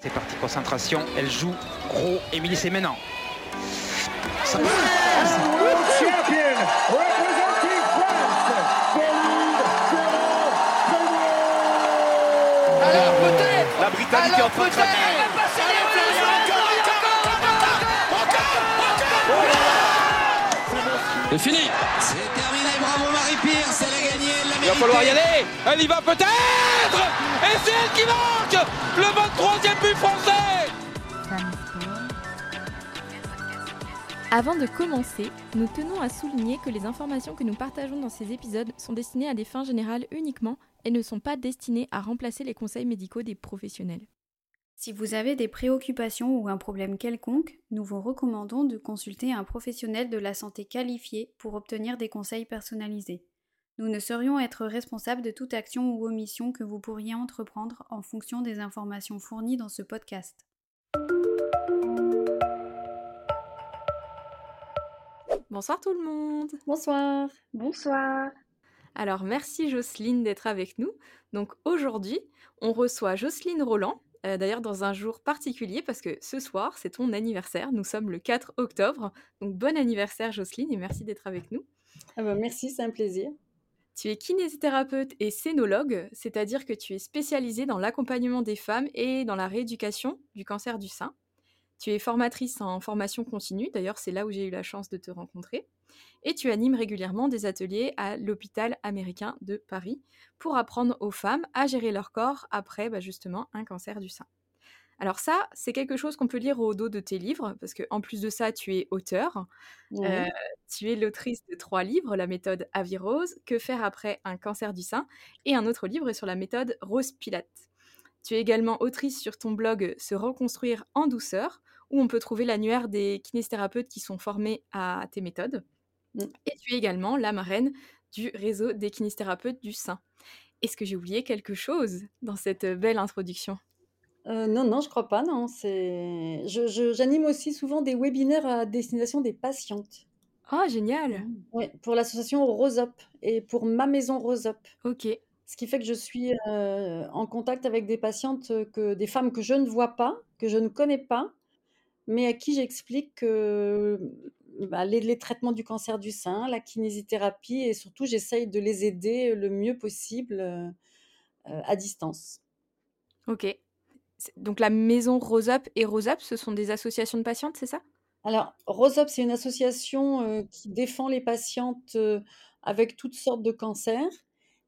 C'est parti, concentration. Elle joue gros. Émilie, c'est maintenant. Ça Alors peut-être. La Britannique est en train de craquer. C'est fini Il va falloir y aller. Elle y va peut-être. Et c'est elle qui marque le 23e but français. Avant de commencer, nous tenons à souligner que les informations que nous partageons dans ces épisodes sont destinées à des fins générales uniquement et ne sont pas destinées à remplacer les conseils médicaux des professionnels. Si vous avez des préoccupations ou un problème quelconque, nous vous recommandons de consulter un professionnel de la santé qualifié pour obtenir des conseils personnalisés. Nous ne saurions être responsables de toute action ou omission que vous pourriez entreprendre en fonction des informations fournies dans ce podcast. Bonsoir tout le monde Bonsoir Bonsoir. Alors merci Jocelyne d'être avec nous. Donc aujourd'hui, on reçoit Jocelyne Roland, euh, d'ailleurs dans un jour particulier parce que ce soir, c'est ton anniversaire. Nous sommes le 4 octobre. Donc bon anniversaire Jocelyne et merci d'être avec nous. Ah bah merci, c'est un plaisir. Tu es kinésithérapeute et scénologue, c'est-à-dire que tu es spécialisée dans l'accompagnement des femmes et dans la rééducation du cancer du sein. Tu es formatrice en formation continue, d'ailleurs c'est là où j'ai eu la chance de te rencontrer. Et tu animes régulièrement des ateliers à l'hôpital américain de Paris pour apprendre aux femmes à gérer leur corps après bah, justement un cancer du sein. Alors ça, c'est quelque chose qu'on peut lire au dos de tes livres, parce qu'en plus de ça, tu es auteur. Euh, tu es l'autrice de trois livres, la méthode Avirose, Que faire après un cancer du sein, et un autre livre sur la méthode Rose Pilate. Tu es également autrice sur ton blog Se reconstruire en douceur, où on peut trouver l'annuaire des kinésithérapeutes qui sont formés à tes méthodes. Mm. Et tu es également la marraine du réseau des kinésithérapeutes du sein. Est-ce que j'ai oublié quelque chose dans cette belle introduction? Euh, non, non, je crois pas, non. C'est... Je, je- j'anime aussi souvent des webinaires à destination des patientes. Oh, génial Ouais, pour l'association Roseup et pour ma maison Roseup. Ok, Ce qui fait que je suis euh, en contact avec des patientes, que, des femmes que je ne vois pas, que je ne connais pas, mais à qui j'explique que, bah, les, les traitements du cancer du sein, la kinésithérapie, et surtout j'essaye de les aider le mieux possible euh, à distance. ok. Donc la maison Rose Up et Rose Up, ce sont des associations de patientes, c'est ça? Alors, Roseup, c'est une association euh, qui défend les patientes euh, avec toutes sortes de cancers.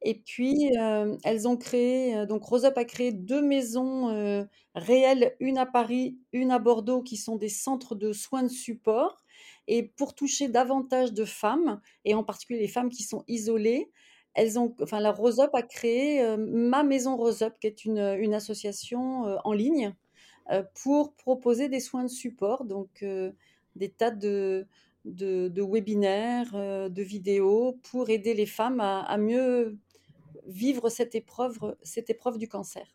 Et puis, euh, elles ont créé, donc Roseup a créé deux maisons réelles, une à Paris, une à Bordeaux, qui sont des centres de soins de support. Et pour toucher davantage de femmes, et en particulier les femmes qui sont isolées, elles ont, enfin, la Roseup a créé euh, Ma Maison Roseup, qui est une, une association euh, en ligne euh, pour proposer des soins de support, donc euh, des tas de, webinaires, euh, de vidéos pour aider les femmes à, mieux vivre cette épreuve du cancer.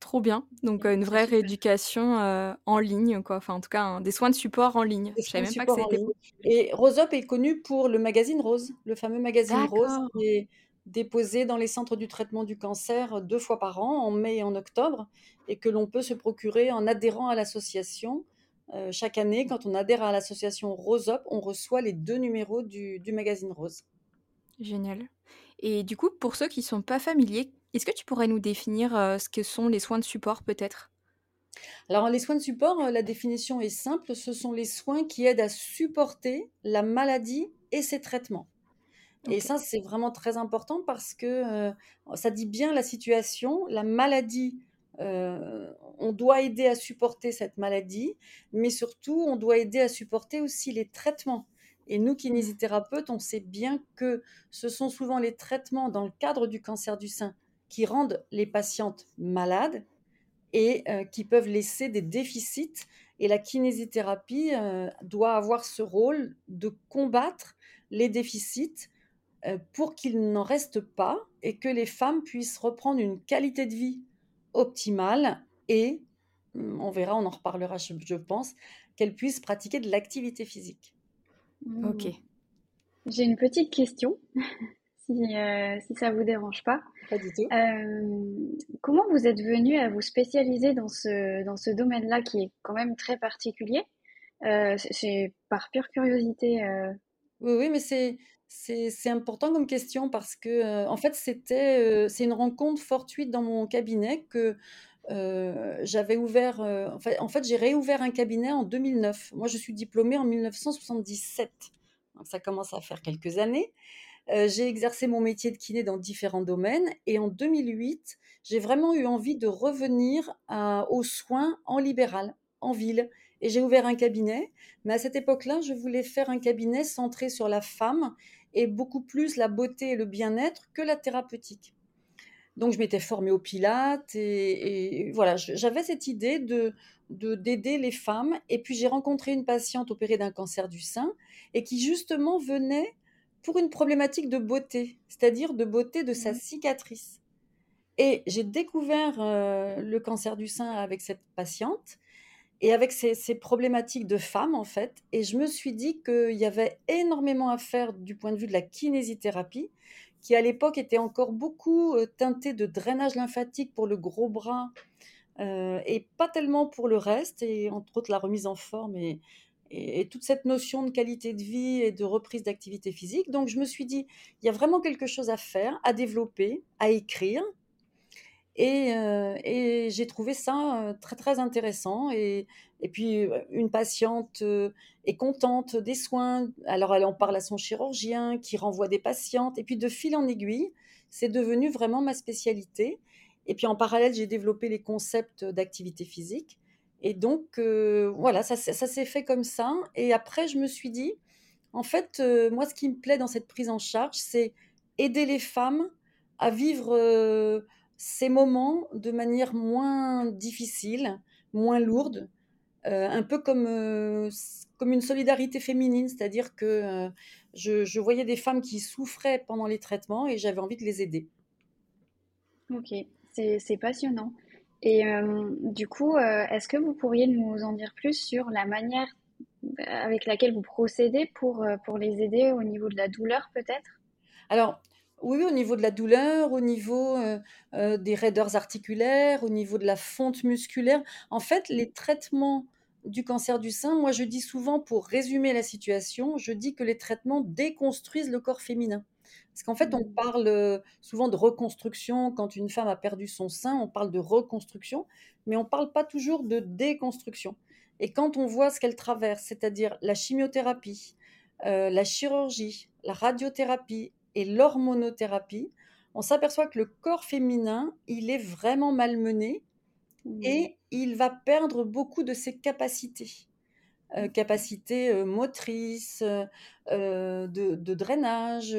Trop bien. Donc euh, une vraie rééducation euh, en ligne, quoi. Enfin, en tout cas, des soins de support en ligne. Des Je savais même pas que c'était. Et Rose Up est connu pour le magazine Rose, le fameux magazine Rose qui est déposé dans les centres du traitement du cancer deux fois par an, en mai et en octobre, et que l'on peut se procurer en adhérant à l'association. Euh, chaque année, quand on adhère à l'association Rose Up, on reçoit les deux numéros du, du magazine Rose. Génial. Et du coup, pour ceux qui sont pas familiers, est-ce que tu pourrais nous définir euh, ce que sont les soins de support, peut-être? Alors, les soins de support, euh, la définition est simple, ce sont les soins qui aident à supporter la maladie et ses traitements. Et ça, c'est vraiment très important parce que euh, ça dit bien la situation, la maladie. euh, on doit aider à supporter cette maladie, mais surtout, on doit aider à supporter aussi les traitements. Et nous, kinésithérapeutes, on sait bien que ce sont souvent les traitements dans le cadre du cancer du sein qui rendent les patientes malades et euh, qui peuvent laisser des déficits. Et la kinésithérapie euh, doit avoir ce rôle de combattre les déficits euh, pour qu'il n'en reste pas et que les femmes puissent reprendre une qualité de vie optimale et, hum, on verra, on en reparlera, je, je pense, qu'elles puissent pratiquer de l'activité physique. Ok. J'ai une petite question, si, euh, si ça vous dérange pas. Pas du tout. Euh, comment vous êtes venu à vous spécialiser dans ce, dans ce domaine-là qui est quand même très particulier? Euh, C'est par pure curiosité. Oui, oui, mais c'est, c'est, important comme question parce que, en fait, c'était, c'est une rencontre fortuite dans mon cabinet que j'avais ouvert. en fait, en fait, j'ai réouvert un cabinet en 2009. Moi, je suis diplômée en 1977. Donc, ça commence à faire quelques années. J'ai exercé mon métier de kiné dans différents domaines et en 2008, j'ai vraiment eu envie de revenir aux soins en libéral, en ville. Et j'ai ouvert un cabinet, mais à cette époque-là, je voulais faire un cabinet centré sur la femme et beaucoup plus la beauté et le bien-être que la thérapeutique. Donc je m'étais formée au Pilates et, voilà, j'avais cette idée de d'aider les femmes. Et puis j'ai rencontré une patiente opérée d'un cancer du sein et qui justement venait pour une problématique de beauté, c'est-à-dire de beauté de sa mmh. cicatrice. Et j'ai découvert euh, le cancer du sein avec cette patiente et avec ces, ces, problématiques de femmes en fait. Et je me suis dit qu'il y avait énormément à faire du point de vue de la kinésithérapie qui à l'époque était encore beaucoup teinté de drainage lymphatique pour le gros bras et pas tellement pour le reste, et entre autres la remise en forme et, et, toute cette notion de qualité de vie et de reprise d'activité physique. Donc je me suis dit, il y a vraiment quelque chose à faire, à développer, à écrire. Et, et j'ai trouvé ça très très intéressant. Et, et puis, une patiente est contente des soins. Alors, elle en parle à son chirurgien qui renvoie des patientes. Et puis, de fil en aiguille, c'est devenu vraiment ma spécialité. Et puis, en parallèle, j'ai développé les concepts d'activité physique. Et donc, voilà, ça, s'est fait comme ça. Et après, je me suis dit, en fait, moi, ce qui me plaît dans cette prise en charge, c'est aider les femmes à vivre ces moments de manière moins difficile, moins lourde, euh, un peu comme, euh, comme une solidarité féminine, c'est-à-dire que euh, je, voyais des femmes qui souffraient pendant les traitements et j'avais envie de les aider. Ok, c'est passionnant. Et du coup, est-ce que vous pourriez nous en dire plus sur la manière avec laquelle vous procédez pour, pour les aider au niveau de la douleur peut-être? Alors, oui, au niveau de la douleur, au niveau des raideurs articulaires, au niveau de la fonte musculaire. En fait, les traitements du cancer du sein, moi je dis souvent, pour résumer la situation, je dis que les traitements déconstruisent le corps féminin. Parce qu'en fait, on mmh. parle souvent de reconstruction. Quand une femme a perdu son sein, on parle de reconstruction, mais on ne parle pas toujours de déconstruction. Et quand on voit ce qu'elle traverse, c'est-à-dire la chimiothérapie, la chirurgie, la radiothérapie et l'hormonothérapie, on s'aperçoit que le corps féminin, il est vraiment malmené mmh. et il va perdre beaucoup de ses capacités. Euh, mmh. capacités euh, motrices, euh, de, drainage,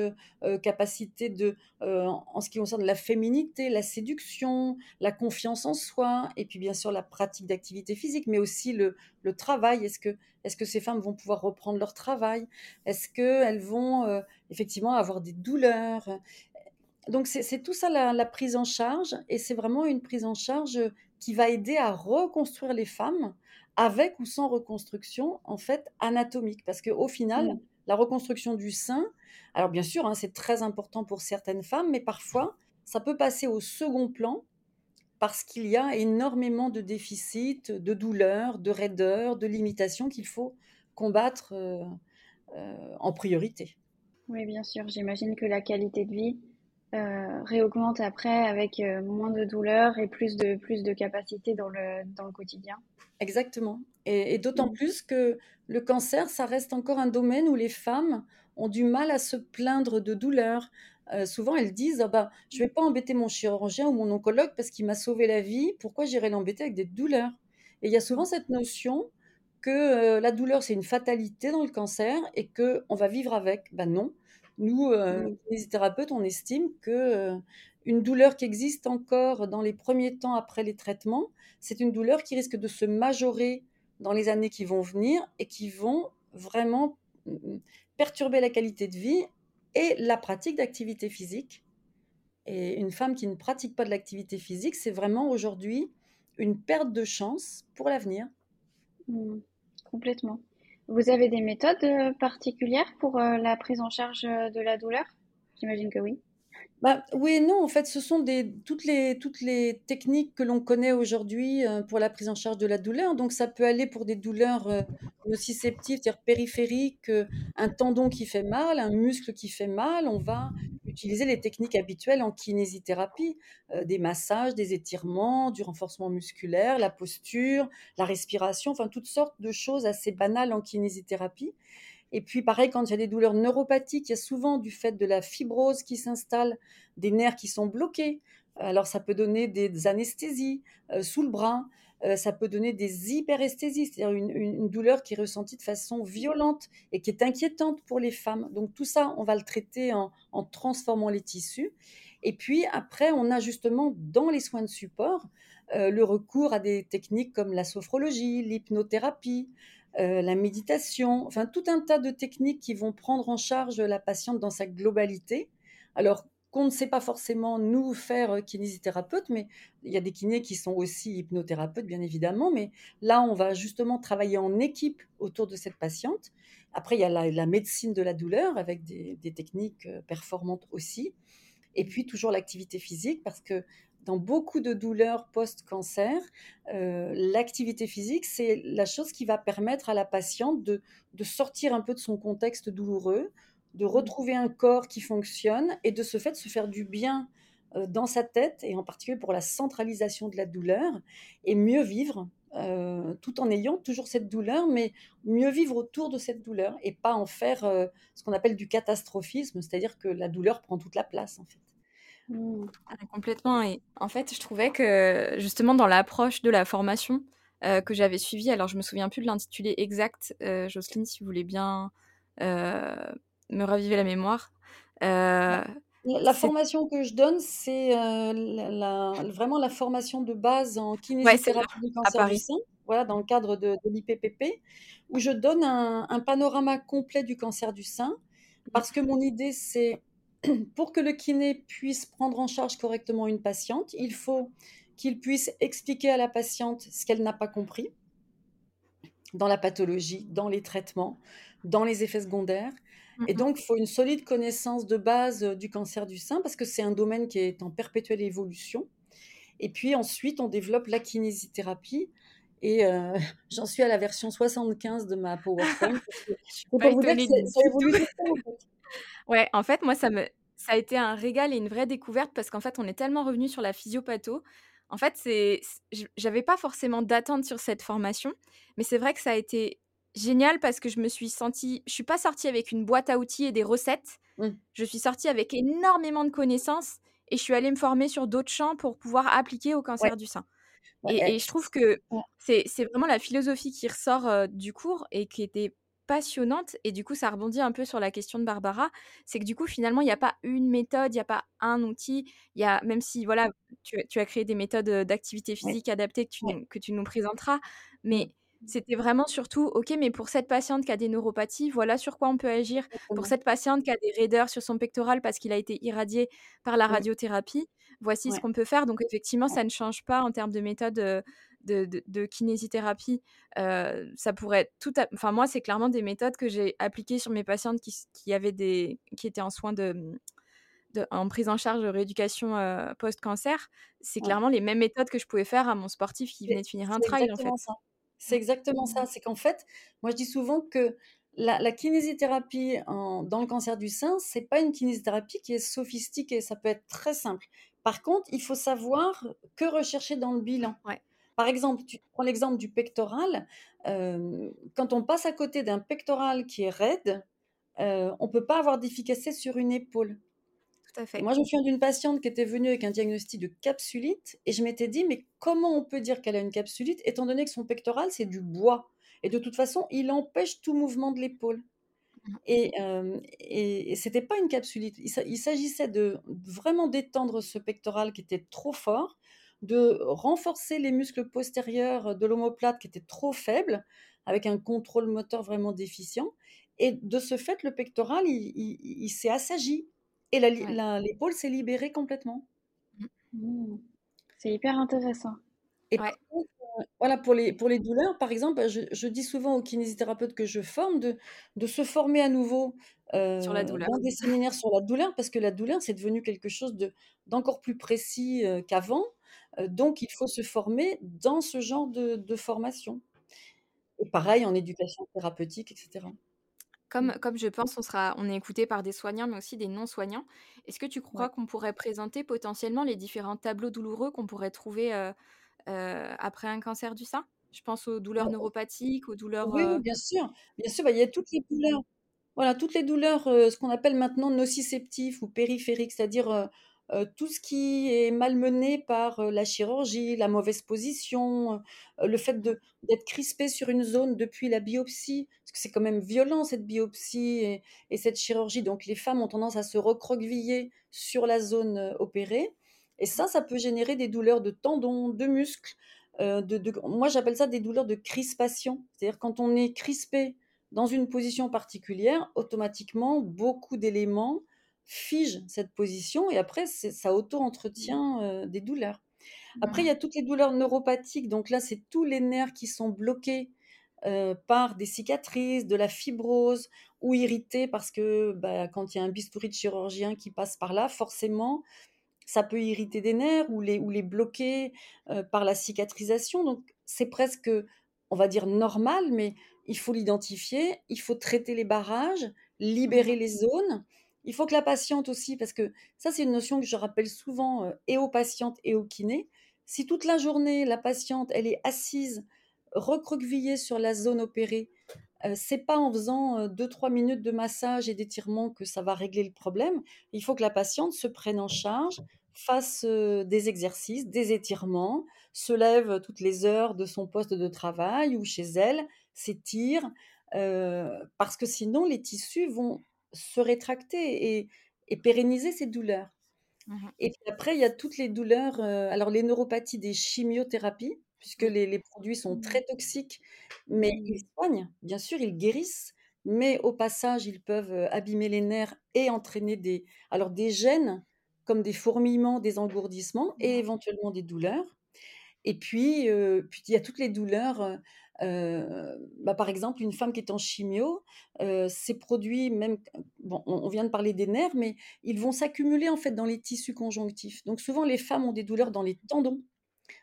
capacité de, en ce qui concerne la féminité, la séduction, la confiance en soi, et puis bien sûr la pratique d'activité physique, mais aussi le, travail. Est-ce que, est que ces femmes vont pouvoir reprendre leur travail? Est-ce qu'elles vont effectivement avoir des douleurs? Donc c'est tout ça la, prise en charge, et c'est vraiment une prise en charge qui va aider à reconstruire les femmes avec ou sans reconstruction en fait anatomique, parce qu'au final, mmh. la reconstruction du sein, alors bien sûr, hein, c'est très important pour certaines femmes, mais parfois ça peut passer au second plan parce qu'il y a énormément de déficits, de douleurs, de raideurs, de limitations qu'il faut combattre euh, euh, en priorité. Oui, bien sûr. J'imagine que la qualité de vie euh, réaugmente après avec euh, moins de douleur et plus de, plus de capacité dans le, dans le quotidien. Exactement. Et, d'autant mm. plus que le cancer, ça reste encore un domaine où les femmes ont du mal à se plaindre de douleur. Euh, souvent, elles disent ah bah, Je ne vais pas embêter mon chirurgien ou mon oncologue parce qu'il m'a sauvé la vie. Pourquoi j'irai l'embêter avec des douleurs? Et il y a souvent cette notion que la douleur, c'est une fatalité dans le cancer et qu'on va vivre avec. Ben non. Nous, euh, les thérapeutes, on estime que euh, une douleur qui existe encore dans les premiers temps après les traitements, c'est une douleur qui risque de se majorer dans les années qui vont venir et qui vont vraiment mm, perturber la qualité de vie et la pratique d'activité physique. Et une femme qui ne pratique pas de l'activité physique, c'est vraiment aujourd'hui une perte de chance pour l'avenir. Mmh, complètement. Vous avez des méthodes euh, particulières pour euh, la prise en charge euh, de la douleur? J'imagine que oui. Bah, oui et non, en fait, ce sont toutes les techniques que l'on connaît aujourd'hui, heu, pour la prise en charge de la douleur. Donc ça peut aller pour des douleurs, heu, nociceptives, c'est-à-dire périphériques, heu, un tendon qui fait mal, un muscle qui fait mal, on va utiliser les techniques habituelles en kinésithérapie, des massages, des étirements, du renforcement musculaire, la posture, la respiration, enfin toutes sortes de choses assez banales en kinésithérapie. Et puis pareil, quand il y a des douleurs neuropathiques, il y a souvent du fait de la fibrose qui s'installe, des nerfs qui sont bloqués. Alors ça peut donner des anesthésies euh, sous le bras, euh, ça peut donner des hyperesthésies, c'est-à-dire une, douleur qui est ressentie de façon violente et qui est inquiétante pour les femmes. Donc tout ça, on va le traiter en, en transformant les tissus. Et puis après, on a justement dans les soins de support euh, le recours à des techniques comme la sophrologie, l'hypnothérapie, euh, la méditation, enfin tout un tas de techniques qui vont prendre en charge la patiente dans sa globalité. Alors qu'on ne sait pas forcément nous faire euh, kinésithérapeute, mais il y a des kinés qui sont aussi hypnothérapeutes, bien évidemment, mais là, on va justement travailler en équipe autour de cette patiente. Après, il y a la, médecine de la douleur avec des, techniques euh, performantes aussi. Et puis toujours l'activité physique, parce que dans beaucoup de douleurs post-cancer, euh, l'activité physique, c'est la chose qui va permettre à la patiente de, sortir un peu de son contexte douloureux, de mmh. retrouver un corps qui fonctionne et de ce fait se faire du bien euh, dans sa tête, et en particulier pour la centralisation de la douleur, et mieux vivre, euh, tout en ayant toujours cette douleur, mais mieux vivre autour de cette douleur, et pas en faire ce qu'on appelle du catastrophisme, c'est-à-dire que la douleur prend toute la place, en fait. Mmh. Ah, complètement et en fait, je trouvais que justement dans l'approche de la formation, euh, que j'avais suivie, alors je me souviens plus de l'intitulé exact, euh, Jocelyne, si vous voulez bien, euh, me raviver la mémoire. la formation que je donne, c'est, vraiment la formation de base en kinésithérapie du cancer du sein, voilà, dans le cadre de l'IPPP, où je donne un un panorama complet du cancer du sein. Parce que mon idée, c'est pour que le kiné puisse prendre en charge correctement une patiente, il faut qu'il puisse expliquer à la patiente ce qu'elle n'a pas compris dans la pathologie, dans les traitements, dans les effets secondaires. Et donc, il faut une solide connaissance de base du cancer du sein parce que c'est un domaine qui est en perpétuelle évolution. Et puis ensuite, on développe la kinésithérapie. Et euh, j'en suis à la version 75 de ma PowerPoint. vous dire que ça évolue Ouais, en fait, moi, ça me ça a été un régal et une vraie découverte parce qu'en fait, on est tellement revenu sur la physiopatho. En fait, c'est j'avais pas forcément d'attente sur cette formation, mais c'est vrai que ça a été génial parce que je me suis sentie je suis pas sortie avec une boîte à outils et des recettes. Mmh. Je suis sortie avec énormément de connaissances et je suis allée me former sur d'autres champs pour pouvoir appliquer au cancer du sein. Et, je trouve que c'est vraiment la philosophie qui ressort du cours et qui était passionnante. Et du coup, ça rebondit un peu sur la question de Barbara. C'est que du coup, finalement, il n'y a pas une méthode, il n'y a pas un outil. Il y a, même si, voilà, tu, as créé des méthodes d'activité physique adaptées que tu, que tu nous présenteras, mais mmh. c'était vraiment surtout, ok, mais pour cette patiente qui a des neuropathies, voilà sur quoi on peut agir. Pour cette patiente qui a des raideurs sur son pectoral parce qu'il a été irradié par la radiothérapie, voici ce qu'on peut faire. Donc effectivement, ça ne change pas en termes de méthode de, kinésithérapie, ça pourrait tout. Enfin, moi, c'est clairement des méthodes que j'ai appliquées sur mes patientes qui, avaient des, qui étaient en soins de, en prise en charge de rééducation post-cancer. C'est clairement les mêmes méthodes que je pouvais faire à mon sportif qui venait de finir un trail, en fait. C'est exactement ça. C'est qu'en fait, moi, je dis souvent que la, kinésithérapie dans le cancer du sein, c'est pas une kinésithérapie qui est sophistiquée. Ça peut être très simple. Par contre, il faut savoir que rechercher dans le bilan. Ouais. Par exemple, tu prends l'exemple du pectoral. Euh, quand on passe à côté d'un pectoral qui est raide, euh, on ne peut pas avoir d'efficacité sur une épaule. Tout à fait. moi, je me souviens d'une patiente qui était venue avec un diagnostic de capsulite et je m'étais dit, mais comment on peut dire qu'elle a une capsulite étant donné que son pectoral, c'est du bois? Et de toute façon, il empêche tout mouvement de l'épaule. Mmh. Et, euh, et, ce n'était pas une capsulite. il s'agissait de vraiment d'étendre ce pectoral qui était trop fort de renforcer les muscles postérieurs de l'omoplate qui étaient trop faibles, avec un contrôle moteur vraiment déficient. Et de ce fait, le pectoral, il, s'est assagi et l'épaule s'est libérée complètement. Mmh. C'est hyper intéressant. Et Voilà, pour les pour les douleurs, par exemple, je je dis souvent aux kinésithérapeutes que je forme de de se former à nouveau, Sur la douleur. dans des séminaires sur la douleur parce que la douleur, c'est devenu quelque chose de d'encore plus précis, heu, qu'avant, donc il faut se former dans ce genre de de formation et pareil en éducation thérapeutique et cetera. Mmh. Comme comme je pense on sera on est écouté par des soignants, mais aussi des non-soignants, est-ce que tu crois Ouais. qu'on pourrait présenter potentiellement les différents tableaux douloureux qu'on pourrait trouver, heu heu, après un cancer du sein? Je pense aux douleurs neuropathiques, aux douleurs, Oui, bien sûr, bien sûr, bah, il y a toutes les douleurs. Voilà, toutes les douleurs, ce qu'on appelle maintenant nociceptifs ou périphériques, c'est-à-dire, heu, tout ce qui est malmené par, heu, la chirurgie, la mauvaise position, heu le fait d'être crispé sur une zone depuis la biopsie, parce que c'est quand même violent cette biopsie et et cette chirurgie, donc les femmes ont tendance à se recroqueviller sur la zone, opérée et ça, ça peut générer des douleurs de tendons, de muscles, moi j'appelle ça des douleurs de crispation. C'est-à-dire quand on est crispé dans une position particulière, automatiquement, beaucoup d'éléments figent cette position et après ça auto-entretient, heu, des douleurs. Mmh Après il y mh. a toutes les douleurs neuropathiques, donc là, c'est tous les nerfs qui sont bloqués, heu, par des cicatrices, de la fibrose ou irrités parce que, bah, quand il y a un bistouri de chirurgien qui passe par là, forcément, ça peut irriter des nerfs ou les ou les bloquer, heu, par la cicatrisation, donc c'est presque, on va dire normal, mais il faut l'identifier, il faut traiter les barrages, Mmh libérer mh. les zones. Il faut que la patiente aussi parce que ça, c'est une notion que je rappelle souvent, heu, et aux patientes et aux kinés. Si toute la journée, la patiente, elle est assise, recroquevillée sur la zone opérée, heu, c'est pas en faisant, heu, 2-3 minutes de massage et d'étirement que ça va régler le problème. Il faut que la patiente se prenne en charge, fasse, heu, des exercices, des étirements, se lève toutes les heures de son poste de travail ou chez elle, s'étire, parce que sinon les tissus vont se rétracter et et pérenniser ces douleurs. Mmh mh. et puis après il y a toutes les douleurs, heu, alors les neuropathies des chimiothérapies, puisque les les produits sont Mmh. très toxiques, mais ils soignent, bien sûr, ils guérissent, mais au passage, ils peuvent, heu, abîmer les nerfs et entraîner des alors des gènes comme des fourmillements, des engourdissements et éventuellement des douleurs. Et puis, heu, puis il y a toutes les douleurs, bah, par exemple, une femme qui est en chimio, ces produits même bon, on on vient de parler des nerfs, mais ils vont s'accumuler en fait dans les tissus conjonctifs. Donc souvent les femmes ont des douleurs dans les tendons,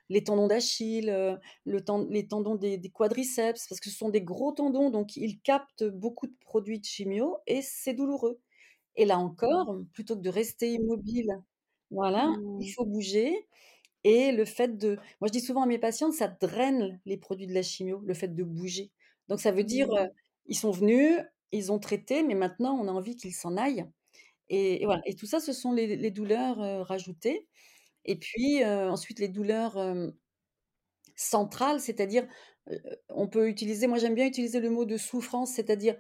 les tendons d'Achille, heu, le ten les tendons des des quadriceps parce que ce sont des gros tendons, donc ils captent beaucoup de produits de chimio et c'est douloureux et là encore, plutôt que de rester immobile voilà, il Mmh. faut bouger et le fait de moi je dis souvent à mes patientes, ça draine les produits de la chimio, le fait de bouger. Donc ça veut dire, Mmh. ils sont venus, ils ont traité, mais maintenant on a envie qu'ils s'en aillent et et voilà et tout ça, ce sont les les douleurs, rajoutées et puis, ensuite les douleurs, centrales, c'est-à-dire, on peut utiliser moi j'aime bien utiliser le mot de souffrance, c'est-à-dire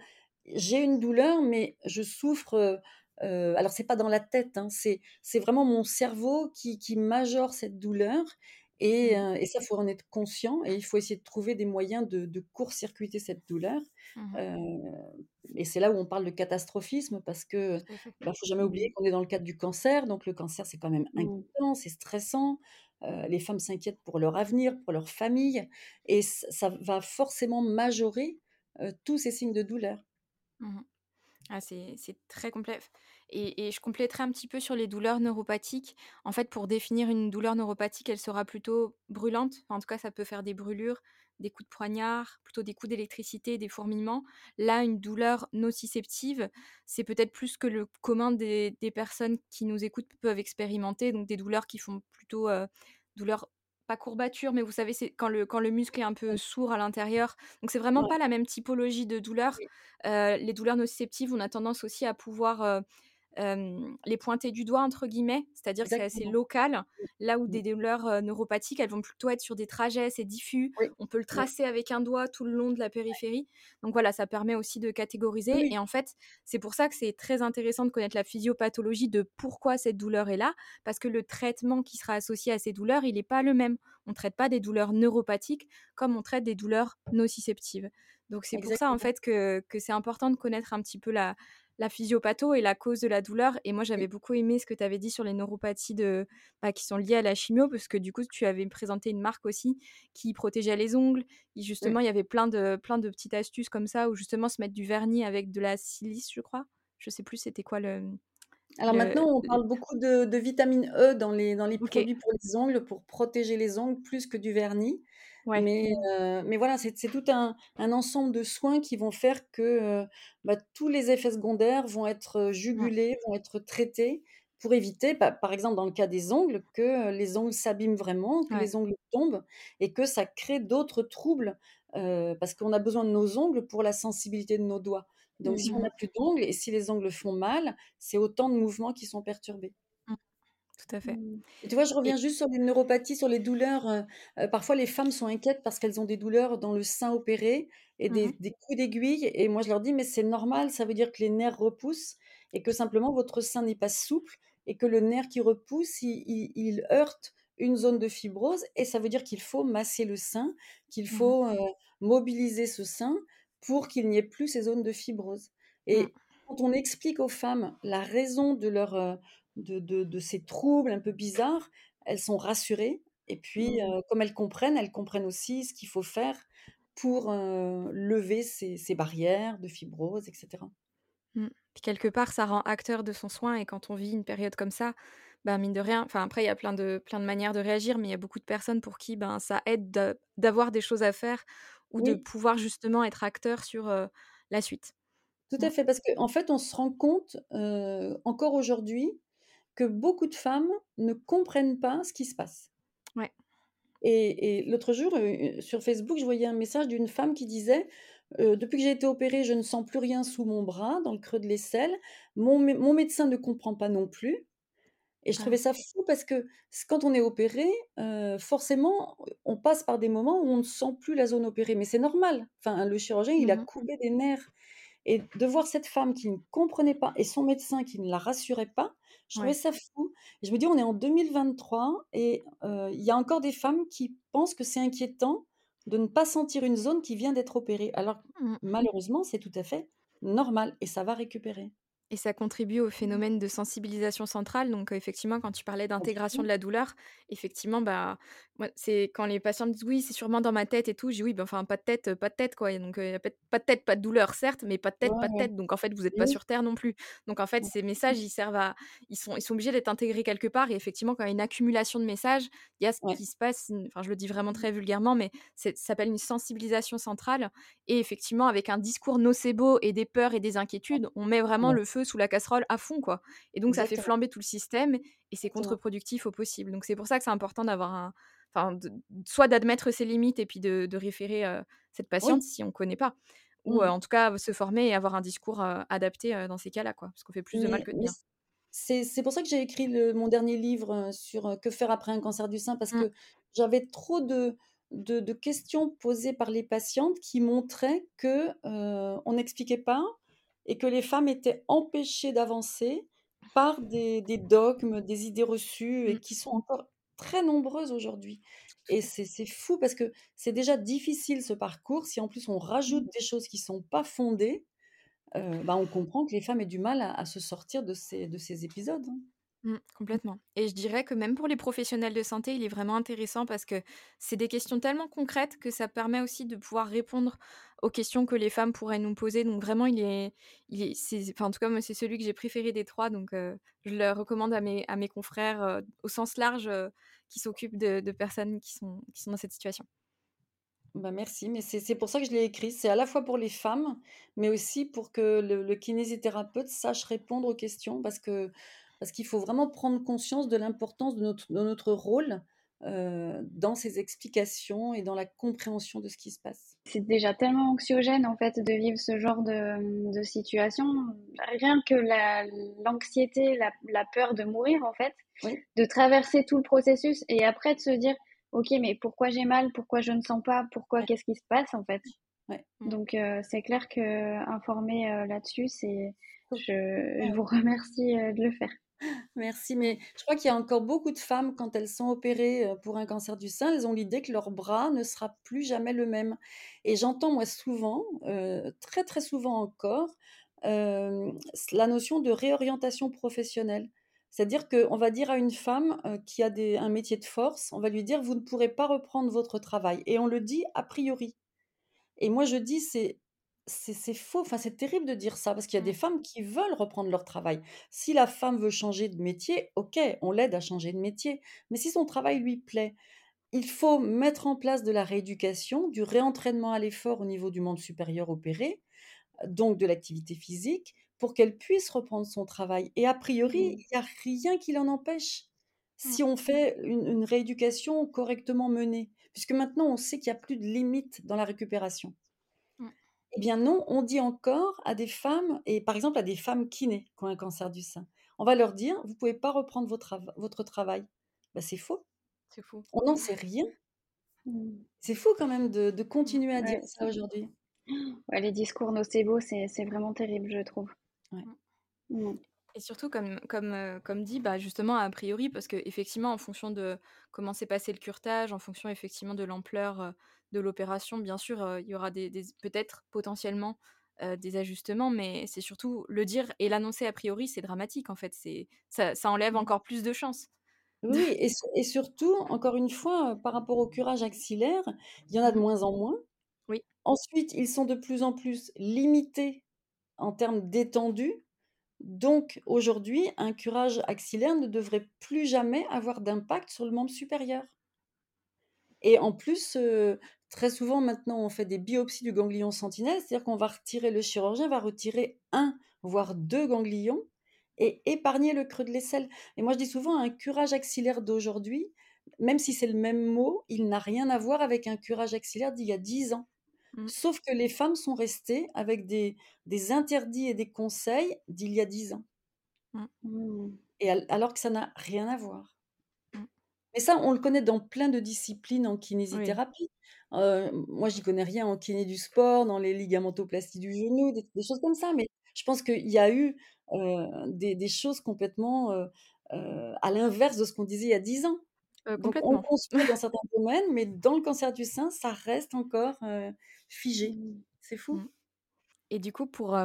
j'ai une douleur, mais je souffre, heu, alors c'est pas dans la tête, hein, c'est c'est vraiment mon cerveau qui qui majore cette douleur et heu et ça, faut en être conscient et il faut essayer de trouver des moyens de de court-circuiter cette douleur, Mmh et c'est là où on parle de catastrophisme parce que, fait. bah, faut jamais oublier qu'on est dans le cadre du cancer, donc le cancer, c'est quand même Mmh. inquiétant, c'est stressant, les femmes s'inquiètent pour leur avenir, pour leur famille et ça va forcément majorer, tous ces signes de douleur. Mmh. Ah c'est très complet et et je compléterai un petit peu sur les douleurs neuropathiques. En fait, pour définir une douleur neuropathique, elle sera plutôt brûlante. En tout cas, ça peut faire des brûlures, des coups de poignard, plutôt des coups d'électricité, des fourmillements. Là, une douleur nociceptive, c'est peut-être plus que le commun des personnes qui nous écoutent peuvent expérimenter, donc des douleurs qui font plutôt, heu, douleurs pas courbatures, mais vous savez, c'est quand le quand le muscle est un peu sourd à l'intérieur. Donc c'est vraiment Ouais. pas la même typologie de douleur. Heu, les douleurs nociceptives, on a tendance aussi à pouvoir, heu, les «pointer du doigt» entre guillemets, c'est-à-dire que c'est assez local. Là où Mmh. des douleurs, neuropathiques, elles vont plutôt être sur des trajets, c'est diffus, Oui. on peut le Oui. tracer avec un doigt tout le long de la périphérie. Donc voilà, ça permet aussi de catégoriser oui. et en fait, c'est pour ça que c'est très intéressant de connaître la physiopathologie de pourquoi cette douleur est là, parce que le traitement qui sera associé à ces douleurs, il est pas le même. On traite pas des douleurs neuropathiques comme on traite des douleurs nociceptives. Donc c'est pour ça, en fait, que que c'est important de connaître un petit peu la la physiopatho et la cause de la douleur. Et moi, j'avais beaucoup aimé ce que tu avais dit sur les neuropathies de, bah, qui sont liées à la chimio, parce que du coup, tu avais présenté une marque aussi qui protégeait les ongles. Et justement, il y avait plein de, plein de petites astuces comme ça, où justement se mettre du vernis avec de la silice, je crois. Je sais plus c'était quoi le. Alors le- maintenant, on parle beaucoup de, de vitamine E dans les, dans les produits pour les ongles, pour protéger les ongles plus que du vernis. Ouais. Mais, euh, mais voilà, c'est tout un, un ensemble de soins qui vont faire que euh, bah, tous les effets secondaires vont être euh, jugulés, vont être traités pour éviter, bah, par exemple dans le cas des ongles, que les ongles s'abîment vraiment, que Ouais. les ongles tombent et que ça crée d'autres troubles euh, parce qu'on a besoin de nos ongles pour la sensibilité de nos doigts. Donc si on Mhm. n'a plus d'ongles et si les ongles font mal, c'est autant de mouvements qui sont perturbés. Tout à fait. Et tu vois, je Et reviens juste sur les neuropathies, sur les douleurs. euh, euh, parfois, les femmes sont inquiètes parce qu'elles ont des douleurs dans le sein opéré et des, Mhm. des coups d'aiguille. Et moi, je leur dis, mais c'est normal, ça veut dire que les nerfs repoussent et que simplement votre sein n'est pas souple et que le nerf qui repousse, il, il- il heurte une zone de fibrose et ça veut dire qu'il faut masser le sein, qu'il Mhm. faut euh, mobiliser ce sein pour qu'il n'y ait plus ces zones de fibrose. Et quand on explique aux femmes la raison de, leur, de, de- de ces troubles un peu bizarres, elles sont rassurées. Et puis, euh, comme elles comprennent, elles comprennent aussi ce qu'il faut faire pour euh, lever ces, ces barrières de fibrose, etc. Mm. Puis quelque part, ça rend acteur de son soin. Et quand on vit une période comme ça, bah, mine de rien, enfin après, il y a plein de, plein de manières de réagir, mais il y a beaucoup de personnes pour qui ben, ça aide d'a- d'avoir des choses à faire ou de pouvoir justement être acteur sur euh, la suite. tout à fait. Parce qu'en en fait, on se rend compte euh, encore aujourd'hui que beaucoup de femmes ne comprennent pas ce qui se passe. Ouais. Et, et l'autre jour, euh, sur Facebook, je voyais un message d'une femme qui disait euh, Depuis que j'ai été opérée, je ne sens plus rien sous mon bras, dans le creux de l'aisselle. Mon, mé- mon médecin ne comprend pas non plus. Et je Ah. trouvais ça fou parce que quand on est opéré, euh, forcément, on passe par des moments où on ne sent plus la zone opérée. Mais c'est normal. Enfin, le chirurgien, il a Mhm. coupé des nerfs. Et de voir cette femme qui ne comprenait pas et son médecin qui ne la rassurait pas, je trouvais Ouais. ça fou. Et je me dis, on est en 2023 et euh, il y a encore des femmes qui pensent que c'est inquiétant de ne pas sentir une zone qui vient d'être opérée. Alors, Mm. malheureusement, c'est tout à fait normal et ça va récupérer. Et ça contribue au phénomène de sensibilisation centrale. Donc, euh, effectivement, quand tu parlais d'intégration de la douleur, effectivement, bah, c'est quand les patients me disent oui, c'est sûrement dans ma tête et tout. Je dis oui, bah, enfin, pas de tête, pas de tête, quoi. Et donc, euh, pas de- tête, pas de douleur, certes, mais pas de tête, Ouais, pas de tête. Donc, en fait, vous n'êtes pas sur Terre non plus. Donc, en fait, ces messages, ils servent à. Ils sont, ils sont obligés d'être intégrés quelque part. Et effectivement, quand il y a une accumulation de messages, il y a ce Ouais. qui se passe. Enfin, je le dis vraiment très vulgairement, mais ça s'appelle une sensibilisation centrale. Et effectivement, avec un discours nocebo et des peurs et des inquiétudes, on met vraiment Ouais. le feu sous la casserole à fond, quoi. Et donc, ça fait flamber tout le système et c'est contre-productif au possible. Donc, c'est pour ça que c'est important d'avoir un. Enfin, de- soit d'admettre ses limites et puis de, de référer euh, cette patiente Oui. si on ne connaît pas. Ou euh, Mhm. en tout cas, se former et avoir un discours euh, adapté dans ces cas-là, quoi. Parce qu'on fait plus de mal que de bien. c'est pour ça que j'ai écrit le- mon dernier livre sur que faire après un cancer du sein, parce Mm. que j'avais trop de, de, de questions posées par les patientes qui montraient que euh, on n'expliquait pas et que les femmes étaient empêchées d'avancer par des, des dogmes, des idées reçues et Mm. qui sont encore très nombreuses aujourd'hui. Et c'est fou parce que c'est déjà difficile ce parcours. Si en plus on rajoute des choses qui sont pas fondées, euh, bah, on comprend que les femmes aient du mal à, à se sortir de ces, de ces épisodes. Hein. Mm, complètement. Et je dirais que même pour les professionnels de santé, il est vraiment intéressant parce que c'est des questions tellement concrètes que ça permet aussi de pouvoir répondre aux questions que les femmes pourraient nous poser. Donc vraiment, il est, il est, c'est, enfin, en tout cas, c'est celui que j'ai préféré des trois. Donc euh, je le recommande à mes, à mes confrères euh, au sens large euh, qui s'occupent de, de personnes qui sont, qui sont dans cette situation. Bah, merci, mais c'est c'est pour ça que je l'ai écrit. C'est à la fois pour les femmes, mais aussi pour que le, le kinésithérapeute sache répondre aux questions, parce que parce qu'il faut vraiment prendre conscience de l'importance de notre, de notre rôle euh, dans ces explications et dans la compréhension de ce qui se passe. C'est déjà tellement anxiogène en fait de vivre ce genre de, de situation. Rien que la- l'anxiété, la, la peur de mourir en fait, Oui. de traverser tout le processus et après de se dire ok mais pourquoi j'ai mal, pourquoi je ne sens pas, pourquoi qu'est-ce qui se passe en fait? Ouais. Donc euh, c'est clair que informer euh, là-dessus, c'est je, je vous remercie euh, de le faire. Merci, mais je crois qu'il y a encore beaucoup de femmes, quand elles sont opérées euh, pour un cancer du sein, elles ont l'idée que leur bras ne sera plus jamais le même. Et j'entends, moi, souvent, euh, très très souvent encore, la notion de réorientation professionnelle. C'est-à-dire qu'on va dire à une femme qui a un métier de force, on va lui dire, vous ne pourrez pas reprendre votre travail. Et on le dit a priori. Et moi, je dis, c'est c'est faux, enfin, c'est terrible de dire ça, parce qu'il y a des Mmh. femmes qui veulent reprendre leur travail. Si la femme veut changer de métier, OK, on l'aide à changer de métier. Mais si son travail lui plaît, il faut mettre en place de la rééducation, du réentraînement à l'effort au niveau du monde supérieur opéré, donc de l'activité physique, pour qu'elle puisse reprendre son travail. Et a priori, Mmh. il n'y a rien qui l'en empêche, Mmh. si on fait une, une rééducation correctement menée. Puisque maintenant, on sait qu'il n'y a plus de limite dans la récupération. Eh bien non, on dit encore à des femmes, et par exemple à des femmes kinées qui ont un cancer du sein, on va leur dire, vous ne pouvez pas reprendre votre, trava- votre travail. Bah, c'est faux. C'est fou. On n'en sait rien. Mmh. C'est fou quand même de, de continuer à Ouais, dire ça aujourd'hui. Ouais, les discours nocebo, c'est c'est vraiment terrible, je trouve. Ouais. Mmh. Et surtout, comme, comme, euh, comme dit, bah, justement, a priori, parce que effectivement, en fonction de comment s'est passé le curtage, en fonction effectivement de l'ampleur euh, de l'opération, bien sûr, il y aura des, des- peut-être potentiellement euh, des ajustements, mais c'est surtout le dire et l'annoncer a priori, c'est dramatique en fait. C'est ça, ça enlève encore plus de chances. Oui, et, su- et surtout, encore une fois, par rapport au curage axillaire, il y en a de Mhm. moins en moins. Oui. Ensuite, ils sont de plus en plus limités en termes d'étendue. Donc, aujourd'hui, un curage axillaire ne devrait plus jamais avoir d'impact sur le membre supérieur. Et en plus, euh, très souvent maintenant, on fait des biopsies du ganglion sentinelle, c'est-à-dire qu'on va retirer, le chirurgien va retirer un, voire deux ganglions et épargner le creux de l'aisselle. Et moi, je dis souvent, un curage axillaire d'aujourd'hui, même si c'est le même mot, il n'a rien à voir avec un curage axillaire d'il y a 10 ans. Mm. Sauf que les femmes sont restées avec des, des interdits et des conseils d'il y a 10 ans. Mmh. Et al- alors que ça n'a rien à voir. Mais ça, on le connaît dans plein de disciplines en kinésithérapie. Euh, moi, j'y connais rien en kiné du sport, dans les ligamentoplasties du genou, des, des choses comme ça. Mais je pense qu'il y a eu euh, des, des choses complètement euh, euh, à l'inverse de ce qu'on disait il y a 10 ans. Donc, on complètement. construit dans certains domaines, mais dans le cancer du sein, ça reste encore euh, figé. Mmh. C'est fou. Mm. Et du coup, pour,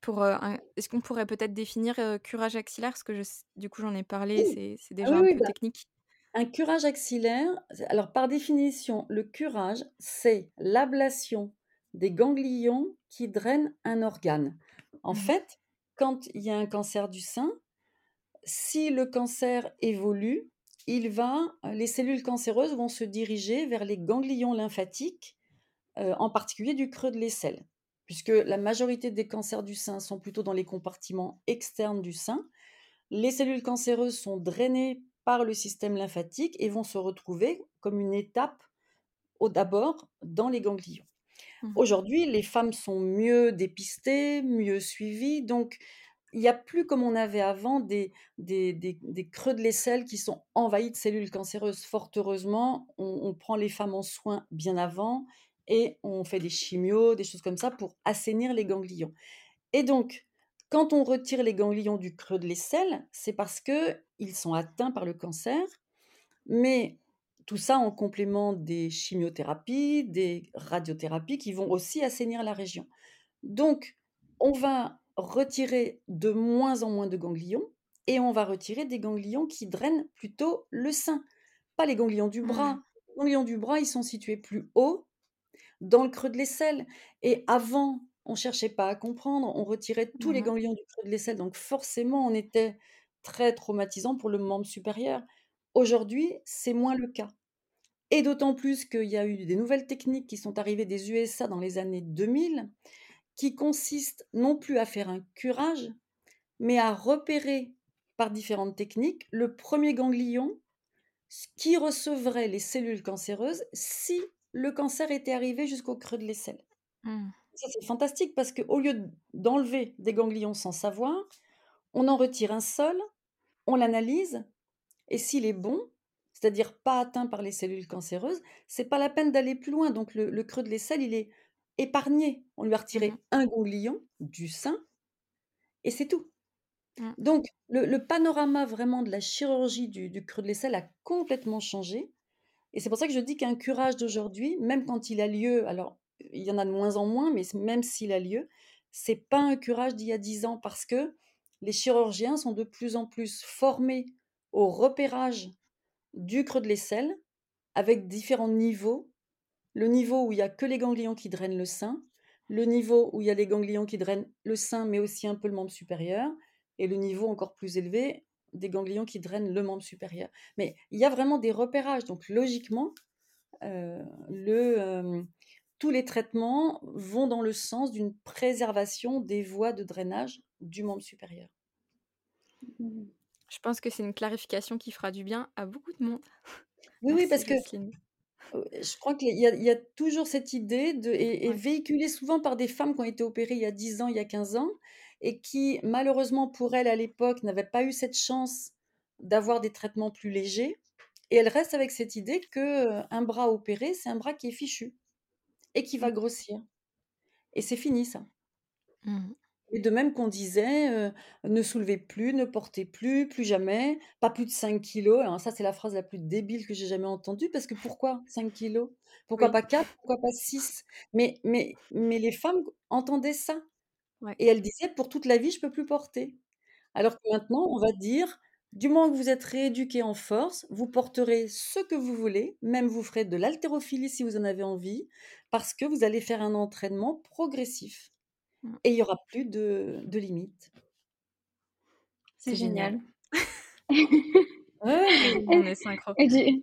pour un- est-ce qu'on pourrait peut-être définir curage axillaire? Parce que je, s- du coup, j'en ai parlé, Oui. c'est c'est Ah déjà oui, un oui, peu bah, technique. Un curage axillaire, alors par définition, le curage, c'est l'ablation des ganglions qui drainent un organe. En Mhm. fait, quand il y a un cancer du sein, si le cancer évolue, il va, les cellules cancéreuses vont se diriger vers les ganglions lymphatiques, euh, en particulier du creux de l'aisselle, puisque la majorité des cancers du sein sont plutôt dans les compartiments externes du sein. Les cellules cancéreuses sont drainées par le système lymphatique et vont se retrouver comme une étape au d'abord dans les ganglions. Mhm. Aujourd'hui, les femmes sont mieux dépistées, mieux suivies, donc il n'y a plus comme on avait avant des, des, des- des creux de l'aisselle qui sont envahis de cellules cancéreuses. Fort heureusement, on, on prend les femmes en soin bien avant et on fait des chimios, des choses comme ça pour assainir les ganglions. Et donc, quand on retire les ganglions du creux de l'aisselle, c'est parce que ils sont atteints par le cancer, mais tout ça en complément des chimiothérapies, des radiothérapies qui vont aussi assainir la région. Donc, on va retirer de moins en moins de ganglions et on va retirer des ganglions qui drainent plutôt le sein, pas les ganglions du bras. Mhm. Les ganglions du bras, ils sont situés plus haut dans le creux de l'aisselle. Et avant, on cherchait pas à comprendre, on retirait tous les Mhm. ganglions du creux de l'aisselle, donc forcément, on était très traumatisant pour le membre supérieur. Aujourd'hui, c'est moins le cas. Et d'autant plus qu'il y a eu des nouvelles techniques qui sont arrivées des USA dans les années 2000, qui consistent non plus à faire un curage, mais à repérer par différentes techniques le premier ganglion qui recevrait les cellules cancéreuses si le cancer était arrivé jusqu'au creux de l'aisselle. Mhm. Ça, c'est fantastique parce qu'au lieu d'enlever des ganglions sans savoir, on en retire un seul, on l'analyse, et s'il est bon, c'est-à-dire pas atteint par les cellules cancéreuses, c'est pas la peine d'aller plus loin. Donc le, le creux de l'aisselle, il est épargné. On lui a retiré Mhm. un ganglion du sein, et c'est tout. Mhm. Donc le, le panorama vraiment de la chirurgie du, du creux de l'aisselle a complètement changé. Et c'est pour ça que je dis qu'un curage d'aujourd'hui, même quand il a lieu, alors il y en a de moins en moins, mais même s'il a lieu, c'est pas un curage d'il y a 10 ans parce que les chirurgiens sont de plus en plus formés au repérage du creux de l'aisselle avec différents niveaux. Le niveau où il y a que les ganglions qui drainent le sein, le niveau où il y a les ganglions qui drainent le sein mais aussi un peu le membre supérieur, et le niveau encore plus élevé des ganglions qui drainent le membre supérieur. Mais il y a vraiment des repérages. Donc logiquement, euh, le, euh, tous les traitements vont dans le sens d'une préservation des voies de drainage du membre supérieur. Je pense que c'est une clarification qui fera du bien à beaucoup de monde. Oui, oui, parce que je crois qu'il y, y, a toujours cette idée de, et, véhiculée souvent par des femmes qui ont été opérées il y a 10 ans, il y a 15 ans, et qui, malheureusement pour elles à l'époque, n'avaient pas eu cette chance d'avoir des traitements plus légers. Et elles restent avec cette idée que un bras opéré, c'est un bras qui est fichu et qui va mmh. grossir. Et c'est fini ça. Mmh. Et de même qu'on disait, ne soulevez plus, ne portez plus, plus jamais, pas plus de 5 kilos. Alors ça, c'est la phrase la plus débile que j'ai jamais entendue, parce que pourquoi 5 kilos? Pourquoi pas 4 Pourquoi pas 6 mais, mais, mais les femmes entendaient ça. Et elles disaient, pour toute la vie, je peux plus porter. Alors que maintenant, on va dire, du moment que vous êtes rééduqué en force, vous porterez ce que vous voulez, même vous ferez de l'haltérophilie si vous en avez envie, parce que vous allez faire un entraînement progressif. Mmh. Et il y aura plus de, de limites. C'est génial. on est synchro. Et du,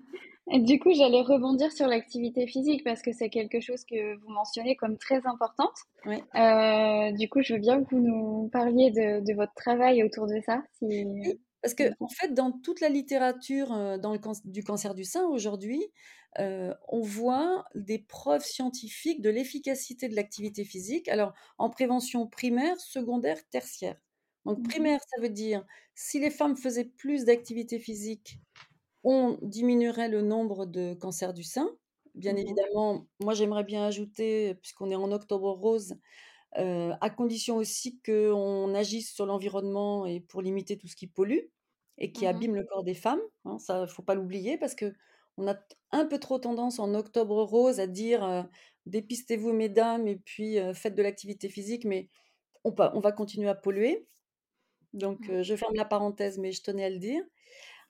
et du coup, j'allais rebondir sur l'activité physique parce que c'est quelque chose que vous mentionnez comme très importante. Oui. Euh, du coup, je veux bien que vous nous parliez de, de votre travail autour de ça. Si... Parce que, en fait, dans toute la littérature euh, dans le du cancer du sein aujourd'hui, euh, on voit des preuves scientifiques de l'efficacité de l'activité physique. Alors, en prévention primaire, secondaire, tertiaire. Donc, mmh primaire, ça veut dire si les femmes faisaient plus d'activité physique, on diminuerait le nombre de cancers du sein. Bien mmh évidemment, moi j'aimerais bien ajouter, puisqu'on est en octobre rose, euh, à condition aussi qu'on agisse sur l'environnement et pour limiter tout ce qui pollue et qui mmh abîme le corps des femmes. Hein, ça, faut pas l'oublier parce que on a un peu trop tendance en octobre rose à dire dépistez-vous mesdames et puis faites de l'activité physique, mais on, on, va continuer à polluer. Donc mmh. je ferme la parenthèse, mais je tenais à le dire.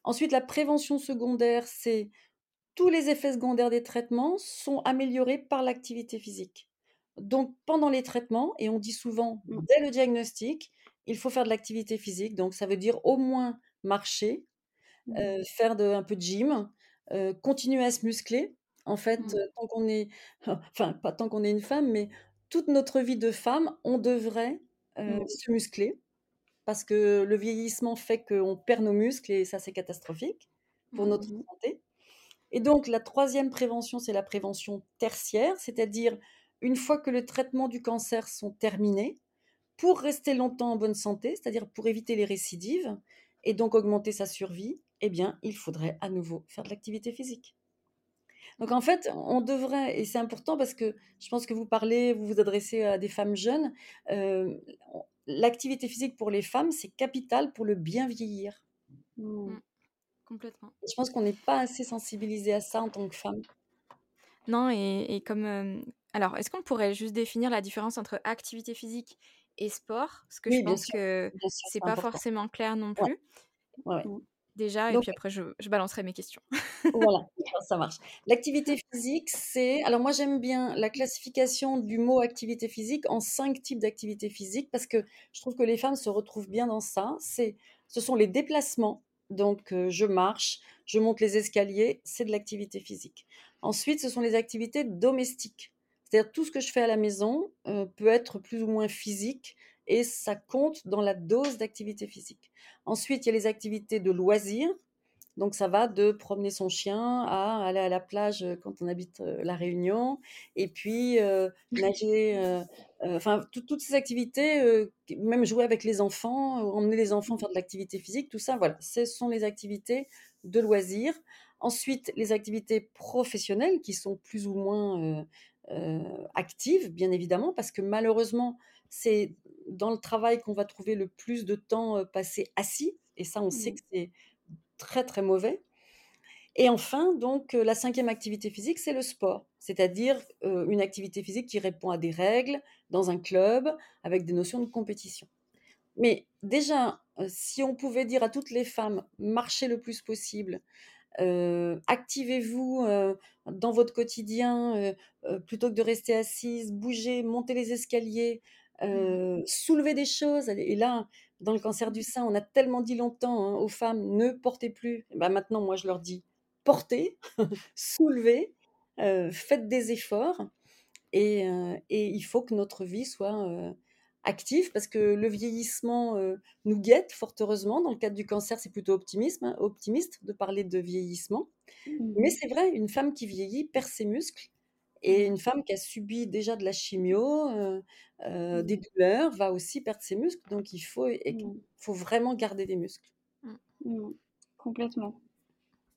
Ensuite, la prévention secondaire, c'est tous les effets secondaires des traitements sont améliorés par l'activité physique. Donc pendant les traitements, et on dit souvent mmh. dès le diagnostic, il faut faire de l'activité physique. Donc ça veut dire au moins marcher, mmh. faire de, un peu de gym, continuer à se muscler. En fait, mmh. tant qu'on est, enfin pas tant qu'on est une femme, mais toute notre vie de femme, on devrait mmh. se muscler parce que le vieillissement fait qu'on perd nos muscles et ça c'est catastrophique pour notre santé. Et donc la troisième prévention, c'est la prévention tertiaire, c'est-à-dire une fois que le traitement du cancer sont terminés, pour rester longtemps en bonne santé, c'est-à-dire pour éviter les récidives, et donc augmenter sa survie, eh bien, il faudrait à nouveau faire de l'activité physique. Donc en fait, on devrait, et c'est important parce que je pense que vous parlez, vous vous adressez à des femmes jeunes, euh, l'activité physique pour les femmes, c'est capital pour le bien vieillir. Mmh. Mmh. Complètement. je pense qu'on n'est pas assez sensibilisé à ça en tant que femme. Non, et, comme... Euh, alors, est-ce qu'on pourrait juste définir la différence entre activité physique et sport, parce que je pense que c'est pas forcément clair non plus. Déjà, et puis après, je, je, balancerai mes questions. voilà, ça marche. L'activité physique, c'est. Alors, moi, j'aime bien la classification du mot activité physique en cinq types d'activité physique parce que je trouve que les femmes se retrouvent bien dans ça. C'est, ce sont les déplacements. Donc, je marche, je monte les escaliers, c'est de l'activité physique. Ensuite, ce sont les activités domestiques. Tout ce que je fais à la maison euh, peut être plus ou moins physique et ça compte dans la dose d'activité physique. Ensuite, il y a les activités de loisirs. Donc ça va de promener son chien à aller à la plage euh, quand on habite euh, la Réunion et puis nager, enfin toutes ces activités, même jouer avec les enfants, emmener les enfants faire de l'activité physique, tout ça, voilà, ce sont les activités de loisirs. Ensuite, les activités professionnelles qui sont plus ou moins active, bien évidemment, parce que malheureusement, c'est dans le travail qu'on va trouver le plus de temps passé assis, et ça, on sait mmh. que c'est très, très mauvais. Et enfin, donc, la cinquième activité physique, c'est le sport, c'est-à-dire une activité physique qui répond à des règles dans un club avec des notions de compétition. Mais déjà, si on pouvait dire à toutes les femmes, marchez le plus possible, activez-vous dans votre quotidien plutôt que de rester assise, bougez, montez les escaliers, mmh. soulevez des choses. Et là, dans le cancer du sein, on a tellement dit longtemps hein, aux femmes, ne portez plus. Ben maintenant, moi, je leur dis, portez, soulevez, faites des efforts. Et, et, il faut que notre vie soit actif parce que le vieillissement euh, nous guette fort heureusement. Dans le cadre du cancer, c'est plutôt optimisme, hein, optimiste de parler de vieillissement. Mmh Mais c'est vrai, une femme qui vieillit perd ses muscles et mmh une femme qui a subi déjà de la chimio, euh, euh, des mmh. douleurs, va aussi perdre ses muscles. Donc il faut, faut vraiment garder des muscles. Complètement.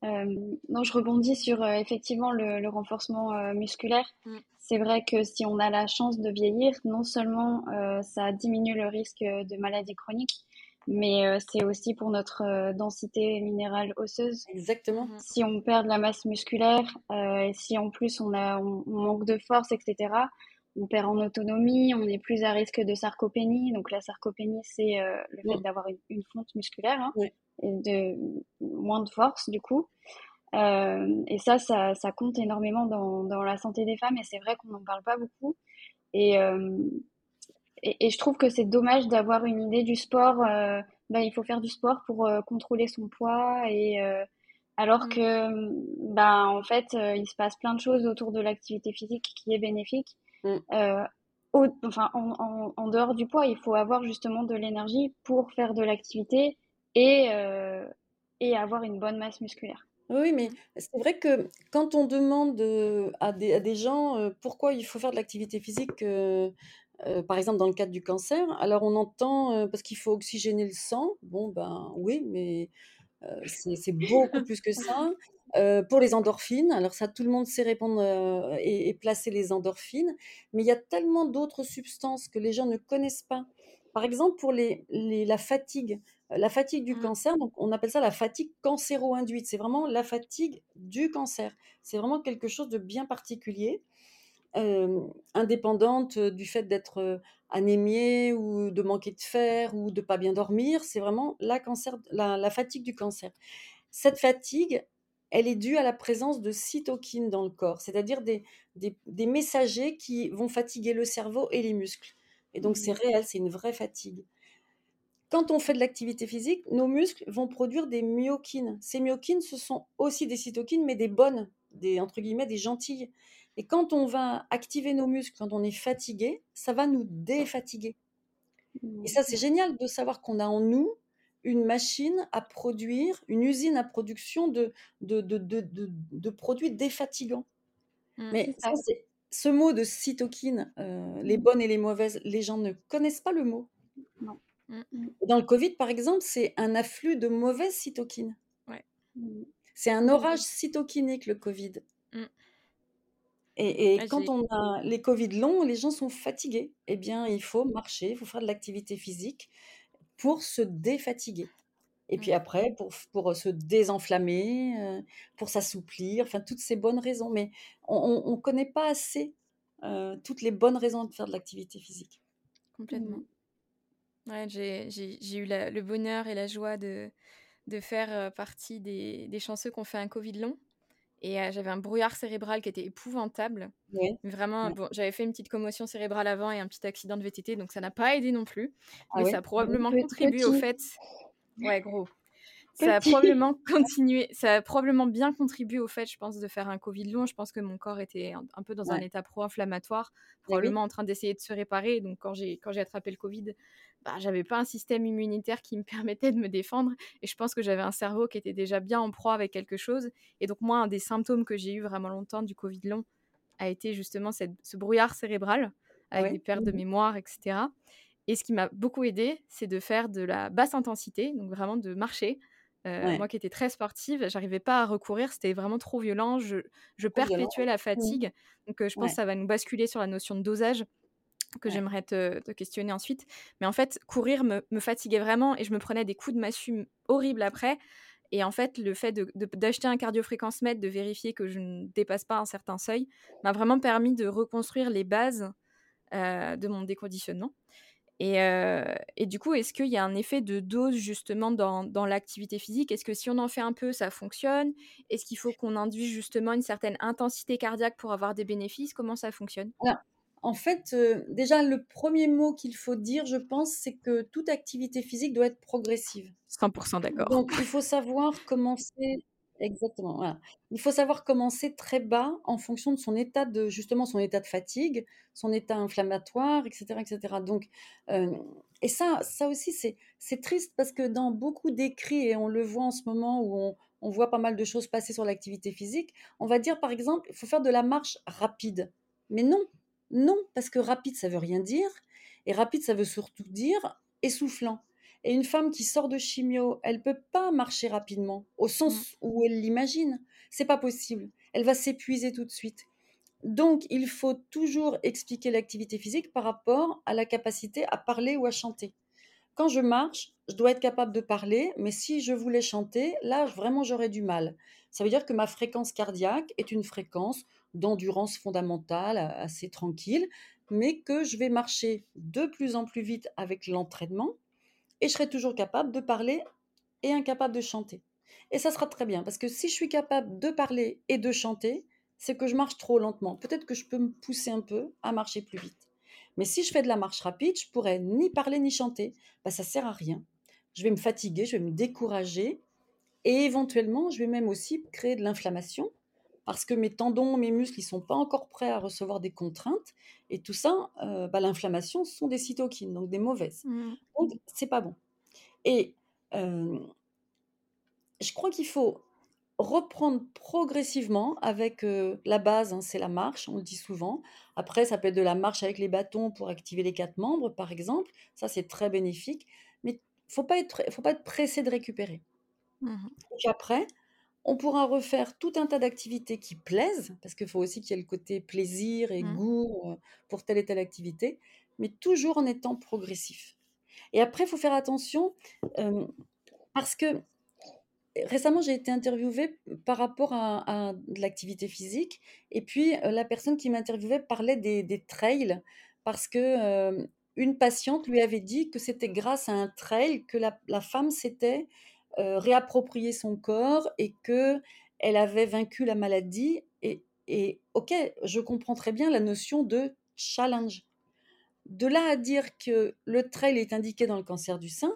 Non, je rebondis sur effectivement le, renforcement musculaire c'est vrai que si on a la chance de vieillir, non seulement euh, ça diminue le risque de maladies chroniques, mais euh, c'est aussi pour notre euh, densité minérale osseuse. Exactement. Mhm. Si on perd de la masse musculaire, et si en plus on, a, on, manque de force, etc., on perd en autonomie, on est plus à risque de sarcopénie. Donc la sarcopénie, c'est le fait d'avoir une, fonte musculaire hein, et de moins de force du coup. Euh, et ça, ça, ça, compte énormément dans, dans, la santé des femmes et c'est vrai qu'on n'en parle pas beaucoup. Et, euh, et, et, je trouve que c'est dommage d'avoir une idée du sport. Euh, bah, il faut faire du sport pour euh, contrôler son poids et alors mmh. que bah, en fait il se passe plein de choses autour de l'activité physique qui est bénéfique. Au, enfin, en, en, en, dehors du poids, il faut avoir justement de l'énergie pour faire de l'activité et, et avoir une bonne masse musculaire. Oui, mais c'est vrai que quand on demande, à des à des gens, pourquoi il faut faire de l'activité physique, par exemple dans le cadre du cancer, alors on entend, parce qu'il faut oxygéner le sang. Bon, ben, oui, mais c'est beaucoup plus que ça. pour les endorphines, alors ça tout le monde sait répondre, et et placer les endorphines, mais il y a tellement d'autres substances que les gens ne connaissent pas. Par exemple, pour les les la fatigue. La fatigue du mmh. cancer, donc on appelle ça la fatigue cancéro-induite. C'est vraiment la fatigue du cancer. C'est vraiment quelque chose de bien particulier, indépendante du fait d'être anémié ou de manquer de fer ou de pas bien dormir. C'est vraiment la, cancer, la, fatigue du cancer. Cette fatigue, elle est due à la présence de cytokines dans le corps, c'est-à-dire des, des, messagers qui vont fatiguer le cerveau et les muscles. Et donc c'est mmh. réel, c'est une vraie fatigue. Quand on fait de l'activité physique, nos muscles vont produire des myokines. Ces myokines, ce sont aussi des cytokines, mais des bonnes, des, entre guillemets, des gentilles. Et quand on va activer nos muscles, quand on est fatigué, ça va nous défatiguer. Et ça, c'est génial de savoir qu'on a en nous une machine à produire, une usine à production de, de, de, de, produits défatigants. Mmh, mais ce mot de cytokine, euh, les mmh. bonnes et les mauvaises, les gens ne connaissent pas le mot. Non. Mmh, mmh. Dans le Covid, par exemple, c'est un afflux de mauvaises cytokines. Mmh. C'est un orage cytokinique, le Covid. Et, quand on a les Covid longs, les gens sont fatigués. Eh bien, il faut marcher, il faut faire de l'activité physique pour se défatiguer. Et puis après, pour, pour se désenflammer, euh, pour s'assouplir, enfin, toutes ces bonnes raisons. Mais on ne connaît pas assez euh, toutes les bonnes raisons de faire de l'activité physique. Complètement. Ouais, j'ai eu le bonheur et la joie de, de faire partie des, des chanceux qui ont fait un Covid long. Et j'avais un brouillard cérébral qui était épouvantable. Vraiment, bon, j'avais fait une petite commotion cérébrale avant et un petit accident de VTT, donc ça n'a pas aidé non plus. Ah mais ça a probablement contribué au fait. Ouais, gros. Ça a probablement continué, ça a probablement bien contribué au fait, je pense, de faire un Covid long. Je pense que mon corps était un, peu dans un état pro-inflammatoire, probablement en train d'essayer de se réparer. Donc quand j'ai quand j'ai attrapé le Covid, bah, j'avais pas un système immunitaire qui me permettait de me défendre et je pense que j'avais un cerveau qui était déjà bien en proie avec quelque chose et donc moi un des symptômes que j'ai eu vraiment longtemps du Covid long a été justement cette, ce brouillard cérébral avec des pertes de mmh mémoire etc et ce qui m'a beaucoup aidé c'est de faire de la basse intensité donc vraiment de marcher. Euh, moi qui étais très sportive, j'arrivais pas à recourir, c'était vraiment trop violent, je, je perpétuais la mmh. fatigue. Donc euh, je pense que ça va nous basculer sur la notion de dosage que j'aimerais te, questionner ensuite. Mais en fait, courir me, fatiguait vraiment et je me prenais des coups de massue horribles après. Et en fait, le fait d'acheter un cardiofréquence-mètre, de vérifier que je ne dépasse pas un certain seuil, m'a vraiment permis de reconstruire les bases euh, de mon déconditionnement. Et, euh, et du coup, est-ce qu'il y a un effet de dose justement dans, dans l'activité physique? Est-ce que si on en fait un peu, ça fonctionne? Est-ce qu'il faut qu'on induise justement une certaine intensité cardiaque pour avoir des bénéfices? Comment ça fonctionne? Alors, en fait, euh, déjà, le premier mot qu'il faut dire, je pense, c'est que toute activité physique doit être progressive. 100% d'accord. Donc, il faut savoir commencer, exactement, voilà. Il faut savoir commencer très bas en fonction de son état de, justement, son état de fatigue, son état inflammatoire, etc., etc. Donc, euh, et ça, ça aussi, c'est, c'est triste parce que dans beaucoup d'écrits, et on le voit en ce moment où on, on voit pas mal de choses passer sur l'activité physique, on va dire, par exemple, il faut faire de la marche rapide. Mais non, non, parce que rapide, ça veut rien dire. Et rapide, ça veut surtout dire essoufflant. Et une femme qui sort de chimio, elle peut pas marcher rapidement, au sens où elle l'imagine. C'est pas possible. Elle va s'épuiser tout de suite. Donc, il faut toujours expliquer l'activité physique par rapport à la capacité à parler ou à chanter. Quand je marche, je dois être capable de parler, mais si je voulais chanter, là, vraiment, j'aurais du mal. Ça veut dire que ma fréquence cardiaque est une fréquence d'endurance fondamentale, assez tranquille, mais que je vais marcher de plus en plus vite avec l'entraînement et je serai toujours capable de parler et incapable de chanter. Et ça sera très bien, parce que si je suis capable de parler et de chanter, c'est que je marche trop lentement. Peut-être que je peux me pousser un peu à marcher plus vite. Mais si je fais de la marche rapide, je pourrais ni parler ni chanter. Bah, ça sert à rien. Je vais me fatiguer, je vais me décourager, et éventuellement, je vais même aussi créer de l'inflammation, parce que mes tendons, mes muscles, ils sont pas encore prêts à recevoir des contraintes. Et tout ça, euh, bah, l'inflammation, ce sont des cytokines, donc des mauvaises. Mmh. Donc, c'est pas bon. Et euh, je crois qu'il faut reprendre progressivement avec euh, la base, hein, c'est la marche, on le dit souvent. Après, ça peut être de la marche avec les bâtons pour activer les quatre membres, par exemple. Ça, c'est très bénéfique. Mais faut pas être, faut pas être pressé de récupérer. Mmh. Et puis après, on pourra refaire tout un tas d'activités qui plaisent, parce qu'il faut aussi qu'il y ait le côté plaisir et Mmh. goût euh, pour telle et telle activité, mais toujours en étant progressif. Et après, il faut faire attention, euh, parce que récemment, j'ai été interviewée par rapport à, à de l'activité physique, et puis euh, la personne qui m'interviewait parlait des, des trails, parce que euh, une patiente lui avait dit que c'était grâce à un trail que la, la femme s'était réapproprié son corps et que elle avait vaincu la maladie. Et, et ok, je comprends très bien la notion de challenge. De là à dire que le trail est indiqué dans le cancer du sein,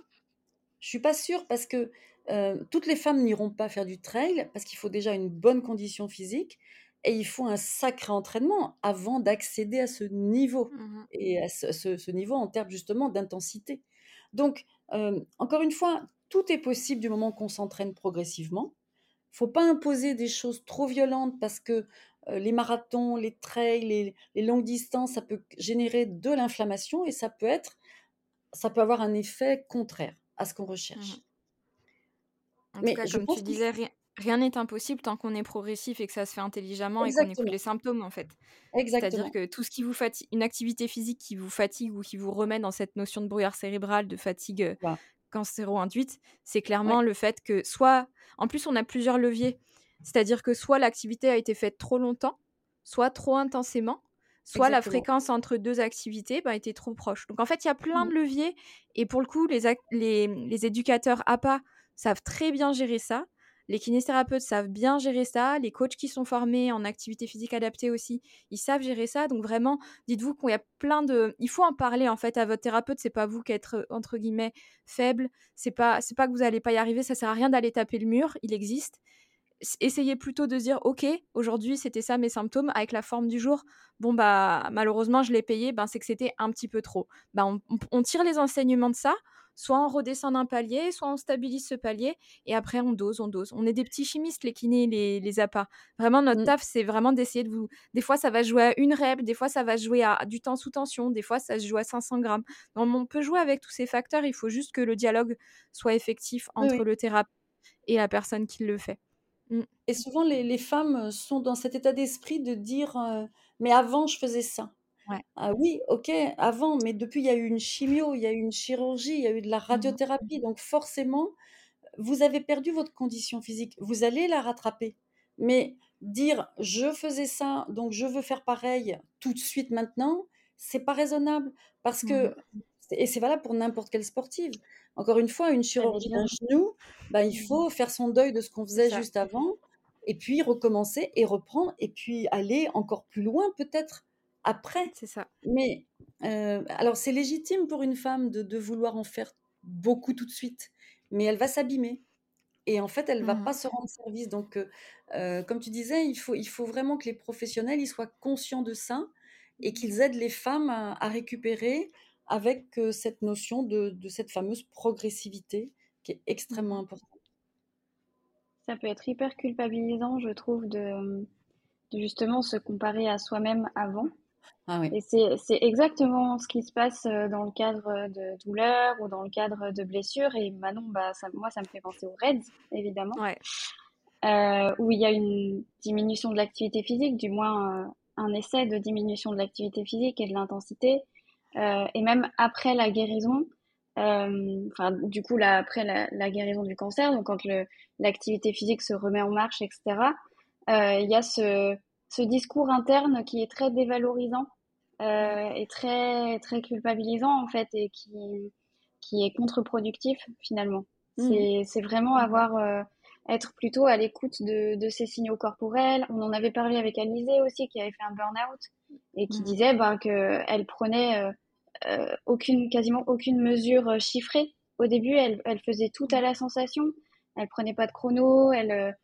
je suis pas sûre parce que euh, toutes les femmes n'iront pas faire du trail parce qu'il faut déjà une bonne condition physique et il faut un sacré entraînement avant d'accéder à ce niveau Mmh. et à ce, ce- ce niveau en termes justement d'intensité. Donc, euh, encore une fois, tout est possible du moment qu'on s'entraîne progressivement. faut pas imposer des choses trop violentes parce que euh, les marathons, les trails, les, les longues distances, ça peut générer de l'inflammation et ça peut être, ça peut avoir un effet contraire à ce qu'on recherche. En Mais tout cas, je comme pense tu disais, rien rien n'est impossible tant qu'on est progressif et que ça se fait intelligemment et qu'on écoute les symptômes, en fait. exactement. C'est-à-dire que tout ce qui vous fatigue, une activité physique qui vous fatigue ou qui vous remet dans cette notion de brouillard cérébral, de fatigue euh, Voilà. Cancéro-induite, c'est Ouais, clairement le fait que soit, en plus, on a plusieurs leviers. C'est-à-dire que soit l'activité a été faite trop longtemps, soit trop intensément, soit la fréquence entre deux activités bah, était trop proche. Donc en fait, il y a plein Mm. de leviers et pour le coup, les, les, les éducateurs APA savent très bien gérer ça. Les kinésithérapeutes savent bien gérer ça. Les coachs qui sont formés en activité physique adaptée aussi, ils savent gérer ça. Donc vraiment, dites-vous qu'il y a plein de... Il faut en parler en fait à votre thérapeute. C'est pas vous qui êtes euh, entre guillemets faible. C'est pas, c'est pas que vous allez pas y arriver. Ça sert à rien d'aller taper le mur. Il existe essayez plutôt de dire ok aujourd'hui c'était ça mes symptômes avec la forme du jour. Bon bah malheureusement je l'ai payé ben c'est que c'était un petit peu trop. Bah on, tire les enseignements de ça soit on redescend d'un palier soit on stabilise ce palier et après on dose on dose. On est des petits chimistes les kinés les, les appâts. Vraiment notre Mm. taf c'est vraiment d'essayer de vous des fois ça va jouer à une rep des fois ça va jouer à du temps sous tension des fois ça se joue à 500 grammes. Donc on peut jouer avec tous ces facteurs il faut juste que le dialogue soit effectif entre oui. le thérapeute et la personne qui le fait Mm. Et souvent, les, les femmes sont dans cet état d'esprit de dire euh, Mais avant, je faisais ça. Ouais. Ah oui, ok, avant, mais depuis, il y a eu une chimio, il y a eu une chirurgie, il y a eu de la Mhm. radiothérapie. Donc, forcément, vous avez perdu votre condition physique, vous allez la rattraper. Mais dire je faisais ça, donc je veux faire pareil tout de suite maintenant, c'est pas raisonnable parce que Mmh et c'est valable pour n'importe quelle sportive. Encore une fois, une chirurgie d'un genou, bah, il faut faire son deuil de ce qu'on faisait ça. juste avant et puis recommencer et reprendre et puis aller encore plus loin peut-être après. C'est ça. Mais euh, alors c'est légitime pour une femme de, de vouloir en faire beaucoup tout de suite, mais elle va s'abîmer. Et en fait, elle va Mmh pas se rendre service. Donc, euh, euh, comme tu disais, il faut, il faut vraiment que les professionnels ils soient conscients de ça et qu'ils aident les femmes à, à récupérer avec euh, cette notion de, de cette fameuse progressivité qui est extrêmement Mmh importante. Ça peut être hyper culpabilisant, je trouve, de, de justement se comparer à soi-même avant. Ah oui. Et c'est, c'est exactement ce qui se passe dans le cadre de douleurs ou dans le cadre de blessures. Et Manon, bah, ça, moi, ça me fait penser aux RAIDS, évidemment, Ouais. euh, où il y a une diminution de l'activité physique, du moins euh, un essai de diminution de l'activité physique et de l'intensité. Euh, et même après la guérison, euh, enfin, du coup, là, après la, la guérison du cancer, donc quand l'activité physique se remet en marche, etc., euh, il y a ce, ce discours interne qui est très dévalorisant euh, et très, très culpabilisant, en fait, et qui, qui est contre-productif, finalement. Mhm. C'est, vraiment avoir, euh, être plutôt à l'écoute de, de ces signaux corporels. On en avait parlé avec Alizé aussi, qui avait fait un burn-out, et qui Mhm. disait ben, qu'elle prenait euh, aucune, quasiment aucune mesure euh, chiffrée. Au début, elle, elle faisait tout à la sensation. Elle prenait pas de chrono. Elle,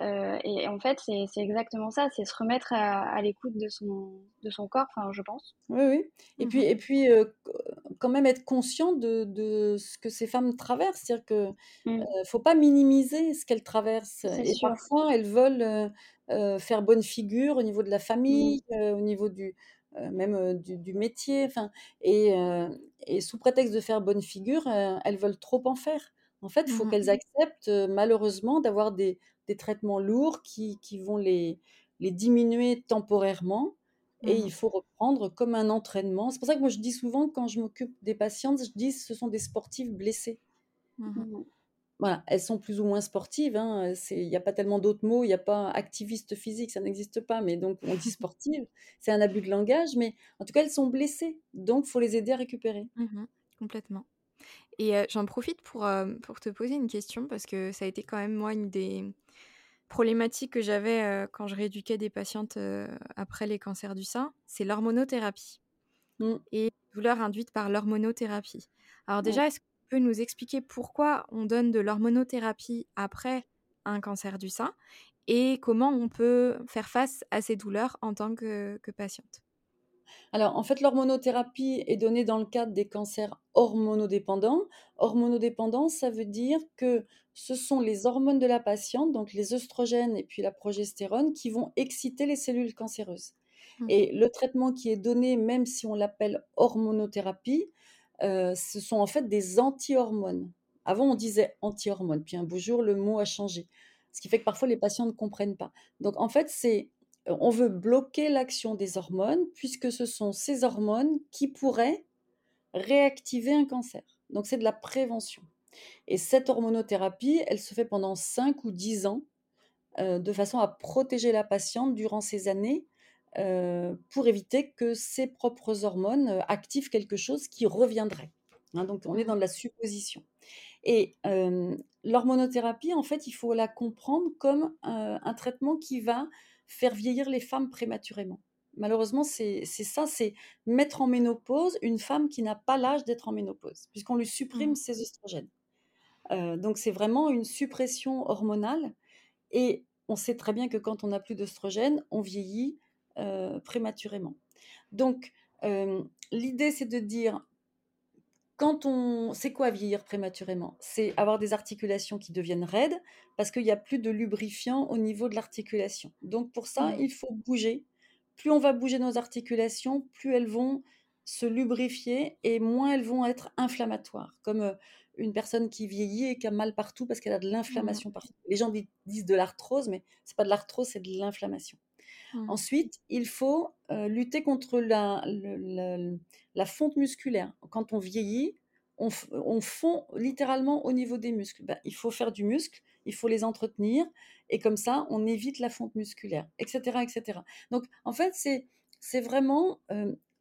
euh, et en fait, c'est exactement ça. C'est se remettre à, à l'écoute de son, de son corps, enfin, je pense. Oui, oui. Et puis, Mhm. et puis euh, quand même être conscient de, de ce que ces femmes traversent. C'est-à-dire que Mm. euh, faut pas minimiser ce qu'elles traversent. Et sûr. parfois, elles veulent faire bonne figure au niveau de la Mm. famille, au niveau du, même euh, du, du métier. Enfin, et, euh, et sous prétexte de faire bonne figure, euh, elles veulent trop en faire. En fait, il faut Mhm. qu'elles acceptent euh, malheureusement d'avoir des, des traitements lourds qui, qui vont les, les diminuer temporairement. Et Mhm. il faut reprendre comme un entraînement. C'est pour ça que moi je dis souvent quand je m'occupe des patientes, je dis ce sont des sportives blessées. Mhm. Voilà, elles sont plus ou moins sportives. hein, Il n'y a pas tellement d'autres mots. Il n'y a pas activiste physique, ça n'existe pas. Mais donc on dit sportive, c'est un abus de langage. Mais en tout cas, elles sont blessées. Donc il faut les aider à récupérer. Mhm. Complètement. Et euh, j'en profite pour, euh, pour te poser une question parce que ça a été quand même moi une des problématiques que j'avais euh, quand je rééduquais des patientes après les cancers du sein, c'est l'hormonothérapie Mm. et les douleurs induites par l'hormonothérapie. Alors déjà, est-ce que tu peux nous expliquer pourquoi on donne de l'hormonothérapie après un cancer du sein et comment on peut faire face à ces douleurs en tant que, que patiente? Alors, en fait, l'hormonothérapie est donnée dans le cadre des cancers hormonodépendants. Hormonodépendants, ça veut dire que ce sont les hormones de la patiente, donc les œstrogènes et puis la progestérone, qui vont exciter les cellules cancéreuses. Mhm. Et le traitement qui est donné, même si on l'appelle hormonothérapie, euh, ce sont en fait des anti-hormones. Avant, on disait anti-hormones, puis un beau jour, le mot a changé. Ce qui fait que parfois, les patients ne comprennent pas. Donc, en fait, c'est on veut bloquer l'action des hormones puisque ce sont ces hormones qui pourraient réactiver un cancer. Donc c'est de la prévention. Et cette hormonothérapie, elle se fait pendant 5 ou 10 ans euh, de façon à protéger la patiente durant ces années euh, pour éviter que ses propres hormones euh, activent quelque chose qui reviendrait. Hein, donc on est dans de la supposition. Et euh, l'hormonothérapie, en fait, il faut la comprendre comme un, un traitement qui va faire vieillir les femmes prématurément. Malheureusement, c'est ça, c'est mettre en ménopause une femme qui n'a pas l'âge d'être en ménopause, puisqu'on lui supprime Mhm. ses oestrogènes. Euh, donc c'est vraiment une suppression hormonale. Et on sait très bien que quand on n'a plus d'oestrogènes, on vieillit euh, prématurément. Donc euh, l'idée, c'est de dire, quand on... C'est quoi vieillir prématurément? C'est avoir des articulations qui deviennent raides parce qu'il n'y a plus de lubrifiant au niveau de l'articulation. Donc pour ça, il faut bouger. Plus on va bouger nos articulations, plus elles vont se lubrifier et moins elles vont être inflammatoires. Comme euh, une personne qui vieillit et qui a mal partout parce qu'elle a de Mhm. l'inflammation partout. Les gens di- disent de l'arthrose, mais c'est pas de l'arthrose, c'est de l'inflammation. Mhm. Ensuite, il faut lutter contre la, fonte musculaire. Quand on vieillit, on, on, fond littéralement au niveau des muscles. Ben, il faut faire du muscle, il faut les entretenir, et comme ça, on évite la fonte musculaire, etc. etc. Donc, en fait, c'est vraiment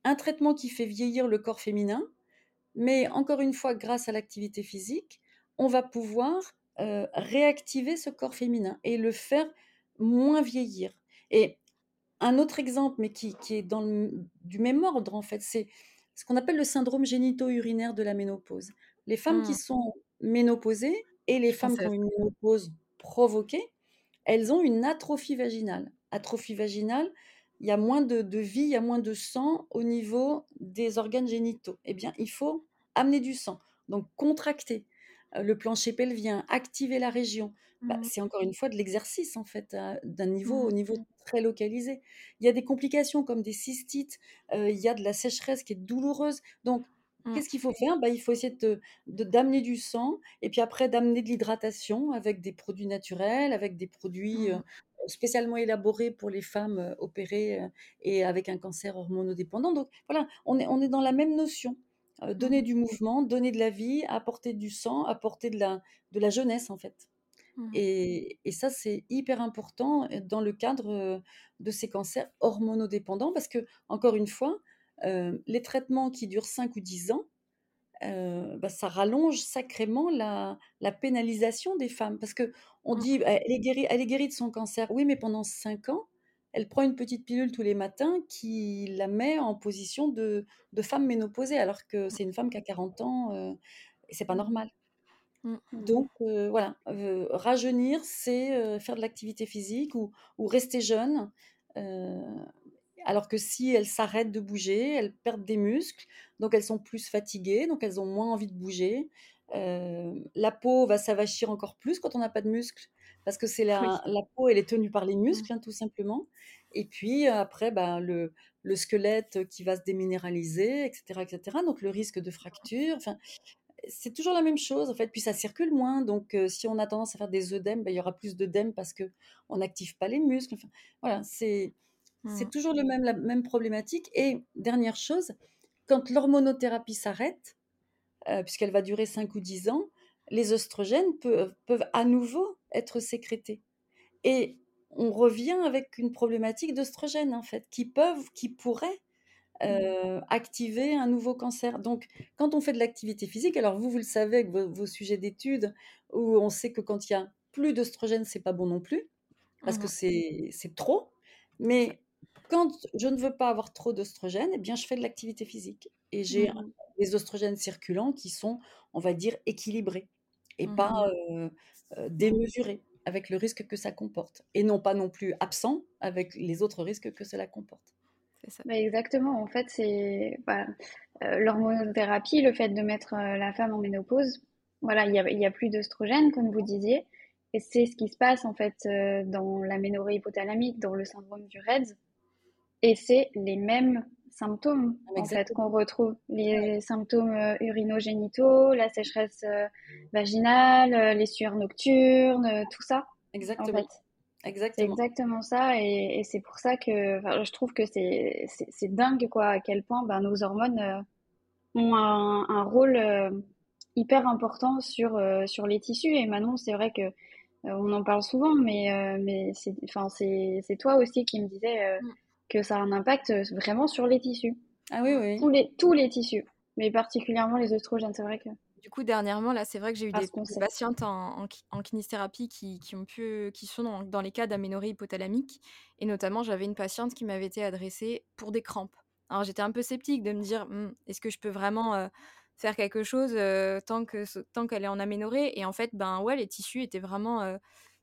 un traitement qui fait vieillir le corps féminin, mais encore une fois, grâce à l'activité physique, on va pouvoir réactiver ce corps féminin et le faire moins vieillir. Un autre exemple, mais qui, est dans du même ordre, en fait, c'est ce qu'on appelle le syndrome génito-urinaire de la ménopause. Les femmes qui mmh. sont ménopausées et les femmes qui ont une ménopause provoquée, elles ont une atrophie vaginale. Atrophie vaginale, il y a moins de, de, vie, il y a moins de sang au niveau des organes génitaux. Eh bien, il faut amener du sang, donc contracter le plancher pelvien, activer la région. Bah, mmh. c'est encore une fois de l'exercice en fait, d'un niveau au mmh. niveau très localisé. Il y a des complications comme des cystites, il y a de la sécheresse qui est douloureuse. Donc, mmh. qu'est-ce qu'il faut faire? Bah, Il faut essayer de, d'amener du sang et puis après d'amener de l'hydratation avec des produits naturels, avec des produits spécialement élaborés pour les femmes opérées et avec un cancer hormonodépendant. Donc voilà, on est, on est dans la même notion. Donner du mouvement, donner de la vie, apporter du sang, apporter de la, de la jeunesse en fait. Mmh. Et, ça, c'est hyper important dans le cadre de ces cancers hormonodépendants parce que, encore une fois, les traitements qui durent 5 ou 10 ans, bah, ça rallonge sacrément la, pénalisation des femmes. Parce qu'on on mmh. dit, elle est, guérie, elle est guérie de son cancer. Oui, mais pendant 5 ans, elle prend une petite pilule tous les matins qui la met en position de, de femme ménopausée, alors que mmh. c'est une femme qui a 40 ans et c'est pas normal. Mmh, mmh. Donc voilà, rajeunir, c'est faire de l'activité physique ou, rester jeune. alors que si elles s'arrêtent de bouger, elles perdent des muscles, donc elles sont plus fatiguées, donc elles ont moins envie de bouger. la peau va s'avachir encore plus quand on n'a pas de muscles, parce que c'est la, la, peau, elle est tenue par les mmh. muscles, hein, tout simplement. Et puis après, ben, le, le, squelette qui va se déminéraliser, etc., etc. Donc le risque de fracture. Enfin, c'est toujours la même chose en fait. Puis ça circule moins, donc si on a tendance à faire des œdèmes, ben, il y aura plus d'œdèmes parce que on n'active pas les muscles. Enfin, voilà, c'est c'est mmh. toujours le même, la même problématique. Et dernière chose, quand l'hormonothérapie s'arrête, puisqu'elle va durer 5 ou 10 ans, les oestrogènes peuvent, peuvent à nouveau être sécrétés. Et on revient avec une problématique d'oestrogènes en fait, qui peuvent, qui pourraient Mmh. activer un nouveau cancer. Donc, quand on fait de l'activité physique, alors vous, vous le savez avec vos, sujets d'études, où on sait que quand il y a plus d'oestrogène, c'est pas bon non plus, parce que mmh. c'est trop. Mais quand je ne veux pas avoir trop d'oestrogène, eh bien, je fais de l'activité physique. Et j'ai mmh. des oestrogènes circulants qui sont, on va dire, équilibrés et pas démesurés avec le risque que ça comporte. Et non pas non plus absents avec les autres risques que cela comporte. Bah, exactement. En fait, c'est euh, l'hormonothérapie, le fait de mettre euh, la femme en ménopause. Voilà, il n'y a, a, plus d'œstrogène, comme vous disiez. Et c'est ce qui se passe, en fait, euh, dans l'aménorrhée hypothalamique, dans le syndrome du REDS. Et c'est les mêmes symptômes, en fait, qu'on retrouve. Les symptômes urinogénitaux, la sécheresse vaginale, les sueurs nocturnes, tout ça. Exactement. C'est exactement ça, et, c'est pour ça que je trouve que c'est dingue quoi, à quel point ben, nos hormones euh, ont un, rôle euh, hyper important sur, euh, sur les tissus. Et Manon, c'est vrai que on en parle souvent, mais, mais c'est toi aussi qui me disais mm. Que ça a un impact vraiment sur les tissus. Ah oui, oui. Tous les, tous les tissus, mais particulièrement les oestrogènes, c'est vrai que. Du coup, dernièrement, là, c'est vrai que j'ai eu des, patientes en, en, kinésithérapie qui, qui, ont pu, qui sont dans, les cas d'aménorrhée hypothalamique. Et notamment, j'avais une patiente qui m'avait été adressée pour des crampes. Alors, j'étais un peu sceptique de me dire, «Hum, est-ce que je peux vraiment euh, faire quelque chose euh, tant que tant qu'elle est en aménorrhée? Et en fait, ben ouais, les tissus étaient vraiment euh,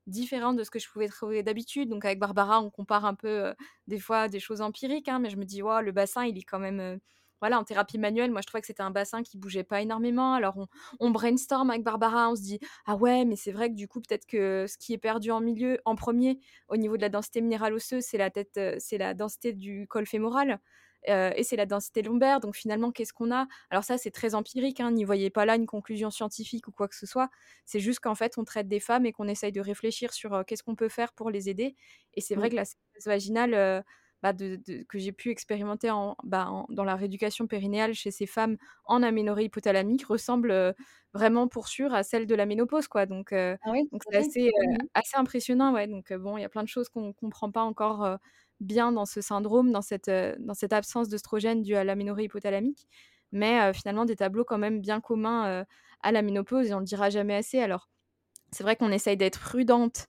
différents de ce que je pouvais trouver d'habitude. Donc, avec Barbara, on compare un peu des fois des choses empiriques, hein, mais je me dis, ouais, le bassin, il est quand même voilà, en thérapie manuelle, moi je trouvais que c'était un bassin qui bougeait pas énormément. Alors on, brainstorm avec Barbara, on se dit ah ouais, mais c'est vrai que du coup peut-être que ce qui est perdu en milieu, en premier, au niveau de la densité minérale osseuse, c'est la tête, c'est la densité du col fémoral. Euh, et c'est la densité lombaire. Donc finalement, qu'est-ce qu'on a? Alors ça, c'est très empirique. Hein, N'y voyez pas là une conclusion scientifique ou quoi que ce soit. C'est juste qu'en fait, on traite des femmes et qu'on essaye de réfléchir sur euh, qu'est-ce qu'on peut faire pour les aider. Et c'est vrai mmh. que la sécheresse vaginale, bah, de, que j'ai pu expérimenter en, bah, dans la rééducation périnéale chez ces femmes en aménorrhée hypothalamique ressemble vraiment pour sûr à celle de la ménopause. Quoi. Donc, ah donc c'est assez, assez impressionnant. Ouais. Donc bon, il y a plein de choses qu'on ne comprend pas encore bien dans ce syndrome, dans cette, dans cette absence d'œstrogène due à l'aménorrhée hypothalamique. Mais finalement, des tableaux quand même bien communs à la ménopause, et on ne le dira jamais assez. Alors, c'est vrai qu'on essaye d'être prudente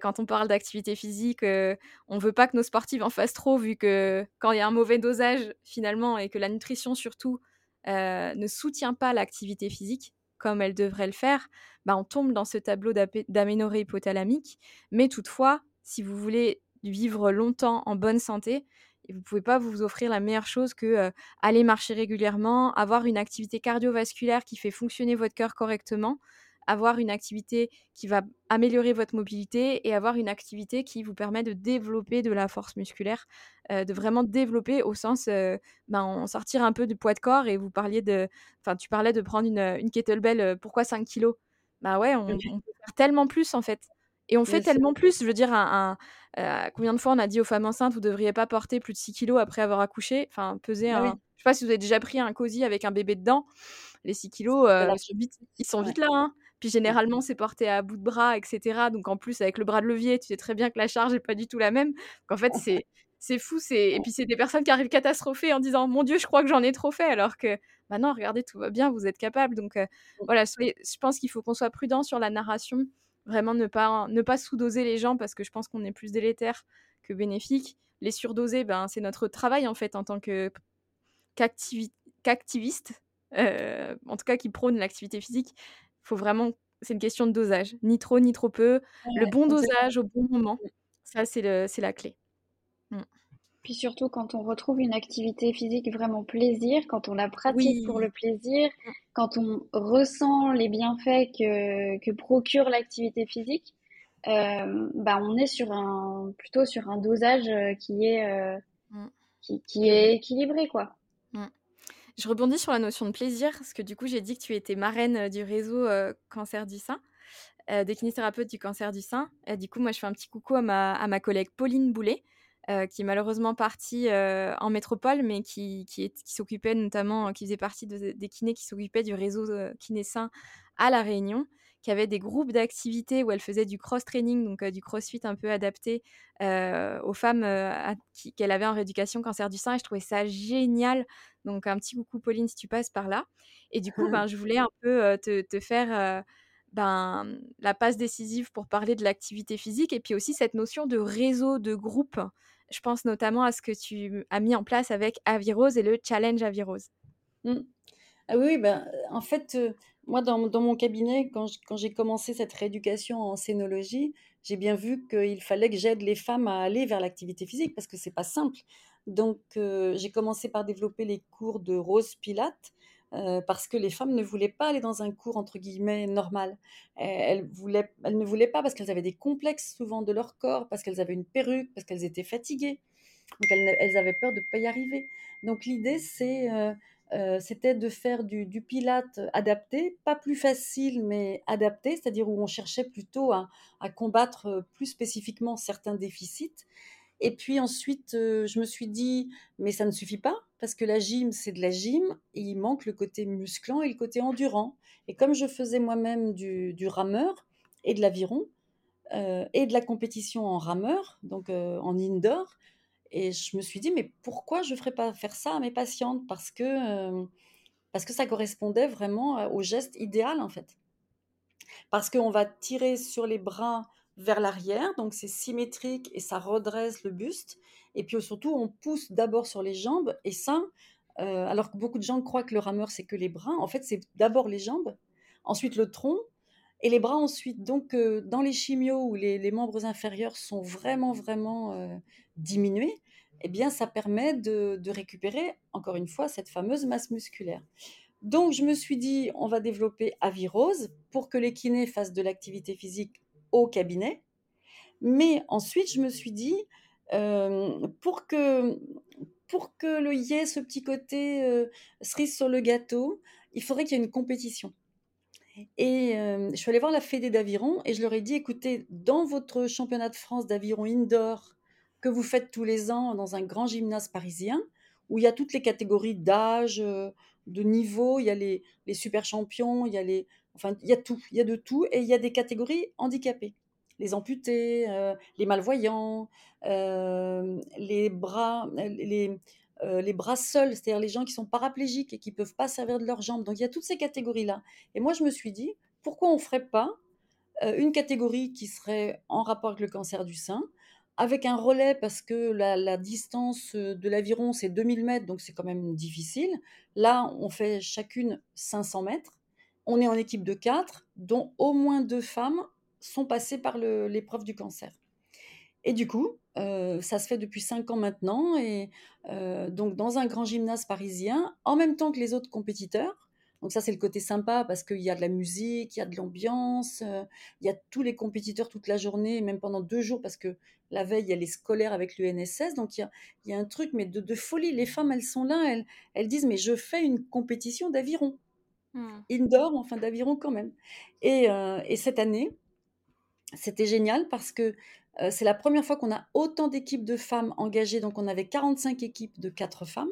quand on parle d'activité physique. on ne veut pas que nos sportifs en fassent trop, vu que quand il y a un mauvais dosage, finalement, et que la nutrition, surtout, ne soutient pas l'activité physique comme elle devrait le faire, bah, on tombe dans ce tableau d'aménorrhée hypothalamique. Mais toutefois, si vous voulez vivre longtemps en bonne santé, vous ne pouvez pas vous offrir la meilleure chose que aller marcher régulièrement, avoir une activité cardiovasculaire qui fait fonctionner votre cœur correctement, avoir une activité qui va améliorer votre mobilité et avoir une activité qui vous permet de développer de la force musculaire, euh, de vraiment développer au sens, euh, ben, sortir un peu du poids de corps et vous parliez de, enfin tu parlais de prendre une, une kettlebell, euh, pourquoi 5 kilos? Bah ouais, on, peut faire tellement plus en fait. Et on fait tellement plus, je veux dire, un, combien de fois on a dit aux femmes enceintes, vous ne devriez pas porter plus de 6 kilos après avoir accouché, enfin peser bah un... Je sais pas si vous avez déjà pris un cosy avec un bébé dedans, les 6 kilos, ils sont vite là. Hein. Puis généralement, c'est porté à bout de bras, etc. Donc en plus, avec le bras de levier, tu sais très bien que la charge n'est pas du tout la même. Donc en fait, c'est c'est fou. C'est et puis c'est des personnes qui arrivent catastrophées en disant mon Dieu, je crois que j'en ai trop fait, alors que bah non, regardez, tout va bien, vous êtes capable. Donc euh, voilà, je pense qu'il faut qu'on soit prudent sur la narration, vraiment ne pas ne pas sous-doser les gens parce que je pense qu'on est plus délétère que bénéfique. Les surdoser, ben c'est notre travail en fait en tant que qu'activiste. Euh, en tout cas qui prône l'activité physique, faut vraiment, c'est une question de dosage, ni trop ni trop peu, le bon dosage au bon moment. Mmh. Ça, c'est la clé. Mmh. Puis surtout quand on retrouve une activité physique vraiment plaisir, quand on la pratique pour le plaisir, quand on ressent les bienfaits que, que procure l'activité physique, euh, bah on est sur un plutôt sur un dosage euh, qui est euh, qui, qui, est équilibré quoi. Je rebondis sur la notion de plaisir, parce que du coup, j'ai dit que tu étais marraine du réseau euh, Cancer du sein, des kinésithérapeutes du cancer du sein. Et du coup, moi, je fais un petit coucou à ma, à ma collègue Pauline Boulet, qui est malheureusement partie en métropole, mais qui, qui, qui s'occupait notamment, qui faisait partie des kinés qui s'occupaient du réseau kiné sein à La Réunion qui avait des groupes d'activités où elle faisait du cross-training, donc du crossfit un peu adapté aux femmes qu'elle avait en rééducation cancer du sein. Et je trouvais ça génial. Donc un petit coucou Pauline si tu passes par là. Et du coup, ben, je voulais un peu te, te, faire ben, la passe décisive pour parler de l'activité physique et puis aussi cette notion de réseau, de groupe. Je pense notamment à ce que tu as mis en place avec Avirose et le challenge Avirose. Mmh. Ah oui, ben, en fait, moi, dans, mon cabinet, quand, j'ai commencé cette rééducation en scénologie, j'ai bien vu qu'il fallait que j'aide les femmes à aller vers l'activité physique parce que c'est pas simple. Donc, j'ai commencé par développer les cours de Rose Pilate euh, parce que les femmes ne voulaient pas aller dans un cours entre guillemets normal. Elles, voulaient, elles ne voulaient pas parce qu'elles avaient des complexes souvent de leur corps, parce qu'elles avaient une perruque, parce qu'elles étaient fatiguées. Donc, elles, avaient peur de ne pas y arriver. Donc, l'idée, euh, euh, c'était de faire du, pilate adapté, pas plus facile, mais adapté, c'est-à-dire où on cherchait plutôt à, combattre euh, plus spécifiquement certains déficits. Et puis ensuite, euh, je me suis dit, mais ça ne suffit pas, parce que la gym, c'est de la gym, et il manque le côté musclant et le côté endurant. Et comme je faisais moi-même du, rameur et de l'aviron, et de la compétition en rameur, donc en indoor, et je me suis dit, mais pourquoi je ne ferais pas faire ça à mes patientes? Parce que, parce que ça correspondait vraiment au geste idéal, en fait. Parce qu'on va tirer sur les bras vers l'arrière, donc c'est symétrique et ça redresse le buste. Et puis surtout, on pousse d'abord sur les jambes. Et ça, alors que beaucoup de gens croient que le rameur, c'est que les bras, en fait, c'est d'abord les jambes, ensuite le tronc, et les bras ensuite. Donc, dans les chimios où les, membres inférieurs sont vraiment, vraiment diminuer, eh bien, ça permet de, récupérer, encore une fois, cette fameuse masse musculaire. Donc, je me suis dit, on va développer Avirose pour que les kinés fassent de l'activité physique au cabinet. Mais ensuite, je me suis dit, pour que pour que le y ce petit côté euh, cerise sur le gâteau, il faudrait qu'il y ait une compétition. Et je suis allée voir la Fédé d'aviron et je leur ai dit, écoutez, dans votre championnat de France d'aviron indoor que vous faites tous les ans dans un grand gymnase parisien où il y a toutes les catégories d'âge, de niveau, il y a les, les super champions, il y a les, enfin, il y a tout, il y a de tout, et il y a des catégories handicapées. Les amputés, euh, les malvoyants, euh, les bras, les, euh, les bras seuls, c'est-à-dire les gens qui sont paraplégiques et qui ne peuvent pas servir de leurs jambes. Donc il y a toutes ces catégories-là. Et moi, je me suis dit, pourquoi on ne ferait pas une catégorie qui serait en rapport avec le cancer du sein, avec un relais, parce que la, la distance de l'aviron, c'est 2000 mètres, donc c'est quand même difficile. Là, on fait chacune 500 mètres. On est en équipe de 4, dont au moins deux femmes sont passées par l'épreuve du cancer. Et du coup, euh, ça se fait depuis 5 ans maintenant, et euh, donc dans un grand gymnase parisien, en même temps que les autres compétiteurs. Donc ça, c'est le côté sympa parce qu'il y a de la musique, il y a de l'ambiance, euh, il y a tous les compétiteurs toute la journée, même pendant deux jours, parce que la veille, il y a les scolaires avec l'UNSS. Donc il y a, il y a un truc, mais de, de folie. Les femmes, elles sont là, elles, elles disent, mais je fais une compétition d'aviron. Hmm. Indoor, enfin d'aviron quand même. Et, et cette année, c'était génial parce que euh, c'est la première fois qu'on a autant d'équipes de femmes engagées. Donc, on avait 45 équipes de 4 femmes.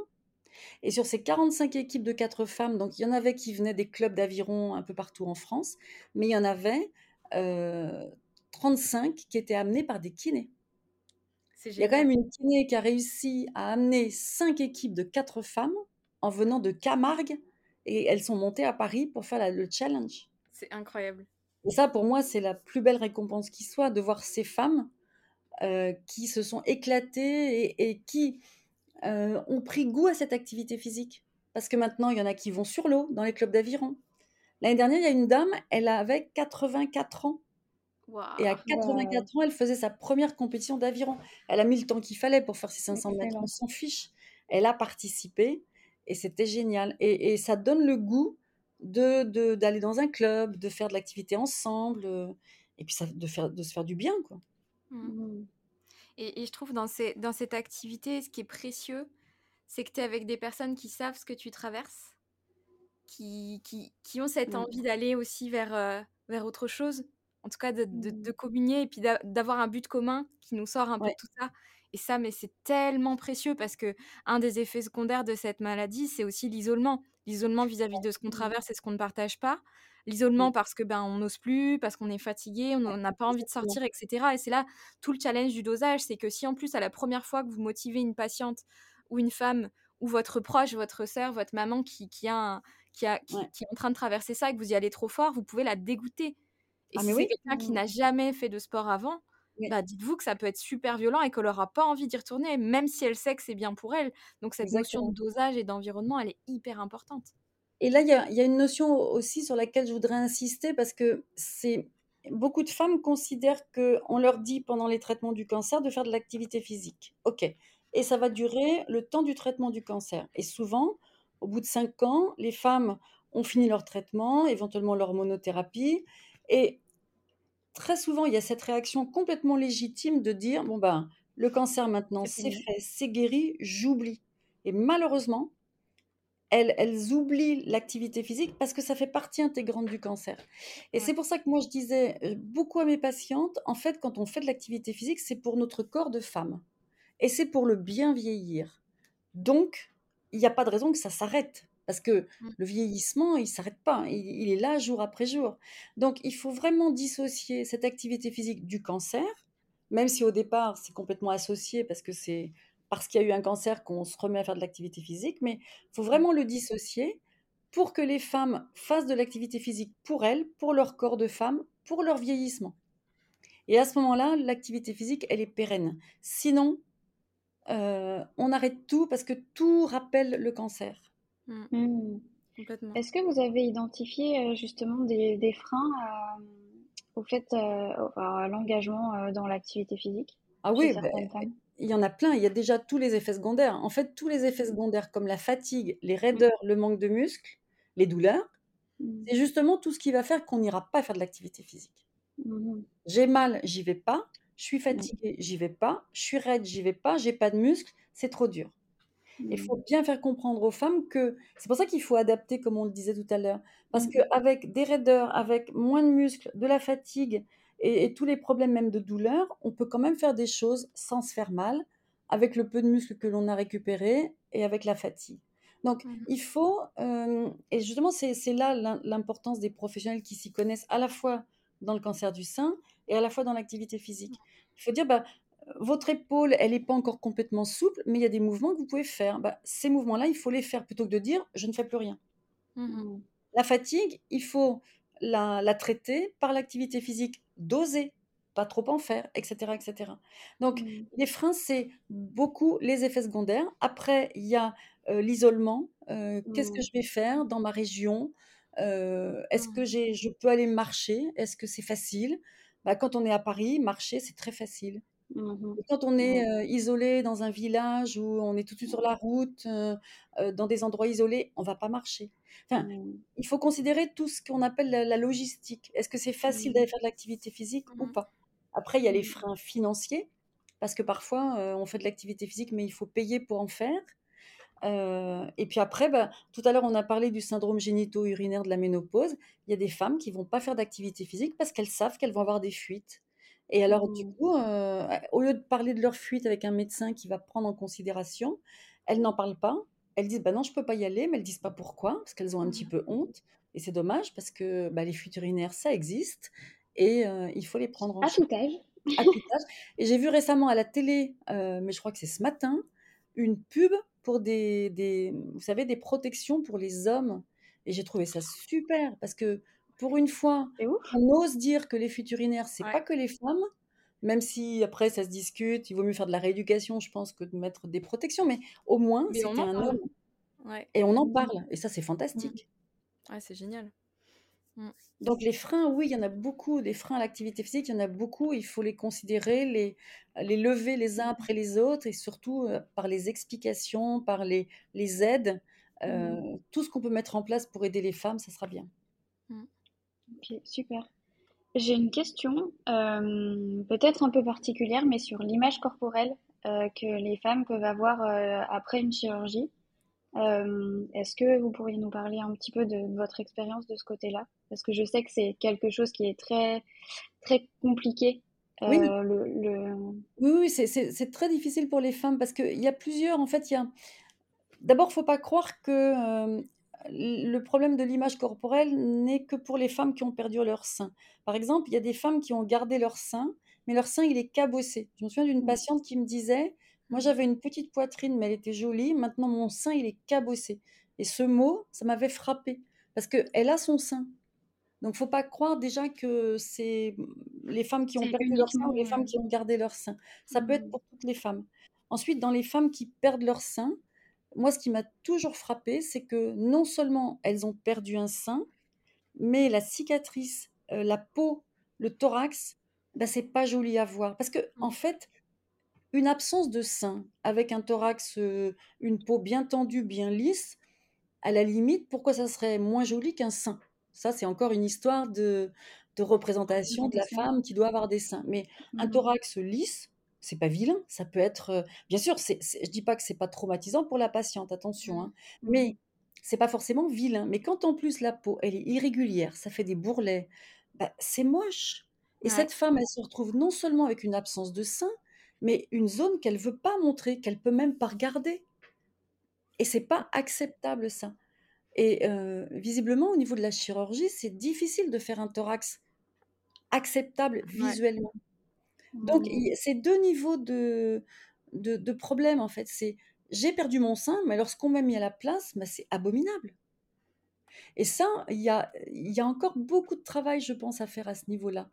Et sur ces 45 équipes de 4 femmes, donc il y en avait qui venaient des clubs d'aviron un peu partout en France, mais il y en avait euh, 35 qui étaient amenés par des kinés. C'est Il y a quand même une kiné qui a réussi à amener 5 équipes de 4 femmes en venant de Camargue et elles sont montées à Paris pour faire la- le challenge. C'est incroyable. Et ça, pour moi, c'est la plus belle récompense qui soit de voir ces femmes euh, qui se sont éclatées et, et qui euh, ont pris goût à cette activité physique. Parce que maintenant, il y en a qui vont sur l'eau dans les clubs d'aviron. L'année dernière, il y a une dame, elle avait 84 ans. Et à 84 ans, elle faisait sa première compétition d'aviron. Elle a mis le temps qu'il fallait pour faire ses 500 mètres. On s'en fiche. Elle a participé et c'était génial. Et, et ça donne le goût de, de- d'aller dans un club, de faire de l'activité ensemble, euh, et puis ça, de, faire, de se faire du bien, quoi. Hmm. Mhm. Et, et je trouve dans, ces, dans cette activité, ce qui est précieux, c'est que tu es avec des personnes qui savent ce que tu traverses, qui, qui, qui ont cette envie d'aller aussi vers, euh, vers autre chose, en tout cas de, de, de communier et puis d'a- d'avoir un but commun qui nous sort un peu Ouais. de tout ça. Et ça, mais c'est tellement précieux parce que un des effets secondaires de cette maladie, c'est aussi l'isolement. L'isolement vis-à-vis de ce qu'on traverse et ce qu'on ne partage pas. L'isolement parce que ben on n'ose plus, parce qu'on est fatigué, on n'a pas envie de sortir, etc. Et c'est là tout le challenge du dosage, c'est que si en plus à la première fois que vous motivez une patiente ou une femme ou votre proche, votre sœur, votre maman qui, qui, a un- qui, a, qui, Ouais. qui est en train de traverser ça et que vous y allez trop fort, vous pouvez la dégoûter. Et Ah, si c'est oui. quelqu'un qui Mm. n'a jamais fait de sport avant, Oui. bah dites-vous que ça peut être super violent et qu'elle n'aura pas envie d'y retourner, même si elle sait que c'est bien pour elle. Donc cette notion de dosage et d'environnement, elle est hyper importante. Et là, il y y a une notion aussi sur laquelle je voudrais insister parce que c'est beaucoup de femmes considèrent que on leur dit pendant les traitements du cancer de faire de l'activité physique. Ok. Et ça va durer le temps du traitement du cancer. Et souvent, au bout de cinq ans, les femmes ont fini leur traitement, éventuellement leur monothérapie, et très souvent, il y a cette réaction complètement légitime de dire bon ben, le cancer maintenant, C'est fait, c'est guéri, j'oublie. Et malheureusement, elles, elles oublient l'activité physique parce que ça fait partie intégrante du cancer. Et Ouais. c'est pour ça que moi je disais euh, beaucoup à mes patientes, en fait, quand on fait de l'activité physique, c'est pour notre corps de femme. Et c'est pour le bien vieillir. Donc, il n'y a pas de raison que ça s'arrête. Parce que Mm. le vieillissement, il ne s'arrête pas. Il, il est là jour après jour. Donc, il faut vraiment dissocier cette activité physique du cancer, même si au départ, c'est complètement associé parce que c'est parce qu'il y a eu un cancer qu'on se remet à faire de l'activité physique. Mais il faut vraiment le dissocier pour que les femmes fassent de l'activité physique pour elles, pour leur corps de femme, pour leur vieillissement. Et à ce moment-là, l'activité physique, elle est pérenne. Sinon, euh, on arrête tout parce que tout rappelle le cancer. Mm, complètement. Est-ce que vous avez identifié euh, justement des, des freins à- au fait, euh, à l'engagement euh, dans l'activité physique Ah oui, bah, il y en a plein. Il y a déjà tous les effets secondaires. En fait, tous les effets secondaires comme la fatigue, les raideurs, le manque de muscles, les douleurs, c'est justement tout ce qui va faire qu'on n'ira pas faire de l'activité physique. Mhm. J'ai mal, j'y vais pas. Je suis fatiguée, j'y vais pas. Je suis raide, j'y vais pas. J'ai pas de muscles, c'est trop dur. Il Mhm. faut bien faire comprendre aux femmes que c'est pour ça qu'il faut adapter, comme on le disait tout à l'heure. Parce Mhm. qu'avec des raideurs, avec moins de muscles, de la fatigue et, et tous les problèmes même de douleur, on peut quand même faire des choses sans se faire mal, avec le peu de muscles que l'on a récupéré et avec la fatigue. Donc, Mhm. il faut, euh, et justement, c'est là l'im- l'importance des professionnels qui s'y connaissent à la fois dans le cancer du sein et à la fois dans l'activité physique. Il faut dire, bah, votre épaule, elle n'est pas encore complètement souple, mais il y a des mouvements que vous pouvez faire. Bah, ces mouvements-là, il faut les faire plutôt que de dire, je ne fais plus rien. Mhm. La fatigue, il faut la, la traiter par l'activité physique, doser, pas trop en faire, etc. etc. Donc, Mm. les freins, c'est beaucoup les effets secondaires. Après, il y a euh, l'isolement. Euh, Qu'est-ce que je vais faire dans ma région? Euh, Est-ce que je peux aller marcher? Est-ce que c'est facile? Bah, Quand on est à Paris, marcher, c'est très facile. Et quand on est euh, isolé dans un village où on est tout de suite sur la route, euh, euh, dans des endroits isolés, on va pas marcher. Enfin, il faut considérer tout ce qu'on appelle la, la logistique. Est-ce que c'est facile d'aller faire de l'activité physique ou Mhm. pas? Après, il y a les Mm. freins financiers, parce que parfois, on fait de l'activité physique, mais il faut payer pour en faire. Et puis après, bah, tout à l'heure, on a parlé du syndrome génito-urinaire de la ménopause. Il y a des femmes qui vont pas faire d'activité physique parce qu'elles savent qu'elles vont avoir des fuites. Et alors, du Mm. coup, au lieu de parler de leur fuite avec un médecin qui va prendre en considération, elles n'en parlent pas. Elles disent, bah non, je peux pas y aller, mais elles disent pas pourquoi, parce qu'elles ont un petit Mhm. peu honte. Et c'est dommage parce que bah, les fuites urinaires, ça existe. Et il faut les prendre en À charge tout âge. à tout âge. Et j'ai vu récemment à la télé, mais je crois que c'est ce matin, une pub pour des, des, vous savez, des protections pour les hommes. Et j'ai trouvé ça super parce que pour une fois, C'est on ose dire que les fuites urinaires, c'est Ouais. pas que les femmes, même si après ça se discute, il vaut mieux faire de la rééducation, je pense, que de mettre des protections, mais au moins en un parle. homme. Ouais. Et on en parle, et ça c'est fantastique. Ouais, c'est génial. Mm. Donc les freins, oui, il y en a beaucoup, des freins à l'activité physique, il y en a beaucoup, il faut les considérer, les, les lever les uns après les autres, et surtout euh, par les explications, par les, les aides, euh, Mm. tout ce qu'on peut mettre en place pour aider les femmes, ça sera bien. Ok, super. J'ai une question, euh, peut-être un peu particulière, mais sur l'image corporelle euh, que les femmes peuvent avoir euh, après une chirurgie. Est-ce que vous pourriez nous parler un petit peu de votre expérience de ce côté-là? Parce que je sais que c'est quelque chose qui est très, très compliqué. Oui, le, le... oui, oui, c'est très difficile pour les femmes parce qu'il y a plusieurs, en fait, il y a... D'abord, faut pas croire que euh, le problème de l'image corporelle n'est que pour les femmes qui ont perdu leur sein. Par exemple, il y a des femmes qui ont gardé leur sein, mais leur sein, il est cabossé. Je me souviens d'une Mm. patiente qui me disait, moi j'avais une petite poitrine, mais elle était jolie, maintenant mon sein, il est cabossé. Et ce mot, ça m'avait frappé parce qu'elle a son sein. Donc, faut pas croire déjà que c'est les femmes qui ont perdu leur sein ou les femmes qui ont gardé leur sein. Ça peut être mm, pour toutes les femmes. Ensuite, dans les femmes qui perdent leur sein, moi, ce qui m'a toujours frappé, c'est que non seulement elles ont perdu un sein, mais la cicatrice, euh, la peau, le thorax, ben, c'est pas joli à voir. Parce que, en Mm. fait, une absence de sein avec un thorax, euh, une peau bien tendue, bien lisse, à la limite, pourquoi ça serait moins joli qu'un sein? Ça, c'est encore une histoire de, de représentation de la femme qui doit avoir des seins. Mais un Mm, thorax lisse, c'est pas vilain. Ça peut être. Bien sûr, c'est, c'est- je dis pas que c'est pas traumatisant pour la patiente, attention, hein, mm, mais c'est pas forcément vilain. Mais quand en plus la peau, elle est irrégulière, ça fait des bourrelets, bah, c'est moche. Et Ouais. cette femme, elle se retrouve non seulement avec une absence de sein, mais une zone qu'elle veut pas montrer, qu'elle peut même pas regarder. Et c'est pas acceptable ça. Et euh, visiblement, au niveau de la chirurgie, c'est difficile de faire un thorax acceptable Ouais. visuellement. Donc, mm, il- c'est deux niveaux de, de, de problème en fait. C'est j'ai perdu mon sein, mais alors ce qu'on m'a mis à la place, bah, c'est abominable. Et ça, il y a, il y a encore beaucoup de travail, je pense, à faire à ce niveau-là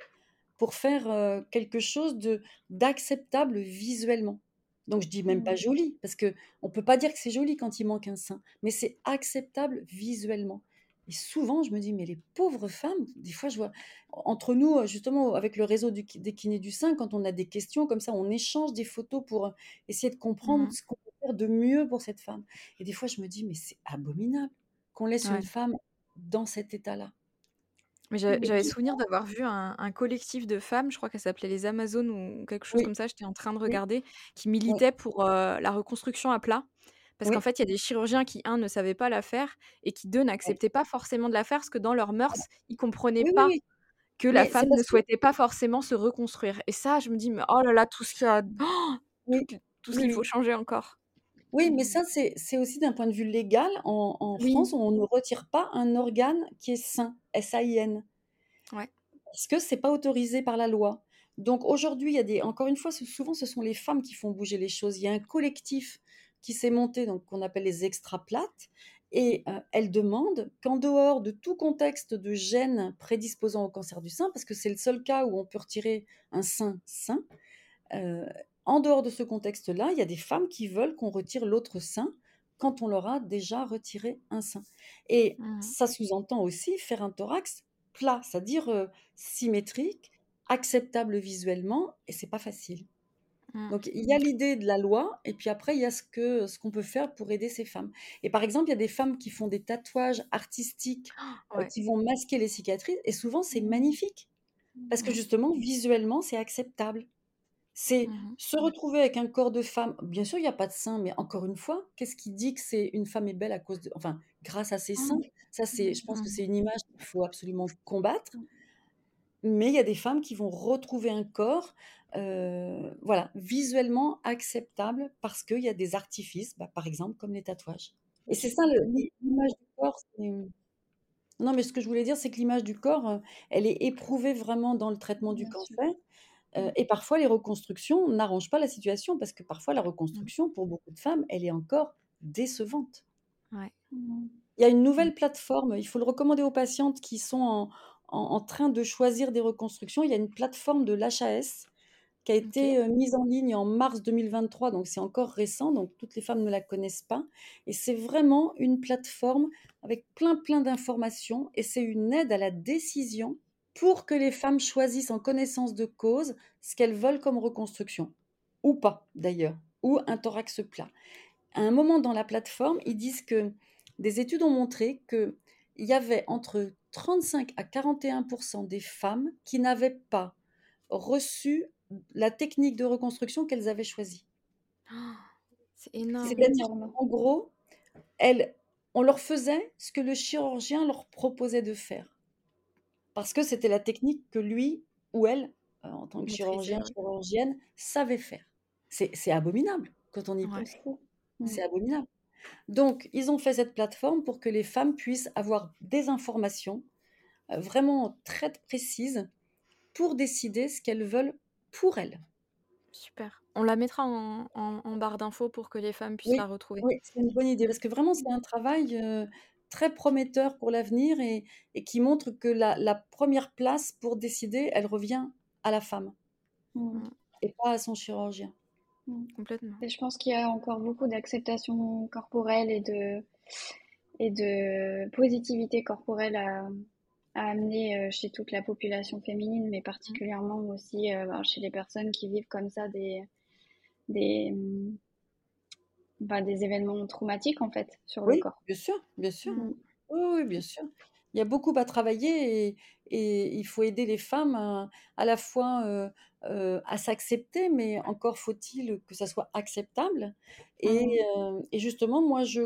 pour faire euh, quelque chose de d'acceptable visuellement. Donc je dis même pas mm. joli, parce que on peut pas dire que c'est joli quand il manque un sein, mais c'est acceptable visuellement. Et souvent, je me dis, mais les pauvres femmes, des fois, je vois, entre nous, euh, justement, avec le réseau du des kinés du sein, quand on a des questions comme ça, on échange des photos pour euh, essayer de comprendre Mhm. ce qu'on peut faire de mieux pour cette femme. Et des fois, je me dis, mais c'est abominable qu'on laisse Ouais. une femme dans cet état-là. Mais j'avais souvenir d'avoir vu un, un collectif de femmes, je crois qu'elle s'appelait les Amazones ou quelque chose Oui, comme ça, j'étais en train de regarder, qui oui, militaient pour euh, la reconstruction à plat. Parce qu'en fait, il y a des chirurgiens qui, un, ne savaient pas la faire et qui, deux, n'acceptaient pas forcément de la faire parce que dans leurs mœurs, ils comprenaient oui, pas oui. que la Mais femme ne que souhaitait pas forcément se reconstruire et ça, je me dis: «Mais oh là là, tout ce qu'il y a oui, tout tout ce qu'il faut changer encore». Oui, mais ça, c'est aussi d'un point de vue légal. En en France, on ne retire pas un organe qui est sain, S-A-I-N. Ouais. Parce que c'est pas autorisé par la loi. Donc aujourd'hui, il y a des encore une fois, souvent, ce sont les femmes qui font bouger les choses. Il y a un collectif qui s'est monté, donc qu'on appelle les extraplates et heu, elles demandent qu'en dehors de tout contexte de gènes prédisposant au cancer du sein, parce que c'est le seul cas où on peut retirer un sein sain, heu, en dehors de ce contexte-là, il y a des femmes qui veulent qu'on retire l'autre sein quand on leur a déjà retiré un sein et Mmh mh. ça sous-entend aussi faire un thorax plat, c'est-à-dire, heu, symétrique, acceptable visuellement et c'est pas facile. Mmh. Donc il y a l'idée de la loi et puis après il y a ce que ce qu'on peut faire pour aider ces femmes et par exemple, il y a des femmes qui font des tatouages artistiques, heu, Ouais. qui vont masquer les cicatrices et souvent c'est magnifique parce que Mmh. justement visuellement c'est acceptable. C'est Mmh mh. se retrouver avec un corps de femme bien sûr, il y a pas de sein, mais encore une fois, qu'est-ce qui dit que c'est une femme est belle à cause de enfin, grâce à ses seins? Ça, c'est je pense que Mmh. c'est une image qu'il faut absolument combattre. Mais il y a des femmes qui vont retrouver un corps, heu, voilà, visuellement acceptable parce qu'il y a des artifices, bah, par exemple comme les tatouages et c'est ça l'image du corps, non, mais ce que je voulais dire, c'est que l'image du corps, heu, elle est éprouvée vraiment dans le traitement du Bien cancer, heu Mmh. et parfois les reconstructions n'arrangent pas la situation parce que parfois la Mmh. reconstruction pour beaucoup de femmes, elle est encore décevante. Ouais. Il y a une Mmh. nouvelle plateforme, il faut le recommander aux patientes qui sont en en en train de choisir des reconstructions. Il y a une plateforme de l'HAS qui a été, mise en ligne en mars 2023, donc c'est encore récent, donc toutes les femmes ne la connaissent pas. Et c'est vraiment une plateforme avec plein, plein d'informations et c'est une aide à la décision pour que les femmes choisissent en connaissance de cause ce qu'elles veulent comme reconstruction. Ou pas d'ailleurs, ou un thorax plat. À un moment dans la plateforme, ils disent que des études ont montré qu'il y avait entre 35 à 41 des femmes qui n'avaient pas reçu la technique de reconstruction qu'elles avaient choisie. C'est énorme. C'est-à-dire qu'en gros, elles on leur faisait ce que le chirurgien leur proposait de faire. Parce que c'était la technique que lui ou elle, heu, en tant que chirurgien, chirurgienne, savait faire. C'est abominable quand on y Ouais. pense. C'est. Mmh. Abominable. Donc ils ont fait cette plateforme pour que les femmes puissent avoir des informations, heu, vraiment très précises pour décider ce qu'elles veulent pour elles. Super. On la mettra en en en barre d'infos pour que les femmes puissent Oui, la retrouver. oui, c'est une bonne idée parce que vraiment c'est un travail, très prometteur pour l'avenir et et qui montre que la la 1re place pour décider, elle revient à la femme Mmh. Mmh. et pas à son chirurgien. Mmh. Complètement. Et je pense qu'il y a encore beaucoup d'acceptation corporelle et de et de positivité corporelle à à amener, heu, chez toute la population féminine, mais particulièrement aussi, heu, ben, chez les personnes qui vivent comme ça des des, bah, des événements traumatiques en fait, sur le corps. bien sûr, bien sûr. Mmh. Oui, oui, bien sûr. Il y a beaucoup à travailler et et il faut aider les femmes à à la fois, heu, à s'accepter, mais encore faut-il que ça soit acceptable et Mmh. et justement moi je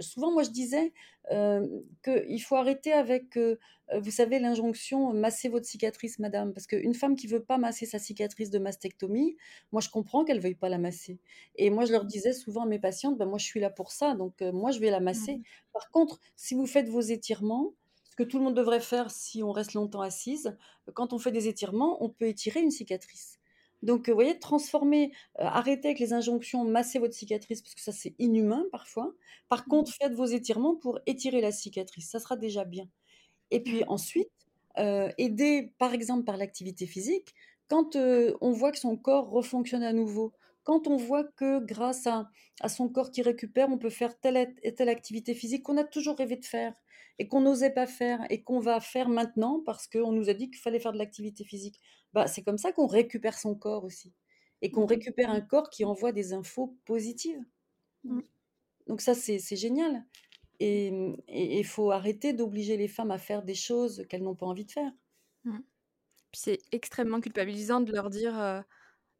souvent moi je disais, hem, qu'il faut arrêter avec, heu heu, vous savez l'injonction: «Massez votre cicatrice madame», parce qu'une femme qui veut pas masser sa cicatrice de mastectomie, moi je comprends qu'elle veuille pas la masser et moi je leur disais souvent à mes patientes: «Bah, moi je suis là pour ça, donc moi je vais la masser». Mmh. Par contre, si vous faites vos étirements, ce que tout le monde devrait faire si on reste longtemps assise, quand on fait des étirements, on peut étirer une cicatrice. Donc, vous voyez, transformer, heu, arrêter avec les injonctions: «Massez votre cicatrice», parce que ça c'est inhumain parfois. Par contre, Mmh. faites vos étirements pour étirer la cicatrice, ça sera déjà bien et puis ensuite, aider par exemple par l'activité physique, quand, on voit que son corps refonctionne à nouveau, quand on voit que grâce à à son corps qui récupère, on peut faire telle et telle activité physique qu'on a toujours rêvé de faire et qu'on n'osait pas faire et qu'on va faire maintenant parce qu'on nous a dit qu'il fallait faire de l'activité physique. Bah, c'est comme ça qu'on récupère son corps aussi et qu'on Mmh. récupère un corps qui envoie des infos positives. Mmh. Donc ça c'est génial et il faut arrêter d'obliger les femmes à faire des choses qu'elles n'ont pas envie de faire. Mmh. Puis c'est extrêmement culpabilisant de leur dire, heu,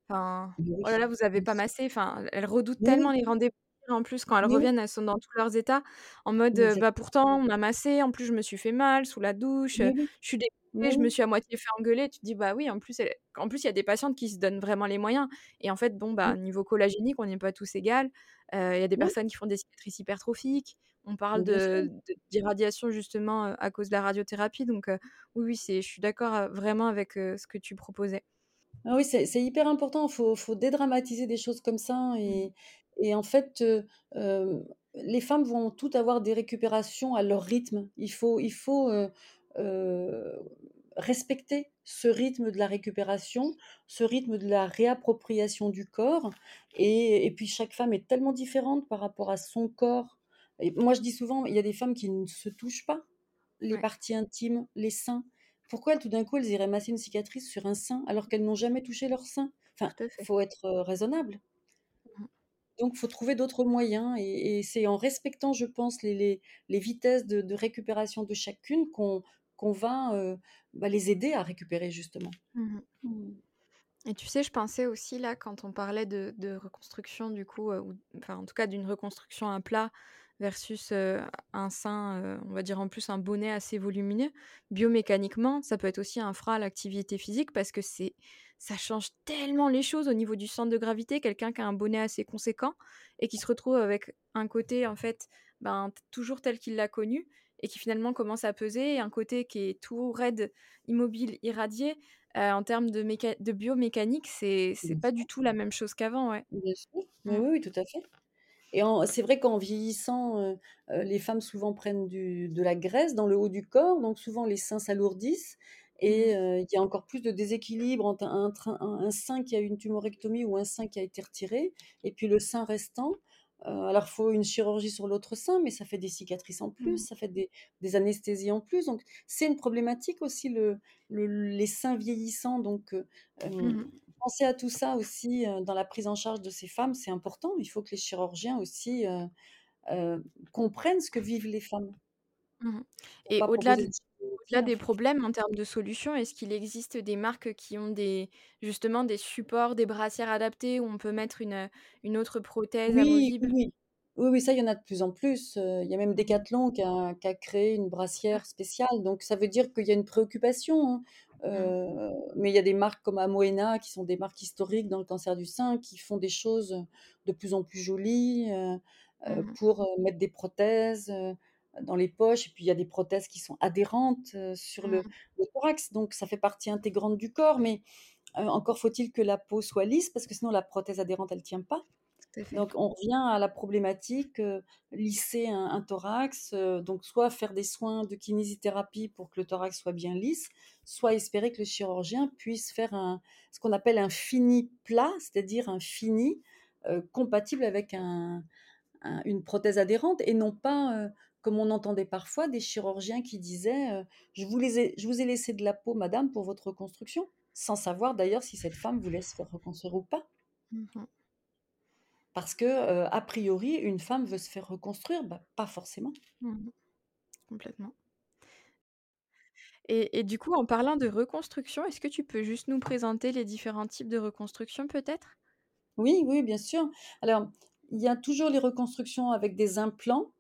enfin: «Oh là là, vous avez pas massé», enfin, elles redoutent Mais tellement les rendez-vous En plus, quand elles Oui. reviennent, elles sont dans tous leurs états, en mode, «Bah, pourtant on m'a massée, en plus je me suis fait mal sous la douche, Oui, je suis dégoûtée, je me suis à moitié fait engueuler». Tu te dis: «Bah oui, en plus elle» en plus il y a des patientes qui se donnent vraiment les moyens et en fait, bon, bah, Mmh. niveau collagénique, on n'est pas tous égales. Il y a des Oui. personnes qui font des cicatrices hypertrophiques. On parle de d'irradiation justement, à cause de la radiothérapie donc oui, oui, c'est je suis d'accord, vraiment avec, ce que tu proposais. Ah oui, c'est c'est hyper important. Faut faut dédramatiser des choses comme ça Mmh. et et en fait, les femmes vont toutes avoir des récupérations à leur rythme. Il faut il respecter ce rythme de la récupération, ce rythme de la réappropriation du corps et et puis chaque femme est tellement différente par rapport à son corps et moi je dis souvent, il y a des femmes qui ne se touchent pas les Ouais. parties intimes, les seins. Pourquoi tout d'un coup elles iraient masser une cicatrice sur un sein alors qu'elles n'ont jamais touché leur sein? Enfin, fait. faut être, raisonnable. Donc faut trouver d'autres moyens et c'est en respectant, je pense, les les vitesses de récupération de chacune qu'on qu'on va, heu, bah, les aider à récupérer justement. Mmh mh. Mmh. Et tu sais, je pensais aussi là, quand on parlait de reconstruction du coup, ou enfin en tout cas d'une reconstruction à plat versus, heu, un sein, on va dire en plus un bonnet assez volumineux. Biomécaniquement, ça peut être aussi un frein à l'activité physique parce que c'est ça change tellement les choses au niveau du centre de gravité. Quelqu'un qui a un bonnet assez conséquent et qui se retrouve avec un côté en fait, ben, toujours tel qu'il l'a connu et qui finalement commence à peser et un côté qui est tout raide, immobile, irradié, heu, en termes de méca de biomécanique, c'est pas du tout la même chose qu'avant, ouais. Bien sûr. Mais Mmh. oui, oui, tout à fait. Et c'est vrai qu'en vieillissant, heu heu, les femmes souvent prennent du de la graisse dans le haut du corps, donc souvent les seins s'alourdissent et mh. heu, il y a encore plus de déséquilibre entre un train un un sein qui a eu une tumorectomie ou un sein qui a été retiré et puis le sein restant. Alors faut une chirurgie sur l'autre sein, mais ça fait des cicatrices en plus, Mmh. ça fait des des anesthésies en plus, donc c'est une problématique aussi le le les seins vieillissants, donc heu, hem, Mmh mh. penser à tout ça aussi, dans la prise en charge de ces femmes, c'est important. Il faut que les chirurgiens aussi, comprennent ce que vivent les femmes Mmh Et au-delà de au-delà en des fait. problèmes en termes de solutions, est-ce qu'il existe des marques qui ont des justement des supports, des brassières adaptées où on peut mettre une, une autre prothèse Oui, oui, amovible? oui. Oui, oui, ça, il y en a de plus en plus, il y a même. Decathlon qui a qui a créé une Super. brassière spéciale, donc ça veut dire qu'il y a une préoccupation, hein. Heu, mais il y a des marques comme Amoena qui sont des marques historiques dans le cancer du sein, qui font des choses, de plus en plus jolies, Mmh mh. pour, mettre des prothèses, dans les poches et puis il y a des prothèses qui sont adhérentes, heu, sur le Mmh. le thorax, donc ça fait partie intégrante du corps, mais, heu, encore faut-il que la peau soit lisse parce que sinon la prothèse adhérente, elle tient pas. Donc on revient à la problématique, heu, lisser un un thorax, donc soit faire des soins de kinésithérapie pour que le thorax soit bien lisse, soit espérer que le chirurgien puisse faire un ce qu'on appelle un fini plat, c'est-à-dire un fini, compatible avec un un une prothèse adhérente et non pas, comme on entendait parfois des chirurgiens qui disaient, heu: «Je vous les ai je vous ai laissé de la peau madame pour votre reconstruction», sans savoir d'ailleurs si cette femme voulait se faire reconstruire ou pas. Mmh mh. Parce que, heu, a priori, une femme veut se faire reconstruire? Bah, pas forcément. Mmh mh. Complètement. Et et du coup, en parlant de reconstruction, est-ce que tu peux juste nous présenter les différents types de reconstruction peut-être? Oui, oui, bien sûr. Alors, il y a toujours les reconstructions avec des implants,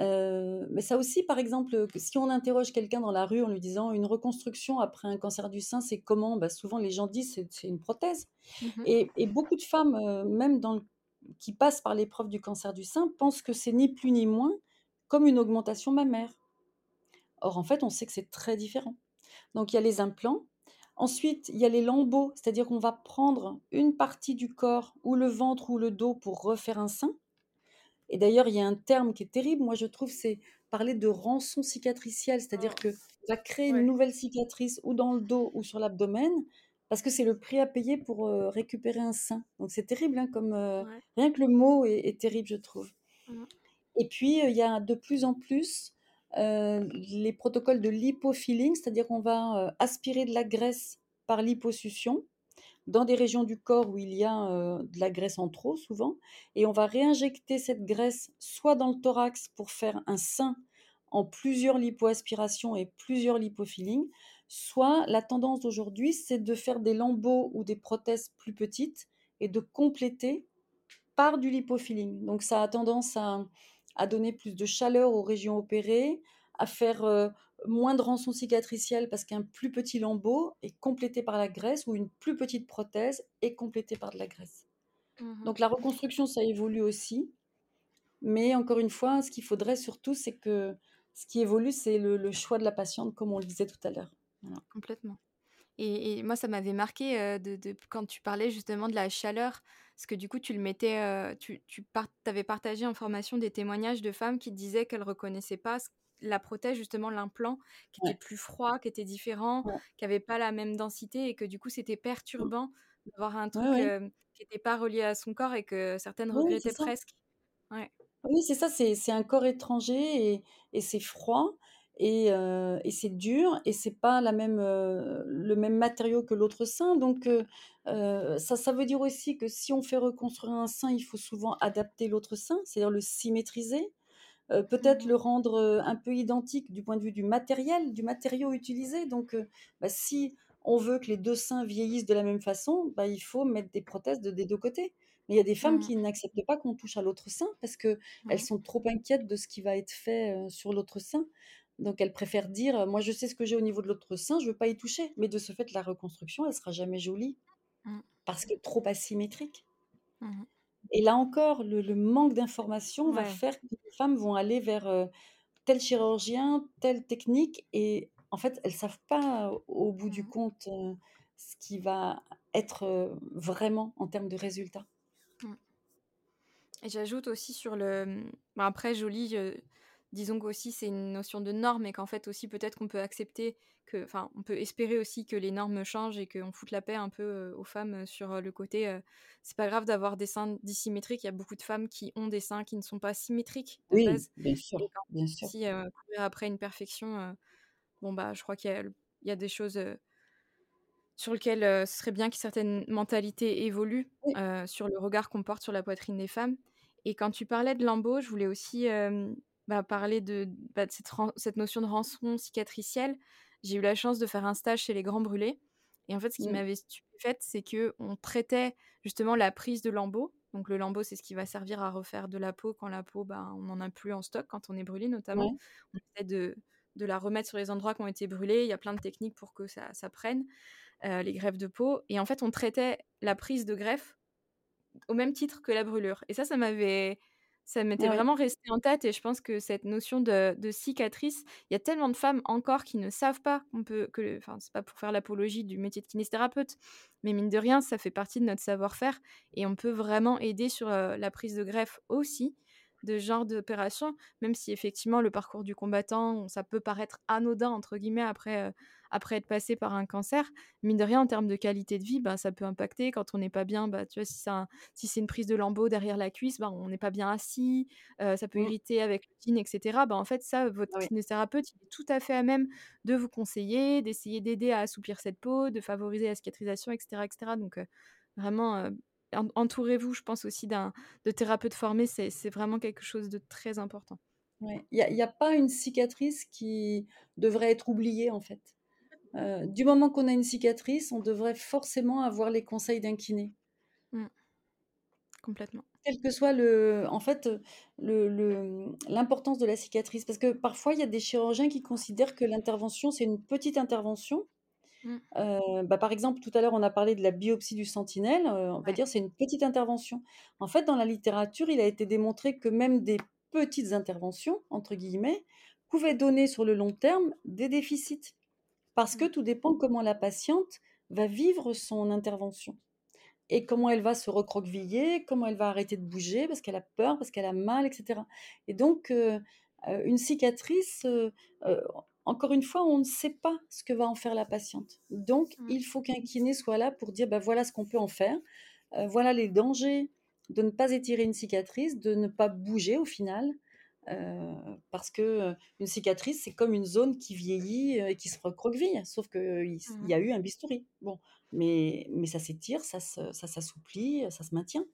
heu, mais ça aussi, par exemple, si on interroge quelqu'un dans la rue en lui disant: «Une reconstruction après un cancer du sein, c'est comment?» bah, souvent les gens disent: «C'est c'est une prothèse» Mmh mh. et et beaucoup de femmes, heu, même dans le qui passent par l'épreuve du cancer du sein, pensent que c'est ni plus ni moins comme une augmentation mammaire. Or, en fait, on sait que c'est très différent. Donc il y a les implants. Ensuite, il y a les lambeaux, c'est-à-dire qu'on va prendre une partie du corps, ou le ventre ou le dos pour refaire un sein. Et d'ailleurs, il y a un terme qui est terrible, moi je trouve, c'est parler de rançon cicatricielle, c'est-à-dire Oh, qu'on va créer une ouais. nouvelle cicatrice ou dans le dos ou sur l'abdomen, parce que c'est le prix à payer pour, récupérer un sein. Donc c'est terrible, hein, comme, Ouais. rien que le mot est est terrible, je trouve. Mmh. Et puis, il y a de plus en plus, les protocoles de lipofilling, c'est-à-dire qu'on va, aspirer de la graisse par liposuccion, dans des régions du corps où il y a, heu, de la graisse en trop souvent et on va réinjecter cette graisse soit dans le thorax pour faire un sein en plusieurs lipoaspirations et plusieurs lipofilling, soit la tendance d'aujourd'hui, c'est de faire des lambeaux ou des prothèses plus petites et de compléter par du lipofilling. Donc ça a tendance à, à donner plus de chaleur aux régions opérées, à faire euh, moins de rançon cicatricielle parce qu'un plus petit lambeau est complété par la graisse ou une plus petite prothèse est complétée par de la graisse. Mmh Donc la reconstruction, ça évolue aussi. Mais encore une fois, ce qu'il faudrait surtout, c'est que ce qui évolue, c'est le, le choix de la patiente, comme on le disait tout à l'heure. Voilà. Complètement. Et, et moi, ça m'avait marqué euh, de, de- quand tu parlais justement de la chaleur, parce que du coup, tu le mettais, euh, tu, tu par- avais partagé en formation des témoignages de femmes qui disaient qu'elles reconnaissaient pas ce- la prothèse, justement l'implant, qui Ouais. était plus froid, qui était différent, Ouais. qui avait pas la même densité et que du coup, c'était perturbant d'avoir un truc Ouais, euh, qui n'était pas relié à son corps et que certaines regrettaient presque. Oui, c'est ça, c'est un corps étranger et, et c'est froid et, euh, et c'est dur et c'est pas la même, euh, le même matériau que l'autre sein. Donc, ça, ça veut dire aussi que si on fait reconstruire un sein, il faut souvent adapter l'autre sein, c'est-à-dire le symétriser, euh, peut-être Mhm. le rendre euh, un peu identique du point de vue du matériel, du matériau utilisé. Donc, euh, bah, si on veut que les deux seins vieillissent de la même façon, bah, il faut mettre des prothèses de, des deux côtés. Mais il y a des femmes Mhm. qui n'acceptent pas qu'on touche à l'autre sein parce que elles Ouais. sont trop inquiètes de ce qui va être fait sur l'autre sein. Donc elles préfèrent dire, moi je sais ce que j'ai au niveau de l'autre sein, je veux pas y toucher. Mais de ce fait, la reconstruction, elle sera jamais jolie Mhm. parce que trop asymétrique. Mhm. Et là encore, le, le manque d'information va Ouais. faire que les femmes vont aller vers euh, tel chirurgien, telle technique, et en fait, elles savent pas euh, au bout du Mhm. compte euh, ce qui va être euh, vraiment en termes de résultats. Et j'ajoute aussi sur le. bon, après, joli, disons qu'aussi c'est une notion de norme et qu'en fait aussi peut-être qu'on peut accepter que. Enfin, on peut espérer aussi que les normes changent et qu'on foute la paix un peu euh, aux femmes euh, sur euh, le côté. euh, c'est pas grave d'avoir des seins dissymétriques. Il y a beaucoup de femmes qui ont des seins qui ne sont pas symétriques de Oui, base. bien sûr, Et bien sûr. si euh, courir après une perfection, euh, bon bah je crois qu'il y a, il y a des choses. sur lequel euh, ce serait bien que certaines mentalités évoluent Oui. sur le regard qu'on porte sur la poitrine des femmes. Et quand tu parlais de lambeaux, je voulais aussi bah, parler de, bah, de cette, notion de rançon cicatricielle. J'ai eu la chance de faire un stage chez les Grands Brûlés. Et en fait, ce qui Mm. m'avait stupéfaite, c'est que on traitait justement la prise de lambeaux. Donc le lambeau, c'est ce qui va servir à refaire de la peau quand la peau, bah, on n'en a plus en stock, quand on est brûlé notamment. On essaie de, de la remettre sur les endroits qui ont été brûlés. Il y a plein de techniques pour que ça, ça prenne euh, les greffes de peau. Et en fait, on traitait la prise de greffe au même titre que la brûlure. Et ça, ça m'avait, ça m'était Ouais. vraiment resté en tête. Et je pense que cette notion de, de cicatrice, il y a tellement de femmes encore qui ne savent pas qu'on peut, que, enfin, c'est pas pour faire l'apologie du métier de kinésithérapeute, mais mine de rien, ça fait partie de notre savoir-faire et on peut vraiment aider sur euh, la prise de greffe aussi de genre d'opération, même si effectivement le parcours du combattant, ça peut paraître anodin entre guillemets après, euh, après être passé par un cancer, mine de rien en termes de qualité de vie, bah, ça peut impacter quand on n'est pas bien, bah, tu vois, si c'est un- si c'est une prise de lambeau derrière la cuisse, bah, on n'est pas bien assis, euh, ça peut Mm. irriter avec le etc. Bah, en fait, ça, votre oui. kinésithérapeute, il est tout à fait à même de vous conseiller, d'essayer d'aider à assouplir cette peau, de favoriser la cicatrisation, etc. etc. Donc, euh, vraiment, en- entourez-vous, je pense aussi d'un de thérapeutes formés, c'est vraiment quelque chose de très important. Ouais. Il n'y a, pas une cicatrice qui devrait être oubliée en fait. Euh, du moment qu'on a une cicatrice, on devrait forcément avoir les conseils d'un kiné. Mm. Complètement. Quel que soit le, en fait, le, le- l'importance de la cicatrice. Parce que parfois, il y a des chirurgiens qui considèrent que l'intervention, c'est une petite intervention. Mm. Euh, bah, par exemple, tout à l'heure, on a parlé de la biopsie du sentinelle. euh, on va Ouais. dire c'est une petite intervention. En fait, dans la littérature, il a été démontré que même des petites interventions, entre guillemets, pouvaient donner sur le long terme des déficits. Parce que Mm. tout dépend comment la patiente va vivre son intervention et comment elle va se recroqueviller, comment elle va arrêter de bouger parce qu'elle a peur, parce qu'elle a mal, etc. Et donc, euh, euh, une cicatrice, euh, euh, encore une fois, on ne sait pas ce que va en faire la patiente. Donc, Mm. il faut qu'un kiné soit là pour dire, ben voilà ce qu'on peut en faire, euh, voilà les dangers de ne pas étirer une cicatrice, de ne pas bouger au final. euh, parce que euh, une cicatrice, c'est comme une zone qui vieillit et qui se recroqueville, sauf qu'il il y a eu un bistouri. Bon, mais, mais ça s'étire, ça s'assouplit, ça se maintient.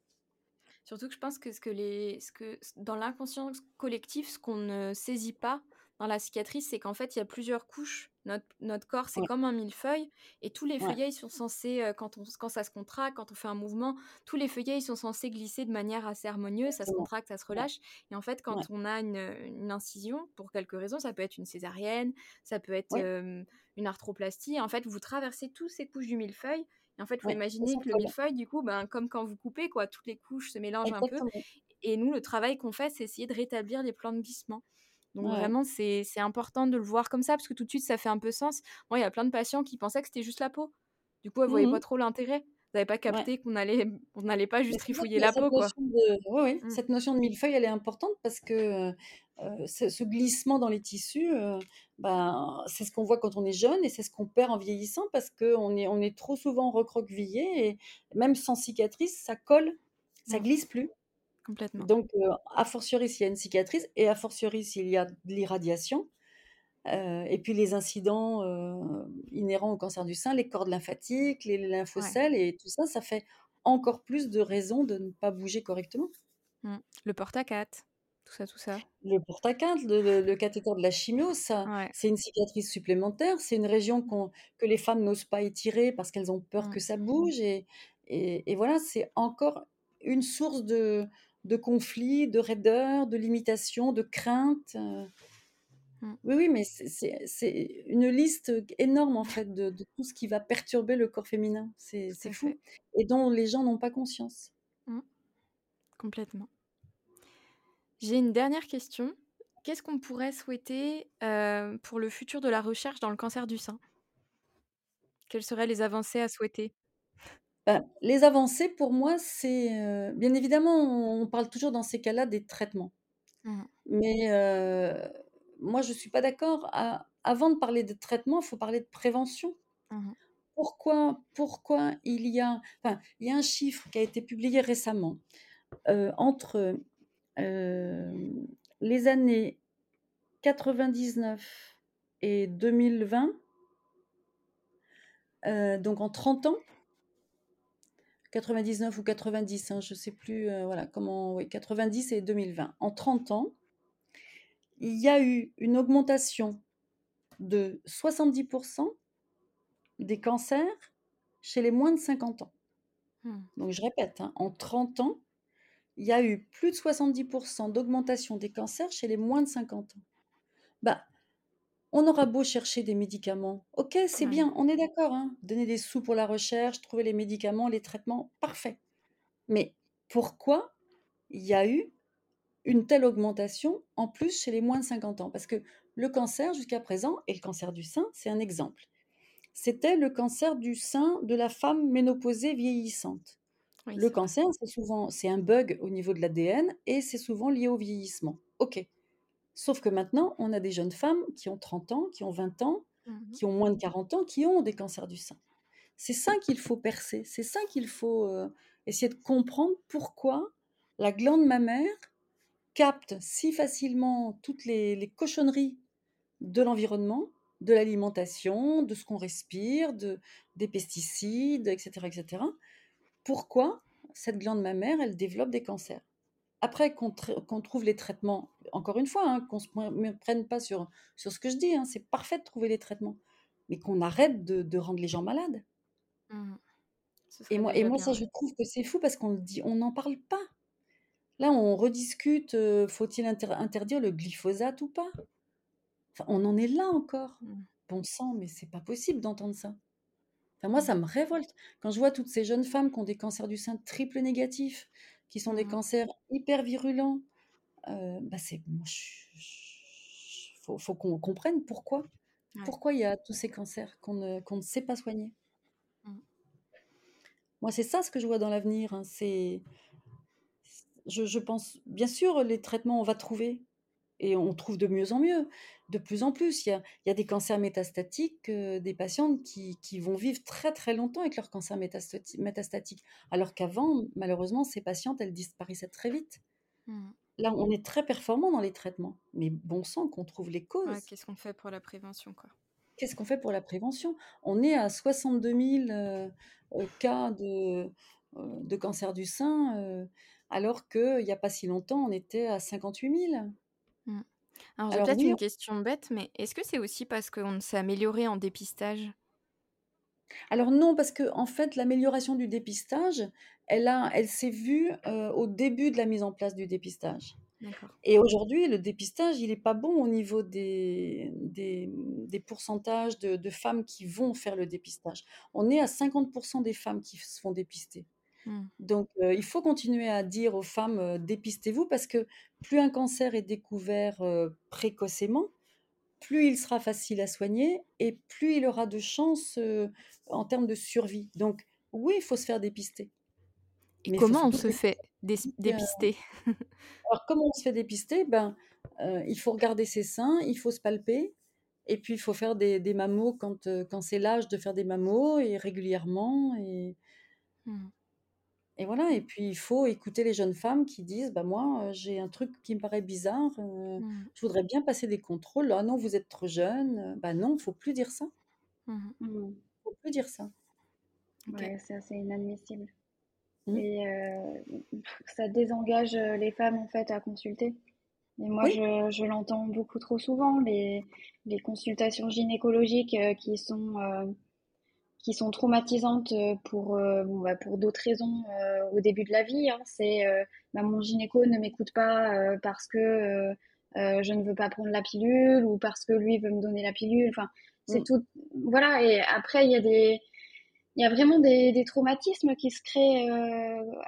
Surtout que je pense que ce que les, ce que dans l'inconscient collectif, ce qu'on ne saisit pas dans la cicatrice, c'est qu'en fait, il y a plusieurs couches. Notre, notre corps, c'est Ouais. comme un millefeuille. Et tous les Ouais. feuillets, ils sont censés, euh, quand, on, quand ça se contracte, quand on fait un mouvement, tous les feuillets, ils sont censés glisser de manière assez harmonieuse. Ça se contracte, ça se relâche. Et en fait, quand Ouais. on a une, une incision, pour quelques raisons, ça peut être une césarienne, ça peut être euh, une arthroplastie. En fait, vous traversez toutes ces couches du millefeuille. Et en fait, imaginer Ça que le millefeuille, du coup, ben, comme quand vous coupez, quoi, toutes les couches se mélangent un peu. Et nous, le travail qu'on fait, c'est essayer de rétablir les plans de glissement. Donc Ouais. vraiment, c'est important de le voir comme ça, parce que tout de suite, ça fait un peu sens. Moi, il y a plein de patients qui pensaient que c'était juste la peau. Du coup, elles voyaient Mhm. pas trop l'intérêt. Vous n'avez pas Ouais. capté qu'on allait, on n'allait pas juste trifouiller la peau, quoi. de oui, oui, Mm. cette notion de millefeuille, elle est importante parce que, heu, ce ce glissement dans les tissus, heu, ben, c'est ce qu'on voit quand on est jeune et c'est ce qu'on perd en vieillissant parce qu'on est on est trop souvent recroquevillé et même sans cicatrice, ça colle, ça glisse plus. Complètement. Donc, heu, a fortiori s'il y a une cicatrice et a fortiori s'il y a de l'irradiation, et puis les incidents, inhérents au cancer du sein, les cordes lymphatiques, les Ouais. lymphocèles et tout ça, ça fait encore plus de raisons de ne pas bouger correctement. Mm. Le porte-à-quatre, tout ça, tout ça. Le porte-à-quatre, le le le cathéter de la chimio, ça Ouais. c'est une cicatrice supplémentaire, c'est une région que les femmes n'osent pas étirer parce qu'elles ont peur Mm. que ça bouge et et et voilà, c'est encore une source de de conflits, de raideur, de limitation, de crainte, heu. Mm. Oui, oui, mais c'est une liste énorme en fait de de tout ce qui va perturber le corps féminin. C'est fou fait. et dont les gens n'ont pas conscience. Mm. Complètement. J'ai une dernière question. Qu'est-ce qu'on pourrait souhaiter euh, pour le futur de la recherche dans le cancer du sein? Quelles seraient les avancées à souhaiter? Ben, les avancées pour moi, c'est, heu, bien évidemment, on parle toujours dans ces cas-là des traitements. Mhm. Mais, heu, moi je suis pas d'accord. A avant de parler de traitement, il faut parler de prévention. Mhm. Pourquoi pourquoi il y a enfin, il y a un chiffre qui a été publié récemment, heu, entre, hem, les années 99 et 2020 heu, donc en 30 ans 99 ou 90, hein, je sais plus, heu, voilà comment oui 90 et 2020. En 30 ans il y a eu une augmentation de 70% des cancers chez les moins de 50 ans. Mmh. Donc je répète, hein, en 30 ans, il y a eu plus de 70% d'augmentation des cancers chez les moins de 50 ans. Bah, on aura beau chercher des médicaments, OK, c'est Ouais. bien, on est d'accord, hein, donner des sous pour la recherche, trouver les médicaments, les traitements, parfait. Mais pourquoi il y a eu une telle augmentation en plus chez les moins de 50 ans? Parce que le cancer jusqu'à présent et le cancer du sein, c'est un exemple. C'était le cancer du sein de la femme ménopausée vieillissante. Oui, Le c'est vrai. cancer, c'est souvent c'est un bug au niveau de l'ADN et c'est souvent lié au vieillissement. OK. Sauf que maintenant, on a des jeunes femmes qui ont 30 ans, qui ont 20 ans, Mhm. qui ont moins de 40 ans, qui ont des cancers du sein. C'est ça qu'il faut percer, c'est ça qu'il faut, heu, essayer de comprendre pourquoi la glande mammaire capte si facilement toutes les les cochonneries de l'environnement, de l'alimentation, de ce qu'on respire, de des pesticides et cetera et cetera. Pourquoi cette glande mammaire, elle développe des cancers? Après qu'on trouve les traitements encore une fois, hein, qu'on se me me prenne pas sur sur ce que je dis, hein, c'est parfait de trouver les traitements, mais qu'on arrête de de rendre les gens malades. Ce Et moi et déjà moi bien, ça ouais. je trouve que c'est fou parce qu'on le dit on n'en parle pas. Là, on rediscute, heu, faut-il inter interdire le glyphosate ou pas? Enfin, on en est là encore. Mhm. Bon sang, mais c'est pas possible d'entendre ça. Enfin moi, ça Mhm. me révolte. Quand je vois toutes ces jeunes femmes qui ont des cancers du sein triple négatifs, qui sont des Mhm. cancers hyper virulents, heu, bah, c'est faut faut qu'on comprenne pourquoi. Ouais. Pourquoi il y a tous ces cancers qu'on ne qu'on ne sait pas soigner? Mhm. Moi, c'est ça ce que je vois dans l'avenir, hein, c'est je je pense bien sûr, les traitements, on va trouver et on trouve de mieux en mieux, de plus en plus. Il y a il y a des cancers métastatiques, heu, des patientes qui qui vont vivre très, très longtemps avec leur cancer métastati métastatique. Alors qu'avant, malheureusement, ces patientes, elles disparaissaient très vite. Mhm. Là, on est très performants dans les traitements, mais bon sang qu'on trouve les Ouais, causes. qu'est-ce qu'on fait pour la prévention, quoi? Qu'est-ce qu'on fait pour la prévention? On est à 62 000, heu heu, cas de, heu, de cancer du sein, alors qu'il y a pas si longtemps, on était à 58 000. Alors j'ai Alors peut-être oui, une question bête, mais est-ce que c'est aussi parce qu'on s'est amélioré en dépistage? Alors non, parce que en fait, l'amélioration du dépistage, elle a elle s'est vue, au début de la mise en place du dépistage D'accord. et aujourd'hui, le dépistage, il est pas bon au niveau des des, des pourcentages de de femmes qui vont faire le dépistage. On est à 50% des femmes qui se font dépister. Mmh. Donc il faut continuer à dire aux femmes, «Dépistez-vous» parce que plus un cancer est découvert, précocement, plus il sera facile à soigner et plus il aura de chances, en termes de survie. Donc oui, il faut se faire dépister. Et Mais comment on se fait dépister? alors comment on se fait dépister? Ben, il faut regarder ses seins, il faut se palper et puis il faut faire des des mammos quand, quand c'est l'âge de faire des mammos et régulièrement et Mmh. Et voilà et puis il faut écouter les jeunes femmes qui disent: «Bah moi, j'ai un truc qui me paraît bizarre, Mmh. je voudrais bien passer des contrôles. Ah non, vous êtes trop jeune», bah non, faut plus dire ça. Mmh mh. Mmh. Faut plus dire ça. OK. Ouais, ça c'est inadmissible Mmh. et ça désengage, les femmes en fait à consulter et moi Oui. je je l'entends beaucoup trop souvent les les consultations gynécologiques, qui sont, qui sont traumatisantes, heu, pour, heu, bon bah, pour d'autres raisons, heu, au début de la vie, hein. C'est, heu, bah, mon gynéco ne m'écoute pas, heu, parce que, heu, je ne veux pas prendre la pilule ou parce que lui veut me donner la pilule. Enfin, c'est Mmh. tout voilà et après il y a des il y a vraiment des des traumatismes qui se créent,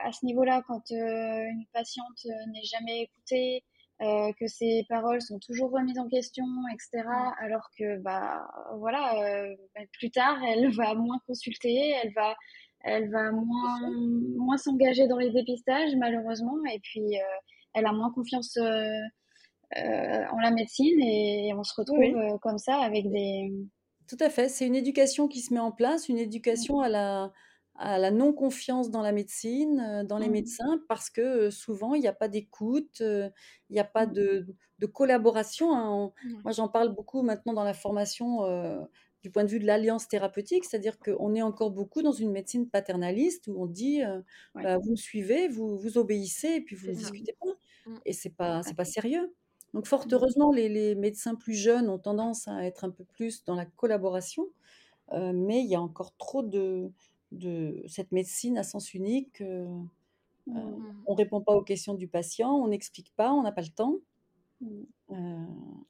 à ce niveau-là quand, une patiente, n'est jamais écoutée, heu, que ses paroles sont toujours remises en question et cetera. Alors que, bah, voilà, heu, bah, plus tard, elle va moins consulter, elle va elle va moins moins s'engager dans les dépistages malheureusement et puis, heu, elle a moins confiance, en la médecine et on se retrouve, oui. comme ça avec des Tout à fait, c'est une éducation qui se met en place, une éducation à la à la non-confiance dans la médecine, heu, dans les Mmh. médecins parce que, souvent il y a pas d'écoute, il y a pas Mmh. de de collaboration, hein. On moi j'en parle beaucoup maintenant dans la formation, du point de vue de l'alliance thérapeutique, c'est-à-dire qu'on est encore beaucoup dans une médecine paternaliste où on dit, Ouais. «Bah, vous me suivez, vous vous obéissez et puis vous ne discutez pas» Mmh. et c'est pas c'est Ouais. pas sérieux. Donc fort heureusement, les les médecins plus jeunes ont tendance à être un peu plus dans la collaboration, mais il y a encore trop de de cette médecine à sens unique, heu, Mmh. Mmh. on répond pas aux questions du patient, on n'explique pas, on n'a pas le temps. Mmh. Heu,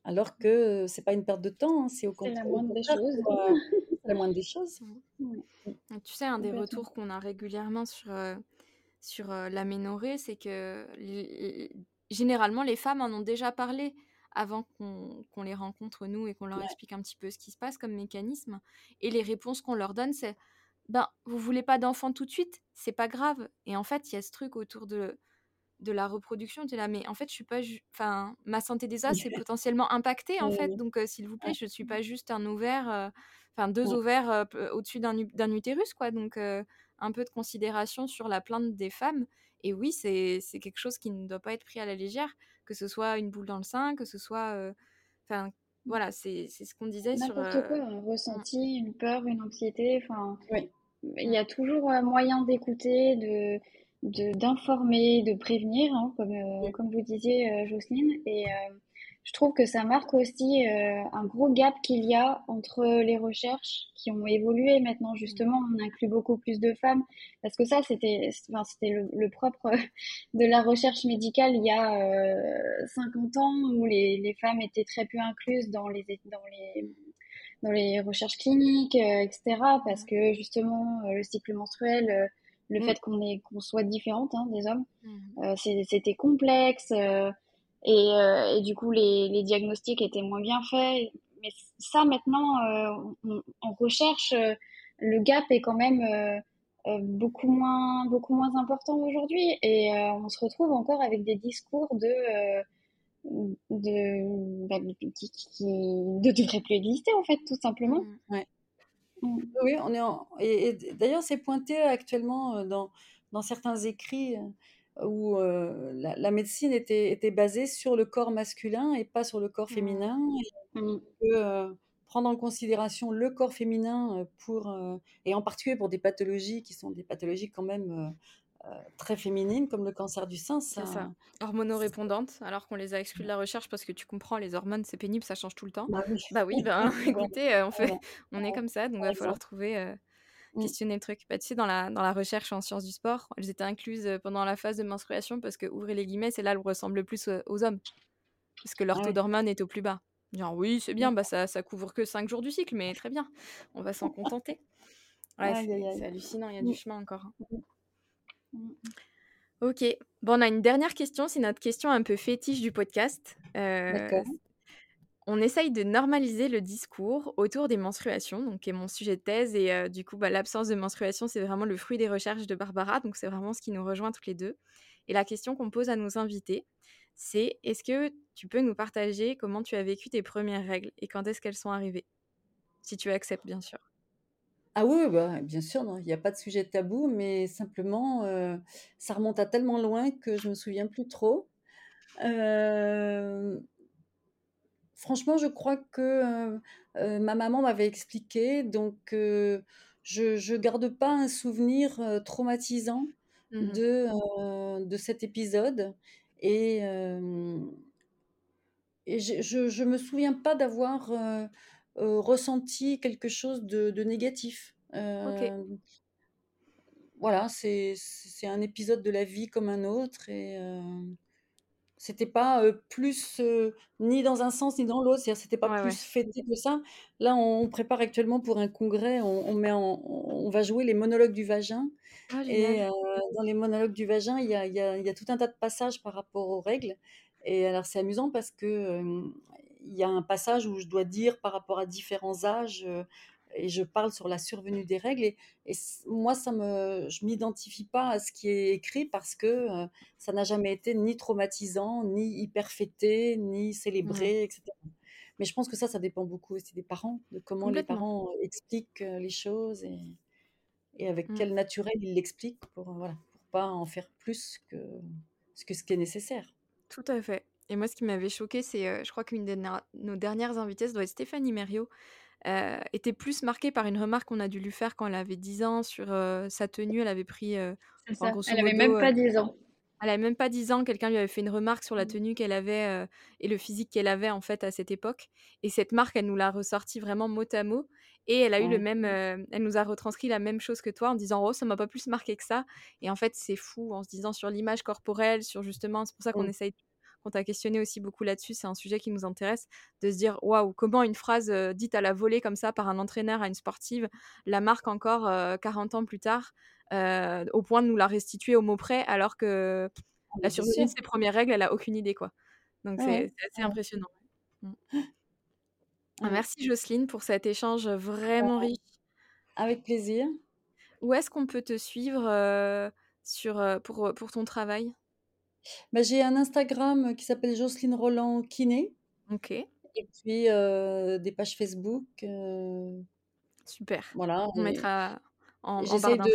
alors que, c'est pas une perte de temps, hein, c'est au C'est cont la au moindre des contraire choses. pour, heu, c'est la moindre des choses. Ouais. Et tu sais, un des Complètement. retours qu'on a régulièrement sur, heu, sur, heu, l'aménorrhée, c'est que généralement, les femmes en ont déjà parlé avant qu'on qu'on les rencontre nous et qu'on leur Ouais. explique un petit peu ce qui se passe comme mécanisme et les réponses qu'on leur donne, c'est: «Ben, vous voulez pas d'enfant tout de suite? C'est pas grave» et en fait, il y a ce truc autour de de la reproduction, tu es là: «Mais en fait, je suis pas enfin, ma santé des os est potentiellement impactée, en fait, donc heu, s'il vous plaît, je suis pas juste un ovaire, heu, enfin 2 Mmh. ovaires, heu, p au-dessus d'un utérus, quoi», donc un peu de considération sur la plainte des femmes et oui, c'est c'est quelque chose qui ne doit pas être pris à la légère, que ce soit une boule dans le sein, que ce soit, enfin. Voilà, c'est c'est ce qu'on disait sur, quoi, un mmh. ressenti, une peur, une anxiété, enfin, Oui. il y a toujours, heu, moyen d'écouter, de de d'informer, de prévenir, hein, comme, heu, Mmh. comme vous disiez, Jocelyne et heu, je trouve que ça marque aussi, heu, un gros gap qu'il y a entre les recherches qui ont évolué. Maintenant, justement, on inclut beaucoup plus de femmes parce que ça, c'était enfin, c'était le le propre de la recherche médicale il y a, heu, 50 ans où les les femmes étaient très peu incluses dans les dans les dans les recherches cliniques, heu et cetera parce que justement, heu, le cycle menstruel, heu, le Mmh. fait qu'on est qu'on soit différentes, hein, des hommes, Mmh. c'était complexe, et heu et du coup, les les diagnostics étaient moins bien faits. Mais ça maintenant, heu, on on recherche, heu, le gap est quand même, beaucoup moins beaucoup moins important aujourd'hui et on se retrouve encore avec des discours de, heu, mmh, de bah, qui qui ne devraient plus exister, en fait, tout simplement. Mmh. Ouais. Mmh. Oui, oui, on est en et et d'ailleurs, c'est pointé actuellement, dans dans certains écrits, où, heu, la la médecine était était basée sur le corps masculin et pas sur le corps Mmh. féminin Mmh. et que, heu, prendre en considération le corps féminin, heu, pour, et en particulier pour des pathologies qui sont des pathologies quand même, très féminines, comme le cancer du sein, ça... C'est ça. Hormonorépondante, alors qu'on les a exclus de la recherche parce que tu comprends, les hormones, c'est pénible, ça change tout le temps. Bah oui. Bah oui, ben écoutez, on, fait... On est comme ça, donc il va falloir trouver, euh. Questionner le truc. Bah, tu sais, dans la, dans la recherche en sciences du sport, elles étaient incluses euh, pendant la phase de menstruation parce que, ouvrez les guillemets, c'est là où elles ressemblent le plus euh, aux hommes. Parce que leur taux d'hormones est au plus bas. Genre, oui, c'est bien, bah, ça, ça couvre que 5 jours du cycle, mais très bien, on va s'en contenter. Ouais, c'est hallucinant, il y a Mm. du chemin encore. hein. Ok, bon, on a une dernière question, c'est notre question un peu fétiche du podcast. Euh. On essaye de normaliser le discours autour des menstruations, donc qui est mon sujet de thèse, et du coup, bah, l'absence de menstruation, c'est vraiment le fruit des recherches de Barbara, donc c'est vraiment ce qui nous rejoint toutes les deux. Et la question qu'on pose à nos invités, c'est est-ce que tu peux nous partager comment tu as vécu tes premières règles et quand est-ce qu'elles sont arrivées? Si tu acceptes, bien sûr. Ah oui, bah, bien sûr, il n'y a pas de sujet tabou, mais simplement, ça remonte à tellement loin que je me souviens plus trop. Franchement, je crois que ma maman m'avait expliqué, donc je je garde pas un souvenir traumatisant Mhm. de, de cet épisode. Et, et je, je me souviens pas d'avoir ressenti quelque chose de, de négatif. Voilà, c'est c'est un épisode de la vie comme un autre et euh, c'était pas euh, plus euh, ni dans un sens ni dans l'autre, c'est-à-dire c'était pas Ouais, plus ouais. fêté que ça. Là, on prépare actuellement pour un congrès, on, on met en- on va jouer les monologues du vagin Ah, et euh, dans les monologues du vagin, il y a, y a- y a tout un tas de passages par rapport aux règles. Et alors c'est amusant parce que il y a un passage où je dois dire par rapport à différents âges et je parle sur la survenue des règles. Et, moi, ça me, je m'identifie pas à ce qui est écrit parce que euh, ça n'a jamais été ni traumatisant, ni hyper fêté, ni Mhm. célébré, etc. Mais je pense que ça, ça dépend beaucoup aussi des parents, de comment les parents expliquent euh, les choses et, et avec Mm. quel naturel ils l'expliquent pour, euh, voilà, pour pas en faire plus que ce que ce qui est nécessaire. Tout à fait. Et moi, ce qui m'avait choqué, c'est, euh, je crois qu'une de nos dernières invitées, ça doit être Stéphanie Merriot, euh, était plus marquée par une remarque qu'on a dû lui faire quand elle avait 10 ans sur euh, sa tenue. Elle avait pris, euh, ça. Elle avait modo, même pas 10 ans. elle avait même pas 10 ans, quelqu'un lui avait fait une remarque sur la Mm. tenue qu'elle avait et le physique qu'elle avait en fait à cette époque. Et cette marque, elle nous l'a ressorti vraiment mot à mot. Et elle a eu le même, elle nous a retranscrit la même chose que toi en disant oh ça m'a pas plus marqué que ça. Et en fait c'est fou en se disant sur l'image corporelle, sur justement, c'est pour ça qu'on Mm. essaye, qu'on t'a questionné aussi beaucoup là-dessus. C'est un sujet qui nous intéresse de se dire waouh comment une phrase euh, dite à la volée comme ça par un entraîneur à une sportive la marque encore euh, 40 ans plus tard euh, au point de nous la restituer au mot près alors que Ah, la survenue de ses premières règles, elle a aucune idée, quoi. Donc Ouais, c'est assez ouais, impressionnant. Mm. Ah, ouais. Merci Jocelyne pour cet échange vraiment riche. Avec plaisir. Où est-ce qu'on peut te suivre euh, sur, euh, pour, pour ton travail? Bah, j'ai un Instagram qui s'appelle Jocelyne Roland Kiné Ok, et puis des pages Facebook. super. voilà. On Et, mettra en, et en barre j'essaye d'infos.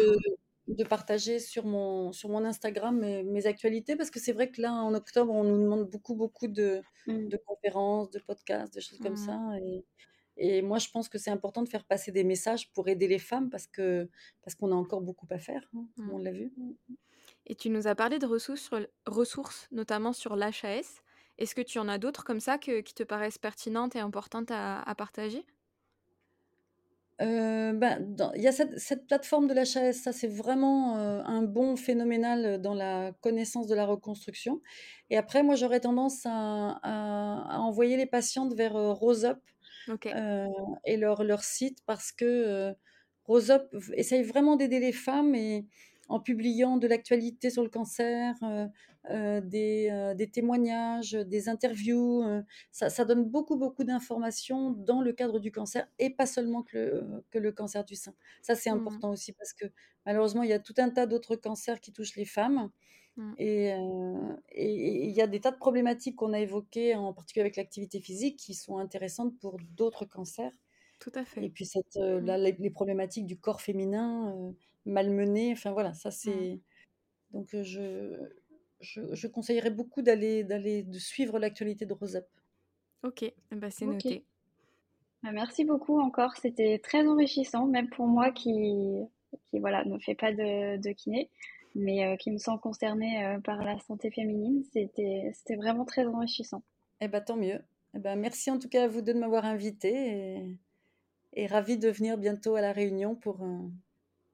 de, de partager sur mon, sur mon Instagram mes, mes actualités parce que c'est vrai que là, en octobre, on nous demande beaucoup, beaucoup de, Mm. de conférences, de podcasts, de choses comme Mm. ça. Et, et moi, je pense que c'est important de faire passer des messages pour aider les femmes parce que parce qu'on a encore beaucoup à faire. hein, le Mm. monde l'a vu. Et tu nous as parlé de ressources, sur l- ressources notamment sur l'HAS. Est-ce que tu en as d'autres comme ça que- qui te paraissent pertinentes et importantes à, à partager? Euh, ben, dans- il y a cette, cette plateforme de l'HAS, ça c'est vraiment euh, un bon phénoménal dans la connaissance de la reconstruction. Et après, moi j'aurais tendance à, à- à envoyer les patientes vers euh, Rose Up Ok. euh, et leur, leur site parce que euh, Rose Up v- essaye vraiment d'aider les femmes et en publiant de l'actualité sur le cancer, euh, euh, des, euh, des témoignages, des interviews. ça, ça donne beaucoup, beaucoup d'informations dans le cadre du cancer et pas seulement que le, que le cancer du sein. Ça, c'est Mm. important aussi parce que malheureusement, il y a tout un tas d'autres cancers qui touchent les femmes. Mm. Et et- et il y a des tas de problématiques qu'on a évoquées, en particulier avec l'activité physique, qui sont intéressantes pour d'autres cancers. Tout à Et fait. puis cette, euh, Mm. là, les, les problématiques du corps féminin euh, malmené, enfin voilà, ça Mm. c'est... Donc je, je, je conseillerais beaucoup d'aller, d'aller, de suivre l'actualité de Rose Up. Ok, eh ben, c'est Ok. noté. Bah, merci beaucoup encore. C'était très enrichissant, même pour moi qui, qui voilà, ne fait pas de, de kiné. mais qui me sent concernée par la santé féminine. C'était vraiment très enrichissant. Eh bien, tant mieux. Eh ben, merci en tout cas à vous deux de m'avoir invité et, et ravi de venir bientôt à la Réunion pour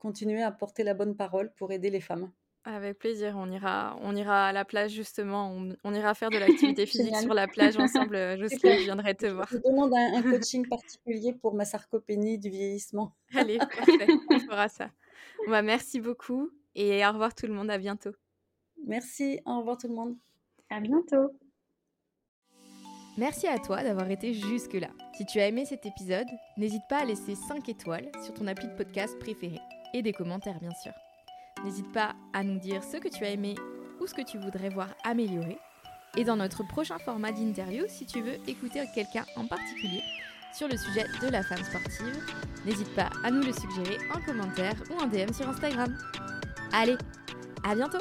continuer à porter la bonne parole pour aider les femmes. Avec plaisir, on ira, on ira à la plage justement, on, ira faire de l'activité physique sur la plage ensemble. Jocelyne, je viendrai te voir. Je demande un, coaching particulier pour ma sarcopénie du vieillissement. Allez, parfait, on fera ça. Bah, merci beaucoup et au revoir tout le monde, à bientôt. Merci, au revoir tout le monde. À bientôt. Merci à toi d'avoir été jusque-là. Si tu as aimé cet épisode, n'hésite pas à laisser 5 étoiles sur ton appli de podcast préféré et des commentaires bien sûr. N'hésite pas à nous dire ce que tu as aimé ou ce que tu voudrais voir améliorer. Et dans notre prochain format d'interview, si tu veux écouter quelqu'un en particulier sur le sujet de la femme sportive, n'hésite pas à nous le suggérer en commentaire ou en DM sur Instagram. Allez, à bientôt